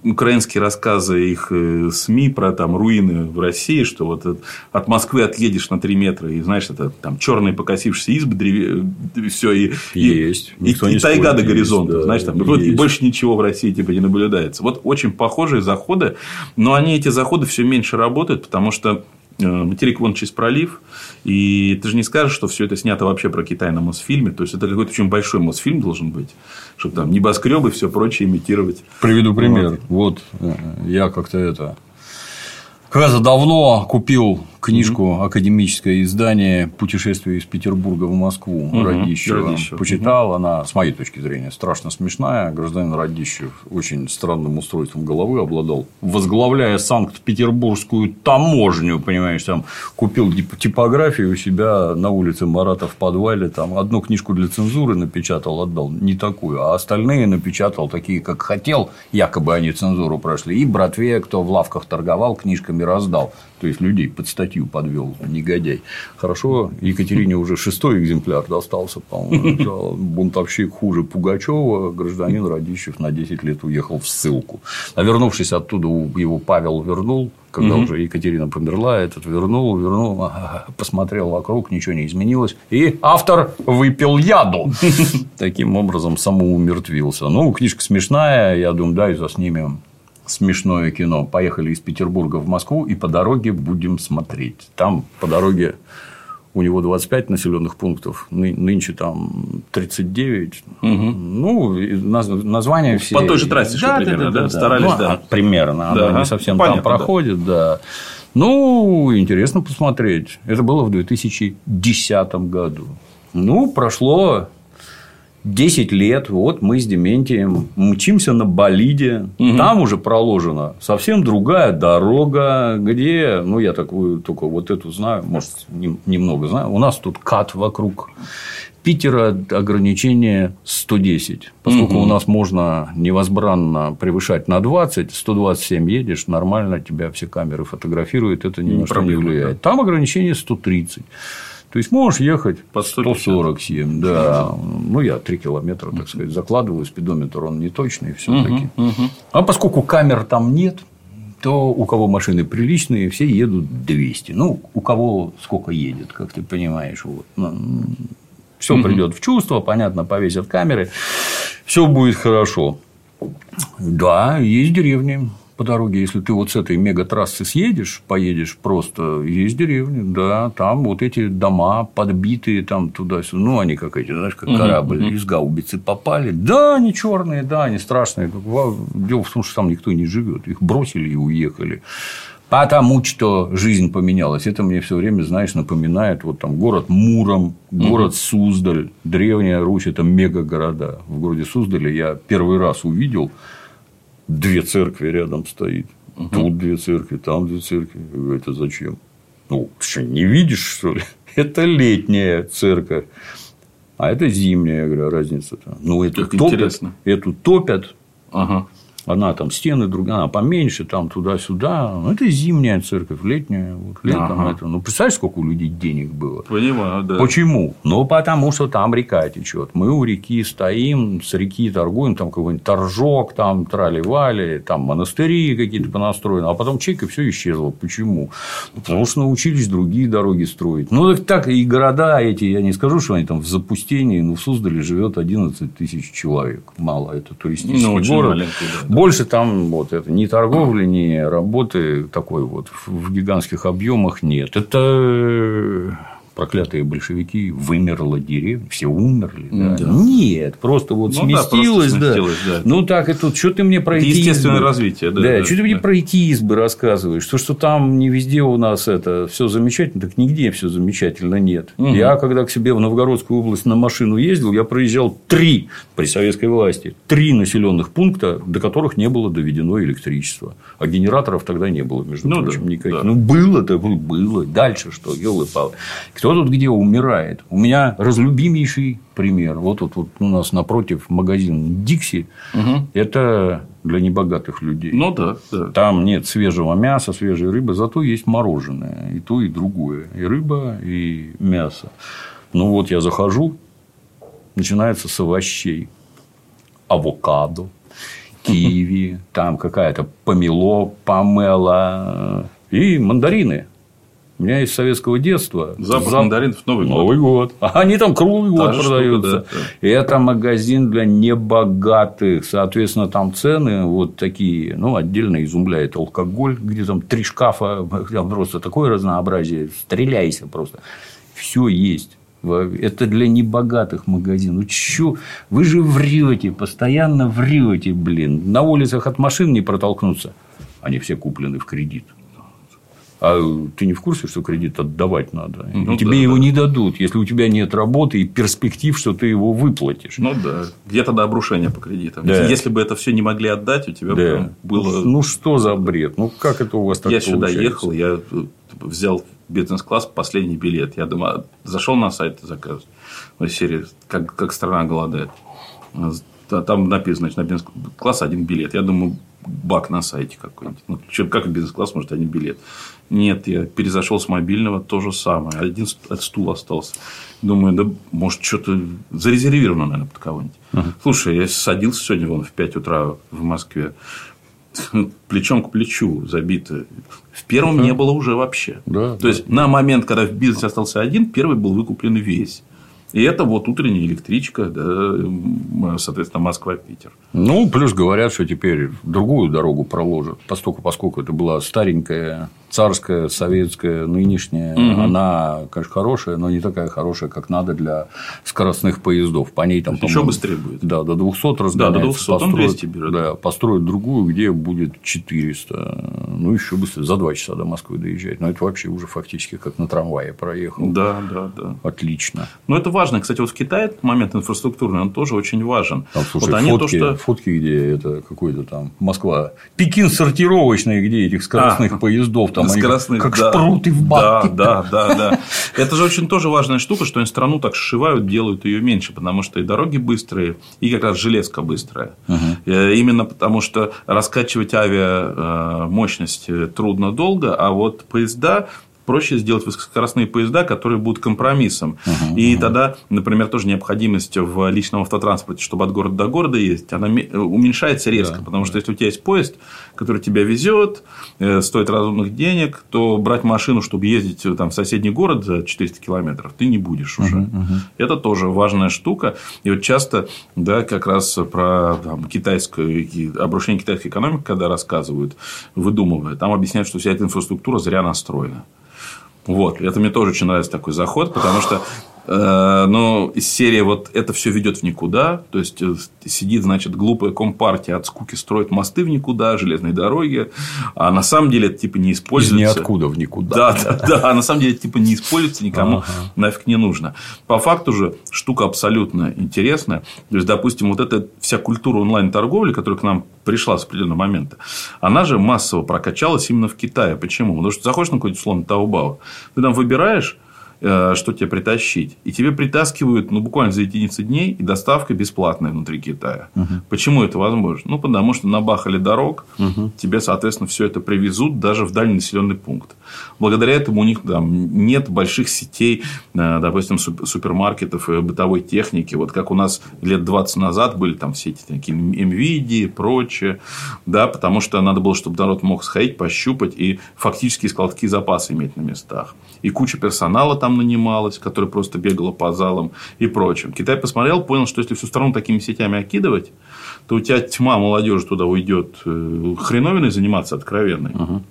украинские рассказы их э, СМИ про там, руины в России, что вот от Москвы отъедешь на 3 метра, и знаешь, это там черные покосившиеся избы, древе... Э, все, и, есть. и, и, и тайга до горизонта, да, знаешь, там, и больше ничего в России типа не наблюдается. Вот очень похожие заходы, но они эти заходы все меньше работают, потому что Э, материк вон через пролив, и ты же не скажешь, что все это снято вообще про Китай на Мосфильме. То есть, это какой-то очень большой Мосфильм должен быть, чтобы там небоскребы и все прочее имитировать. Приведу пример. Вот, вот э, я как-то это когда-то давно купил книжку mm-hmm. академическое издание «Путешествие из Петербурга в Москву» mm-hmm. Радищева. Радищев. Почитал, mm-hmm. она, с моей точки зрения, страшно смешная. Гражданин Радищев очень странным устройством головы обладал. Возглавляя Санкт-Петербургскую таможню, понимаешь, там купил типографию у себя на улице Марата в подвале, там одну книжку для цензуры напечатал, отдал, не такую, а остальные напечатал такие, как хотел, якобы они цензуру прошли, и братве, кто в лавках торговал, книжками раздал. То есть людей под статью подвел негодяй. Хорошо, Екатерине уже шестой экземпляр достался, по-моему. Бунтовщик хуже Пугачева, гражданин Радищев на 10 лет уехал в ссылку. А вернувшись оттуда, его Павел вернул, когда угу. уже Екатерина померла, этот вернул, вернул, посмотрел вокруг, ничего не изменилось. И автор выпил яду. Таким образом, самоумертвился. Ну, книжка смешная, я думаю, да, и заснимем смешное кино. Поехали из Петербурга в Москву и по дороге будем смотреть. Там по дороге у него 25 населенных пунктов, нынче там 39. Угу. Ну, название все. По той же трассе, да, что примерно, да, да, да, старались, ну, да. Примерно, да. оно не совсем Понятно, там проходит, да. да. Ну, интересно посмотреть. Это было в 2010 году. Ну, прошло 10 лет, вот мы с Дементием мчимся на болиде, угу. там уже проложена совсем другая дорога, где, ну, я такую только вот эту знаю, может, немного знаю, у нас тут кат вокруг Питера ограничение 110. Поскольку угу. у нас можно невозбранно превышать на 20, 127 едешь, нормально тебя все камеры фотографируют, это ни на что не влияет. Да. Там ограничение 130. То есть можешь ехать по 147, да. Ну, я 3 километра, так сказать, закладываю, спидометр он не точный, все-таки. А поскольку камер там нет, то у кого машины приличные, все едут 200. Ну, у кого сколько едет, как ты понимаешь. Вот. Ну, все придет в чувство, понятно, повесят камеры, все будет хорошо. Да, есть деревни, по дороге, если ты вот с этой мегатрассы съедешь, поедешь просто, есть деревни, да, там вот эти дома подбитые там туда-сюда, ну, они как эти, знаешь, как корабль из гаубицы попали, да, они черные, да, они страшные, дело в том, что там никто не живет, их бросили и уехали. Потому что жизнь поменялась. Это мне все время, знаешь, напоминает вот там город Муром, город угу. Суздаль, древняя Русь, это мегагорода. В городе Суздале я первый раз увидел две церкви рядом стоит. Угу. Тут две церкви, там две церкви. Это зачем? Ну, ты что, не видишь, что ли? Это летняя церковь. А это зимняя, я говорю, разница-то. Ну, эту топят, интересно. эту топят, ага. Она там стены другая, она поменьше, там туда-сюда. Ну, это зимняя церковь, летняя. Вот летом ага. это. Ну, представляешь, сколько у людей денег было? Понимаю, да. Почему? Ну, потому что там река течет. Мы у реки стоим, с реки торгуем, там какой-нибудь торжок, там трали-вали, там монастыри какие-то понастроены, а потом чек, и все исчезло. Почему? Ну, потому что научились другие дороги строить. Ну, так, так и города эти, я не скажу, что они там в запустении, но в Суздале живет 11 тысяч человек. Мало, это туристический ну, город. Маленький, да. Больше там вот это ни торговли, ни работы такой вот в гигантских объемах нет. Это проклятые большевики, вымерла деревня, все умерли. Да? Да. Нет, просто вот ну, сместилось, да, просто да. да. Ну так и тут, что ты мне про это естественное избы? развитие, да. Да, да что ты да. мне про эти избы рассказываешь? То, что там не везде у нас это все замечательно, так нигде все замечательно нет. Угу. Я когда к себе в Новгородскую область на машину ездил, я проезжал три при советской власти, три населенных пункта, до которых не было доведено электричество. А генераторов тогда не было, между ну, прочим, да, никаких. Да. Ну, было-то было. Дальше что, елы палы кто тут где умирает? У меня разлюбимейший пример. Вот вот, вот у нас напротив магазин Дикси. Угу. Это для небогатых людей. Ну да, да. Там нет свежего мяса, свежей рыбы, зато есть мороженое. И то, и другое. И рыба, и мясо. Ну вот я захожу, начинается с овощей. Авокадо, киви, там какая-то помело, помела и мандарины. У меня из советского детства. Запах зап... мандаринов Новый год. Новый год. А они там круглый год Та продаются. Штука, да, Это магазин для небогатых. Соответственно, там цены вот такие. Ну, отдельно изумляет алкоголь, где там три шкафа, там просто такое разнообразие. Стреляйся просто. Все есть. Это для небогатых магазин. Ну, чё? Вы же врете, постоянно врете, блин. На улицах от машин не протолкнуться. Они все куплены в кредит. А ты не в курсе, что кредит отдавать надо? Ну, и тебе да, его да. не дадут, если у тебя нет работы и перспектив, что ты его выплатишь. Ну да. Где тогда обрушение по кредитам? Да. Если бы это все не могли отдать, у тебя да. было. Ну что за бред? Ну как это у вас так Я получается? сюда ехал, я взял бизнес-класс последний билет. Я думаю, зашел на сайт и заказ. Ну, серии как, как страна голодает. Там написано, значит, на бизнес-класс один билет. Я думаю, бак на сайте какой-нибудь. Ну, как бизнес-класс может один билет? Нет, я перезашел с мобильного, то же самое. Один стул остался. Думаю, да, может, что-то зарезервировано, наверное, под кого-нибудь. Uh-huh. Слушай, я садился сегодня вон в 5 утра в Москве. Плечом к плечу забито. В первом uh-huh. не было уже вообще. Да, то да. есть, на момент, когда в бизнесе остался один, первый был выкуплен весь. И это вот утренняя электричка, да, соответственно, Москва-Питер. Ну, плюс говорят, что теперь другую дорогу проложат, поскольку, поскольку это была старенькая царская, советская, нынешняя, угу. она, конечно, хорошая, но не такая хорошая, как надо для скоростных поездов. По ней там, Еще быстрее будет. Да, до 200 разгоняется. Да, до 200, построят, 200 берет. Да, построят другую, где будет 400. Ну, еще быстрее, за 2 часа до Москвы доезжать. Но это вообще уже фактически как на трамвае проехал. Да, да, да. Отлично. Но это важно. Кстати, вот в Китае момент инфраструктурный, он тоже очень важен. Там, слушай, вот они фотки, то, что... фотки, где это какой-то там Москва. Пекин сортировочный, где этих скоростных а, поездов там скоростных, как да, шпруты в банке. Да, да, да, да. Это же очень тоже важная штука, что они страну так сшивают, делают ее меньше, потому что и дороги быстрые, и как раз железка быстрая. Угу. Именно потому что раскачивать авиа э, мощность трудно долго, а вот поезда проще сделать высокоскоростные поезда, которые будут компромиссом. Uh-huh, и uh-huh. тогда, например, тоже необходимость в личном автотранспорте, чтобы от города до города ездить, она уменьшается резко. Да, потому что если у тебя есть поезд, который тебя везет, э, стоит разумных денег, то брать машину, чтобы ездить э, там, в соседний город за 400 километров, ты не будешь уже. Uh-huh, uh-huh. Это тоже важная штука. И вот часто, да, как раз про там, китайскую, обрушение китайской экономики, когда рассказывают, выдумывая, там объясняют, что вся эта инфраструктура зря настроена. Вот, это мне тоже очень нравится такой заход, потому что но из серии вот это все ведет в никуда. То есть э, сидит, значит, глупая компартия от скуки строит мосты в никуда, железные дороги. А на самом деле это типа не используется. Из ниоткуда в никуда. Да, да, да. А на самом деле это типа не используется, никому ага. нафиг не нужно. По факту же штука абсолютно интересная. То есть, допустим, вот эта вся культура онлайн-торговли, которая к нам пришла с определенного момента, она же массово прокачалась именно в Китае. Почему? Потому что заходишь на какой-то условно Таобао, ты там выбираешь Э, что тебе притащить. И тебе притаскивают ну, буквально за единицы дней, и доставка бесплатная внутри Китая. Угу. Почему это возможно? Ну, потому что набахали дорог, угу. тебе, соответственно, все это привезут даже в дальний населенный пункт. Благодаря этому у них там, нет больших сетей, э, допустим, супермаркетов и бытовой техники. Вот как у нас лет 20 назад были там все эти такие NVIDIA и прочее. Да, потому что надо было, чтобы народ мог сходить, пощупать и фактически складские запасы иметь на местах. И куча персонала там там нанималась, которая просто бегала по залам и прочим. Китай посмотрел, понял, что если всю страну такими сетями окидывать, то у тебя тьма молодежи туда уйдет э, хреновиной заниматься откровенной. Угу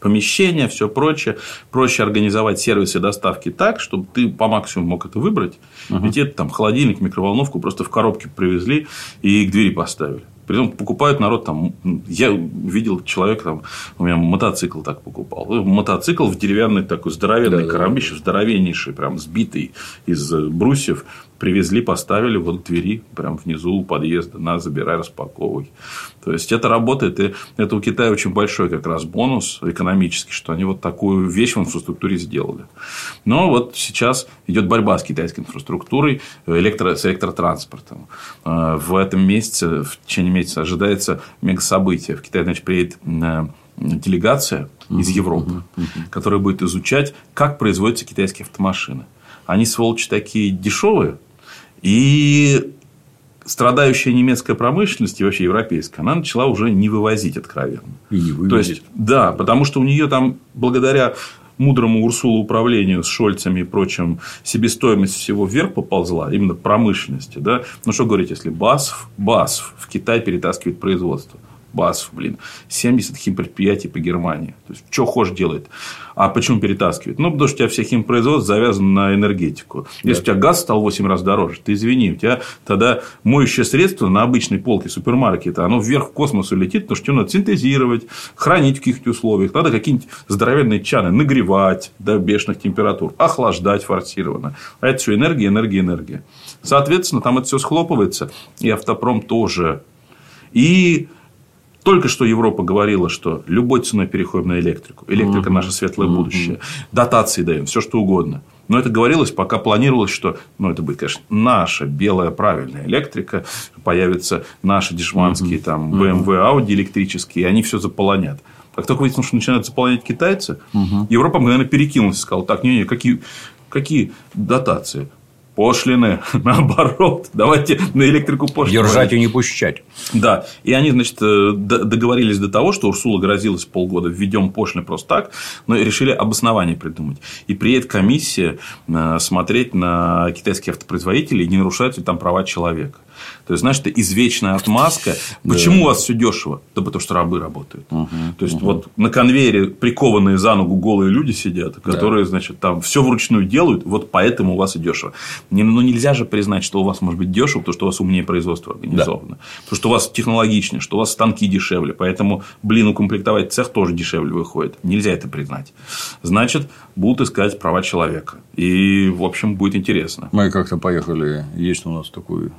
помещения, все прочее. Проще организовать сервисы доставки так, чтобы ты по максимуму мог это выбрать. Uh-huh. Ведь это там холодильник, микроволновку просто в коробке привезли и к двери поставили. Притом покупают народ там. Я видел человека там, у меня мотоцикл так покупал. Мотоцикл в деревянной такой здоровенной да, коробище, да, да. здоровеннейший, прям сбитый из брусьев привезли, поставили вот к двери, прям внизу у подъезда, на, забирай, распаковывай. То есть, это работает, и это у Китая очень большой как раз бонус экономический, что они вот такую вещь в инфраструктуре сделали. Но вот сейчас идет борьба с китайской инфраструктурой, электро, с электротранспортом. Э, в этом месяце, в течение месяца ожидается мегасобытие. В Китай, значит, приедет э, делегация из Европы, которая будет изучать, как производятся китайские автомашины. Они, сволочи, такие дешевые, и страдающая немецкая промышленность и вообще европейская, она начала уже не вывозить откровенно. И не То есть, да, потому что у нее там, благодаря мудрому Урсулу управлению с Шольцами и прочим, себестоимость всего вверх поползла, именно промышленности. Да? Ну, что говорить, если БАСФ, БАСФ в Китай перетаскивает производство. БАСФ, блин, 70 химпредприятий по Германии. То есть, что хочешь делает. А почему перетаскивает? Ну, потому что у тебя все химпроизводство завязано на энергетику. Если да. у тебя газ стал в 8 раз дороже, ты извини, у тебя тогда моющее средство на обычной полке супермаркета, оно вверх в космос улетит, потому что тебе надо синтезировать, хранить в каких-то условиях. Надо какие-нибудь здоровенные чаны нагревать до бешеных температур, охлаждать форсированно. А это все энергия, энергия, энергия. Соответственно, там это все схлопывается, и автопром тоже. И только что Европа говорила, что любой ценой переходим на электрику. Электрика угу. наше светлое угу. будущее. Дотации даем, все что угодно. Но это говорилось, пока планировалось, что ну, это будет, конечно, наша белая правильная электрика, появятся наши дешманские угу. там BMW, Audi электрические, и они все заполонят. Как только выяснилось, что начинают заполнять китайцы, угу. Европа, наверное, перекинулась и сказала, так, не, не, какие, какие дотации? Пошлины, наоборот, давайте на электрику пошлины. Держать и не пущать. Да, и они, значит, э, договорились до того, что Урсула грозилась полгода введем пошлины просто так, но решили обоснование придумать. И приедет комиссия э, смотреть на китайские автопроизводители, не нарушают ли там права человека. То есть, знаешь, это извечная отмазка. Почему у вас все дешево? Да потому что рабы работают. То есть, вот на конвейере прикованные за ногу голые люди сидят, которые, значит, там все вручную делают, вот поэтому у вас и дешево. Ну, нельзя же признать, что у вас может быть дешево, потому что у вас умнее производство организовано. Потому что у вас технологичнее, что у вас станки дешевле. Поэтому, блин, укомплектовать цех тоже дешевле выходит. Нельзя это признать. Значит, будут искать права человека. И, в общем, будет интересно. Мы как-то поехали, есть у нас такой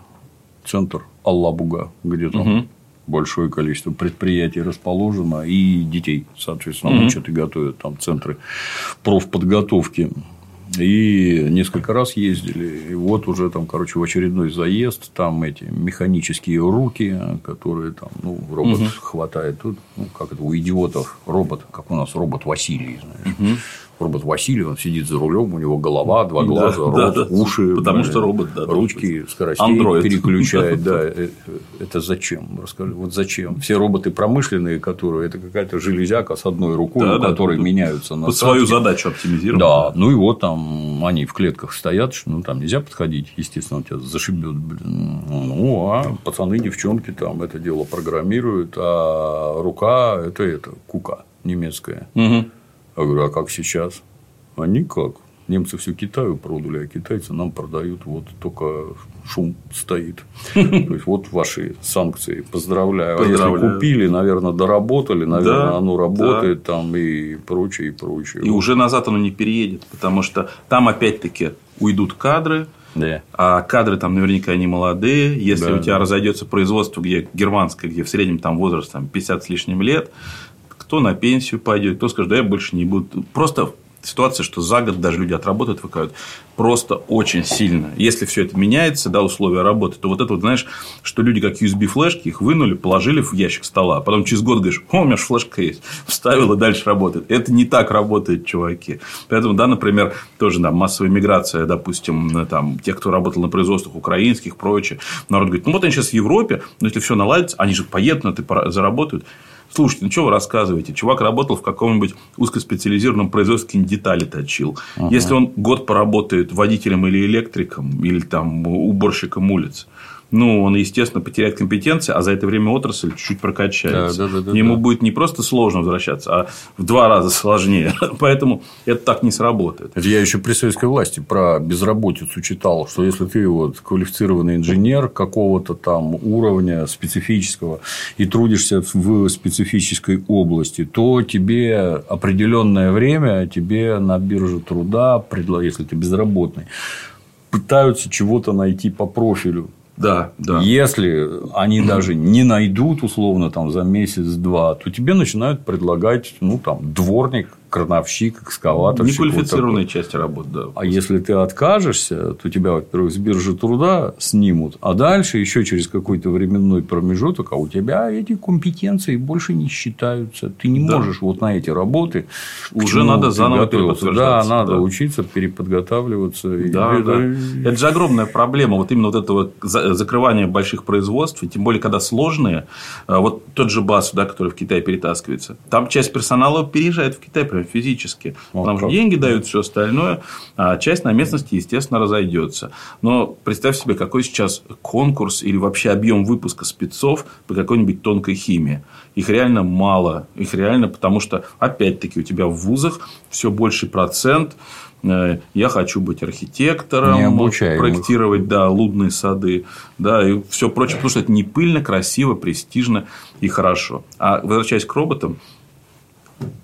центр Аллабуга, где там угу. большое количество предприятий расположено, и детей, соответственно, угу. учат и готовят там центры профподготовки. И несколько раз ездили, и вот уже там, короче, в очередной заезд, там эти механические руки, которые там, ну, робот угу. хватает тут, ну, как это у идиотов робот, как у нас робот Василий, знаешь. Угу робот Василий, он сидит за рулем, у него голова, два глаза, да, рот, да, да, уши, потому что робот, да, ручки, скоростей Android. переключает, да, э, это зачем? Расскажи, вот зачем? Все роботы промышленные, которые это какая-то железяка с одной рукой, да, у которой да, меняются на под свою задачу оптимизировать. Да, ну и вот там они в клетках стоят, ну там нельзя подходить, естественно, он тебя зашибет, блин. Ну, а пацаны, девчонки там это дело программируют, а рука это это кука немецкая. Угу. Я говорю, а как сейчас? А никак. Немцы все Китаю продали, а китайцы нам продают, вот только шум стоит. То есть, вот ваши санкции. Поздравляю. Поздравляю. А если купили, наверное, доработали, наверное, да, оно работает да. там и прочее, и прочее. И вот. уже назад оно не переедет, потому что там опять-таки уйдут кадры, да. А кадры там наверняка не молодые. Если да, у тебя да. разойдется производство, где германское, где в среднем там возраст там, 50 с лишним лет, кто на пенсию пойдет, кто скажет, да я больше не буду. Просто ситуация, что за год даже люди отработают, выкают просто очень сильно. Если все это меняется, да, условия работы, то вот это вот, знаешь, что люди как USB-флешки, их вынули, положили в ящик стола, а потом через год говоришь, о, у меня же флешка есть, вставил и дальше работает. Это не так работает, чуваки. Поэтому, да, например, тоже да, массовая миграция, допустим, там, тех, кто работал на производствах украинских, прочее. Народ говорит, ну вот они сейчас в Европе, но если все наладится, они же поедут на это, заработают. Слушайте, ну что вы рассказываете? Чувак работал в каком-нибудь узкоспециализированном производстве, детали точил. Ага. Если он год поработает водителем или электриком, или там уборщиком улиц, ну, он, естественно, потеряет компетенции, а за это время отрасль чуть-чуть прокачается. Да, да, да, Ему да. будет не просто сложно возвращаться, а в два раза сложнее. Поэтому это так не сработает. Я еще при советской власти про безработицу читал, что если ты вот квалифицированный инженер какого-то там уровня специфического и трудишься в специфической области, то тебе определенное время тебе на бирже труда, если ты безработный, пытаются чего-то найти по профилю. Да, да. Если они даже не найдут, условно, там, за месяц-два, то тебе начинают предлагать, ну, там, дворник, крановщик, экскаватор. Неквалифицированные вот части работы, да. А если ты откажешься, то тебя, во-первых, с биржи труда снимут, а дальше еще через какой-то временной промежуток, а у тебя эти компетенции больше не считаются. Ты не да. можешь вот на эти работы. Уже надо заново Да, надо да. учиться, переподготавливаться. Да, и... да. Это же огромная проблема. Вот именно вот это вот закрывание больших производств, и тем более, когда сложные, а, вот тот же БАС, да, который в Китай перетаскивается, там часть персонала переезжает в Китай прям физически. Вот Потому что деньги дают все остальное, а часть на местности, естественно, разойдется. Но представь себе, какой сейчас конкурс или вообще объем выпуска спецов по какой-нибудь тонкой химии. Их реально мало. Их реально, потому что, опять-таки, у тебя в вузах все больший процент э, я хочу быть архитектором, проектировать, да, лудные сады, да, и все прочее, потому что это не пыльно, красиво, престижно и хорошо. А возвращаясь к роботам,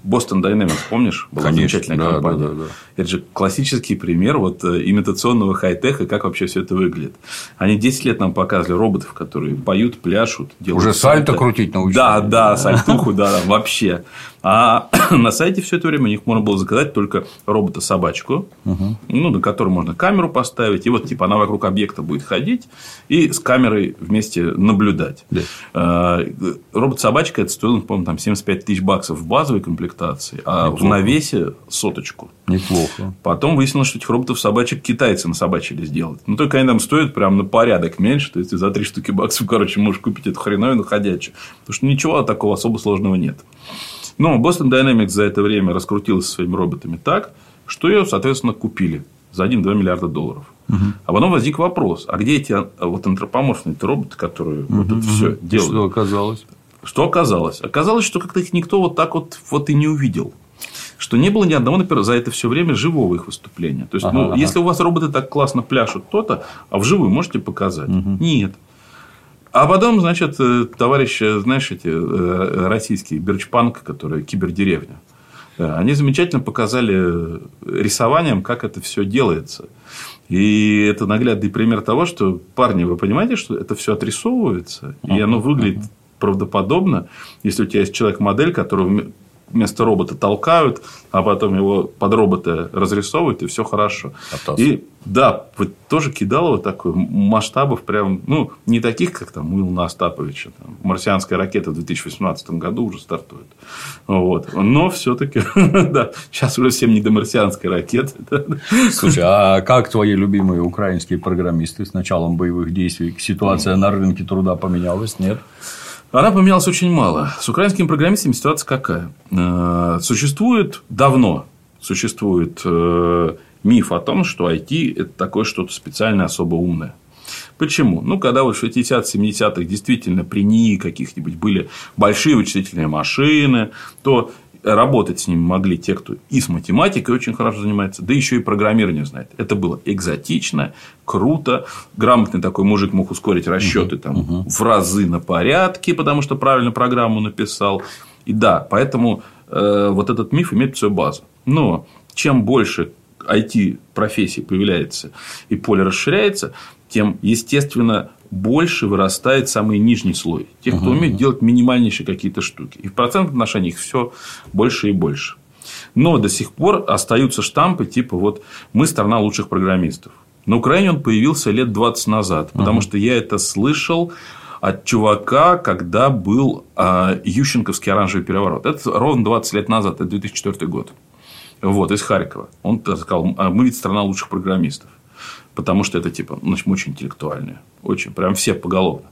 Boston Dynamics, помнишь? Была Конечно, замечательная да, компания. Да, да, да. Это же классический пример вот э, имитационного хай-теха, как вообще все это выглядит. Они 10 лет нам показывали роботов, которые поют, пляшут, делают. Уже сальто крутить научились. Да, да, сальтуху, да, вообще. А на сайте все это время у них можно было заказать только робота-собачку, угу. ну, на которую можно камеру поставить. И вот, типа, она вокруг объекта будет ходить и с камерой вместе наблюдать. Да. А, робот-собачка это стоило, по-моему, там 75 тысяч баксов в базовой комплектации, а Неплохо. в навесе соточку. Неплохо. Потом выяснилось, что этих роботов-собачек китайцы насобачили сделать. Ну, только они там стоят прям на порядок меньше. То есть, за три штуки баксов, короче, можешь купить эту хреновину ходячую. Потому что ничего такого особо сложного нет. Но Boston Dynamics за это время раскрутился своими роботами так, что ее, соответственно, купили за 1-2 миллиарда долларов. Угу. А потом возник вопрос, а где эти а, вот антропоморфные роботы, которые угу, вот это все делают? Что оказалось? Что оказалось? Оказалось, что как-то их никто вот так вот, вот и не увидел. Что не было ни одного, например, за это все время живого их выступления. То есть, ага, ну, ага. если у вас роботы так классно пляшут то-то, а вживую можете показать? Угу. Нет. А потом, значит, э, товарищи, знаешь, эти э, российские Берчпанк, которые кибердеревня, э, они замечательно показали рисованием, как это все делается. И это наглядный пример того, что, парни, вы понимаете, что это все отрисовывается, и оно выглядит правдоподобно, если у тебя есть человек-модель, который вместо робота толкают, а потом его под робота разрисовывают, и все хорошо. Атас. И да, вот тоже кидало вот такой масштабов прям, ну, не таких, как там у Илона Остаповича. Там, марсианская ракета в 2018 году уже стартует. Вот. Но все-таки, да, сейчас уже всем не до марсианской ракеты. Слушай, а как твои любимые украинские программисты с началом боевых действий? Ситуация на рынке труда поменялась, нет? Она поменялась очень мало. С украинскими программистами ситуация какая? Э, существует давно существует э, миф о том, что IT – это такое что-то специально особо умное. Почему? Ну, когда вот в 60-70-х действительно при НИИ каких-нибудь были большие вычислительные машины, то работать с ними могли те, кто и с математикой очень хорошо занимается, да еще и программирование знает. Это было экзотично, круто. Грамотный такой мужик мог ускорить расчеты угу, там, угу. в разы на порядке, потому что правильно программу написал. И да, поэтому э, вот этот миф имеет свою базу. Но чем больше IT-профессий появляется и поле расширяется, тем, естественно, больше вырастает самый нижний слой. Тех, кто умеет делать минимальнейшие какие-то штуки. И в процентном отношении их все больше и больше. Но до сих пор остаются штампы типа вот мы страна лучших программистов. На Украине он появился лет 20 назад, потому угу. что я это слышал от чувака, когда был э, Ющенковский оранжевый переворот. Это ровно 20 лет назад, это 2004 год. Вот, из Харькова. Он сказал, «А мы ведь страна лучших программистов потому что это типа, ну, очень интеллектуальные. Очень, прям все поголовно.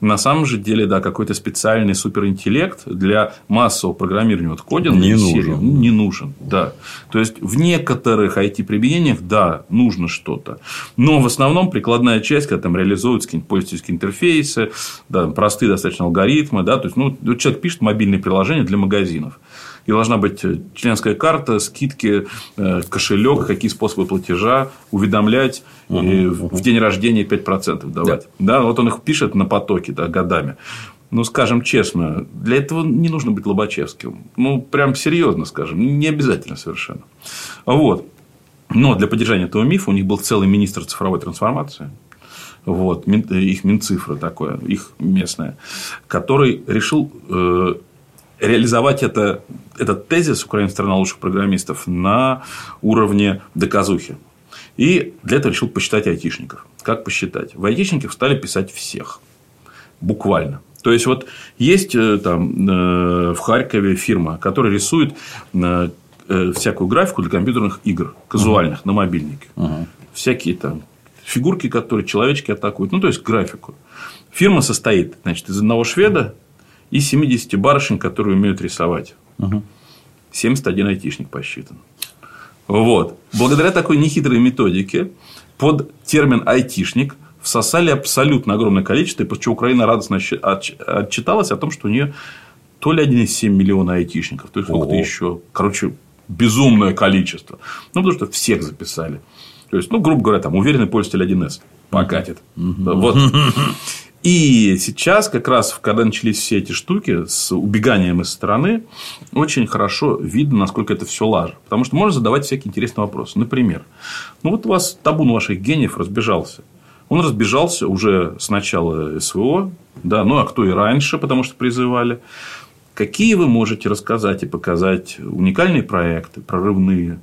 На самом же деле, да, какой-то специальный суперинтеллект для массового программирования вот кодинга не нужен. Ну, не нужен, да. То есть, в некоторых IT-применениях, да, нужно что-то. Но в основном прикладная часть, когда там реализуются какие-нибудь пользовательские интерфейсы, да, простые достаточно алгоритмы, да, то есть, ну, человек пишет мобильные приложения для магазинов и должна быть э, членская карта, скидки, э, кошелек, какие способы платежа, уведомлять угу, и в день рождения 5% давать. Да. да, вот он их пишет на потоке да, годами. Ну, скажем честно, для этого не нужно быть Лобачевским. Ну, прям серьезно скажем, не обязательно совершенно. Вот. Но для поддержания этого мифа у них был целый министр цифровой трансформации. Вот, их Минцифра такое, их местное, который решил э, реализовать это, этот тезис «Украина – страна лучших программистов» на уровне доказухи. И для этого решил посчитать айтишников. Как посчитать? В айтишников стали писать всех. Буквально. То есть, вот есть э, там э, в Харькове фирма, которая рисует э, всякую графику для компьютерных игр, казуальных, uh-huh. на мобильнике. Uh-huh. Всякие там фигурки, которые человечки атакуют. Ну, то есть, графику. Фирма состоит значит, из одного шведа, и 70 барышень, которые умеют рисовать. Угу. 71 айтишник посчитан. Вот. Благодаря такой нехитрой методике под термин айтишник всосали абсолютно огромное количество, и после Украина радостно отчиталась о том, что у нее то ли 1,7 миллиона айтишников, то есть сколько-то еще. Короче, безумное количество. Ну, потому что всех записали. То есть, ну, грубо говоря, там уверенный пользователь 1С покатит. Вот. И сейчас, как раз, когда начались все эти штуки с убеганием из страны, очень хорошо видно, насколько это все лажа. Потому что можно задавать всякие интересные вопросы. Например, ну вот у вас табун ваших гениев разбежался. Он разбежался уже с начала СВО, да, ну а кто и раньше, потому что призывали. Какие вы можете рассказать и показать уникальные проекты, прорывные,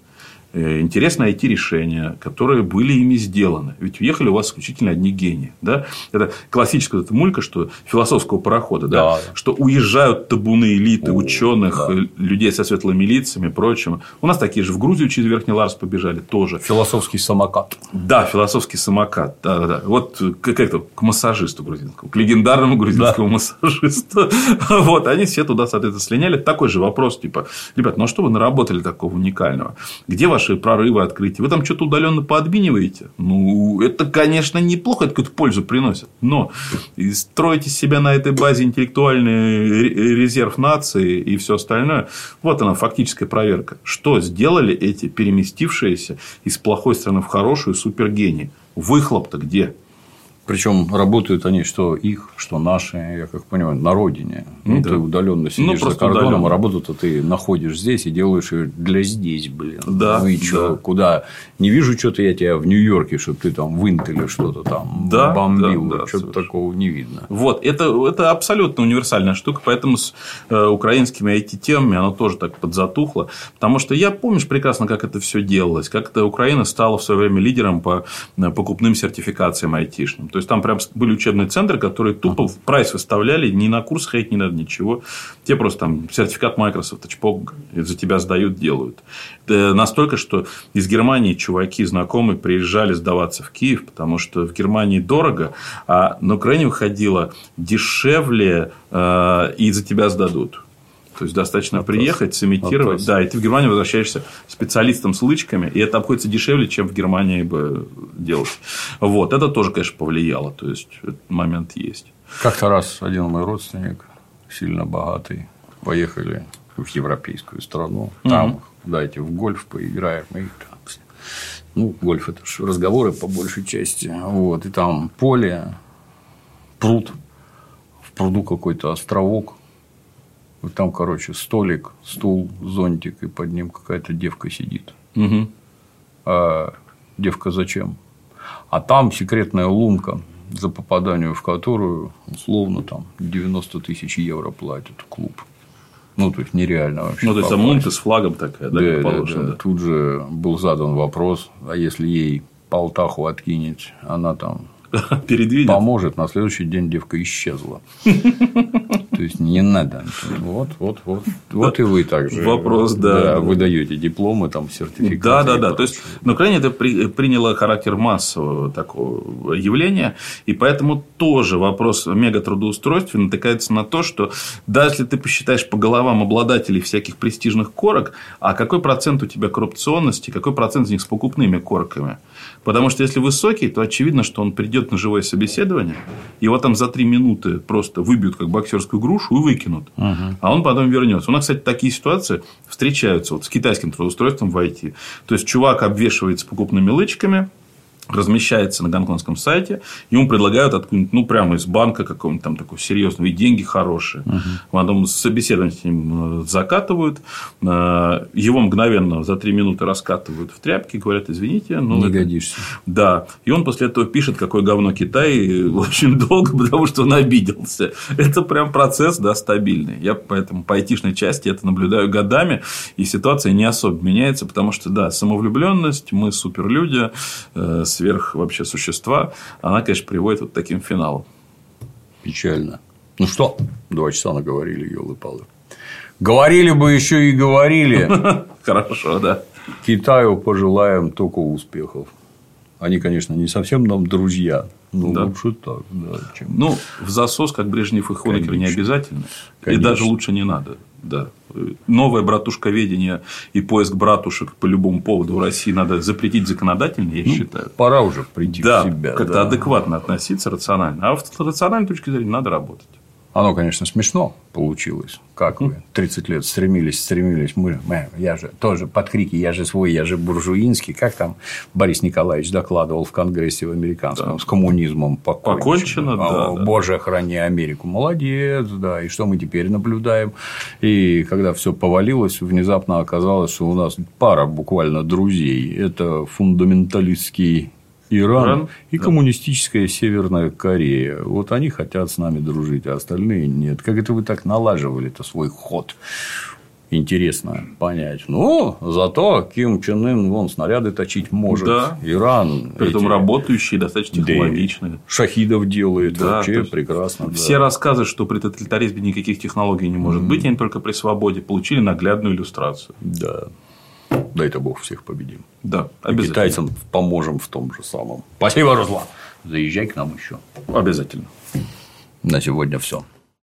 интересно найти решения, которые были ими сделаны. Ведь уехали у вас исключительно одни гении. Да? Это классическая эта мулька, что философского парохода, да, да. что уезжают табуны элиты, О, ученых, да. людей со светлыми лицами и прочим. У нас такие же в Грузию через Верхний Ларс побежали тоже. Философский самокат. Да, философский самокат. Да, да, да. Вот как это, к массажисту грузинскому, к легендарному грузинскому да. массажисту. Вот, они все туда, соответственно, слиняли. Такой же вопрос, типа, ребят, ну а что вы наработали такого уникального? Где ваши прорывы, открытия? Вы там что-то удаленно подминиваете? Ну, это, конечно, неплохо, это какую-то пользу приносит. Но строите себя на этой базе интеллектуальный резерв нации и все остальное. Вот она, фактическая проверка. Что сделали эти переместившиеся из плохой страны в хорошую супергении? Выхлоп-то где? Причем работают они что их, что наши, я как понимаю, на родине. Ну, да. ты удаленно ну, сидишь ну, за кордоном, удаленно. а работу-то ты находишь здесь и делаешь ее для здесь, блин. Да. Ну и что, да. куда? Не вижу что-то я тебя в Нью-Йорке, чтобы ты там в Интеле что-то там да, бомбил. Да, да, что-то такого не видно. Вот, это, это абсолютно универсальная штука, поэтому с э, украинскими IT-темами оно тоже так подзатухло. Потому что я помнишь прекрасно, как это все делалось, как это Украина стала в свое время лидером по э, покупным сертификациям айтишным. То есть там прям были учебные центры, которые тупо в прайс выставляли, ни на курс ходить не надо, ничего. Те просто там сертификат Microsoft, чпок, за тебя сдают, делают. Это настолько, что из Германии чуваки знакомые приезжали сдаваться в Киев, потому что в Германии дорого, а на Украине выходило дешевле, э, и за тебя сдадут. То есть достаточно Вопрос. приехать, сымитировать. Вопрос. Да, и ты в Германию возвращаешься специалистом с лычками, и это обходится дешевле, чем в Германии бы делать. Вот, это тоже, конечно, повлияло. То есть этот момент есть. Как-то раз один мой родственник, сильно богатый, поехали в европейскую страну. Там угу. дайте в гольф поиграем. И там, ну, гольф это же разговоры по большей части. Вот, и там поле, пруд, в пруду какой-то островок там, короче, столик, стул, зонтик, и под ним какая-то девка сидит. Угу. А девка зачем? А там секретная лунка, за попаданию в которую, условно, там 90 тысяч евро платит клуб. Ну, то есть нереально вообще. Ну, то есть там лунка с флагом такая, да, да, да, да. Тут же был задан вопрос, а если ей полтаху откинет, она там передвинет. Поможет. На следующий день девка исчезла. То есть не надо. Вот, вот, вот. Вот и вы также. Вопрос, да. да вы даете дипломы, там, сертификаты. Да, да, да. То есть на Украине это приняло характер массового такого явления. И поэтому тоже вопрос мегатрудоустройства натыкается на то, что даже если ты посчитаешь по головам обладателей всяких престижных корок, а какой процент у тебя коррупционности, какой процент из них с покупными корками? Потому что если высокий, то очевидно, что он придет на живое собеседование, его там за три минуты просто выбьют как боксерскую грушу и выкинут. Угу. А он потом вернется. У нас, кстати, такие ситуации встречаются вот с китайским трудоустройством в IT. То есть чувак обвешивается покупными лычками, размещается на гонконгском сайте, ему предлагают откуда-нибудь, ну, прямо из банка какого-нибудь там такого серьезного, и деньги хорошие. Угу. Потом собеседование с ним э, закатывают, э, его мгновенно за три минуты раскатывают в тряпки, говорят, извините. Ну, Не это... годишься. Да. И он после этого пишет, какое говно Китай, очень долго, потому что он обиделся. Это прям процесс, да, стабильный. Я поэтому по айтишной части это наблюдаю годами, и ситуация не особо меняется, потому что, да, самовлюбленность, мы суперлюди, э, сверх вообще существа, она, конечно, приводит вот к таким финалам. Печально. Ну что, два часа наговорили, елы-палы. Говорили бы еще и говорили. Хорошо, да. Китаю пожелаем только успехов. Они, конечно, не совсем нам друзья, ну, да. лучше так, да. Чем... Ну, в засос, как Брежнев и Хонекер, не обязательно. Конечно. И даже лучше не надо. Да. Новое братушковедение и поиск братушек по любому поводу в России надо запретить законодательно, я ну, считаю. Пора уже прийти да, в себя. Как-то да. адекватно относиться, рационально. А с рациональной точки зрения надо работать. Оно, конечно, смешно получилось. Как вы 30 лет стремились, стремились. Мы, я же тоже под крики «я же свой, я же буржуинский». Как там Борис Николаевич докладывал в Конгрессе в американском да. с коммунизмом покончено. Покончено, да, да. Боже, храни Америку. Молодец, да. И что мы теперь наблюдаем? И когда все повалилось, внезапно оказалось, что у нас пара буквально друзей. Это фундаменталистский Иран, Иран и да. коммунистическая Северная Корея. Вот они хотят с нами дружить, а остальные нет. Как это вы так налаживали это свой ход? интересно понять. Ну, зато Ким Чен Ын вон снаряды точить может. Да. Иран. Притом эти... работающие, достаточно технологичные. Да, шахидов делает. Да, вообще прекрасно. Все да. рассказы, что при тоталитаризме никаких технологий не может mm. быть, они только при свободе, получили наглядную иллюстрацию. Да. Дай-то Бог всех победим. Да, обязательно. И китайцам поможем в том же самом. Спасибо, Руслан. Заезжай к нам еще. Обязательно. На сегодня все.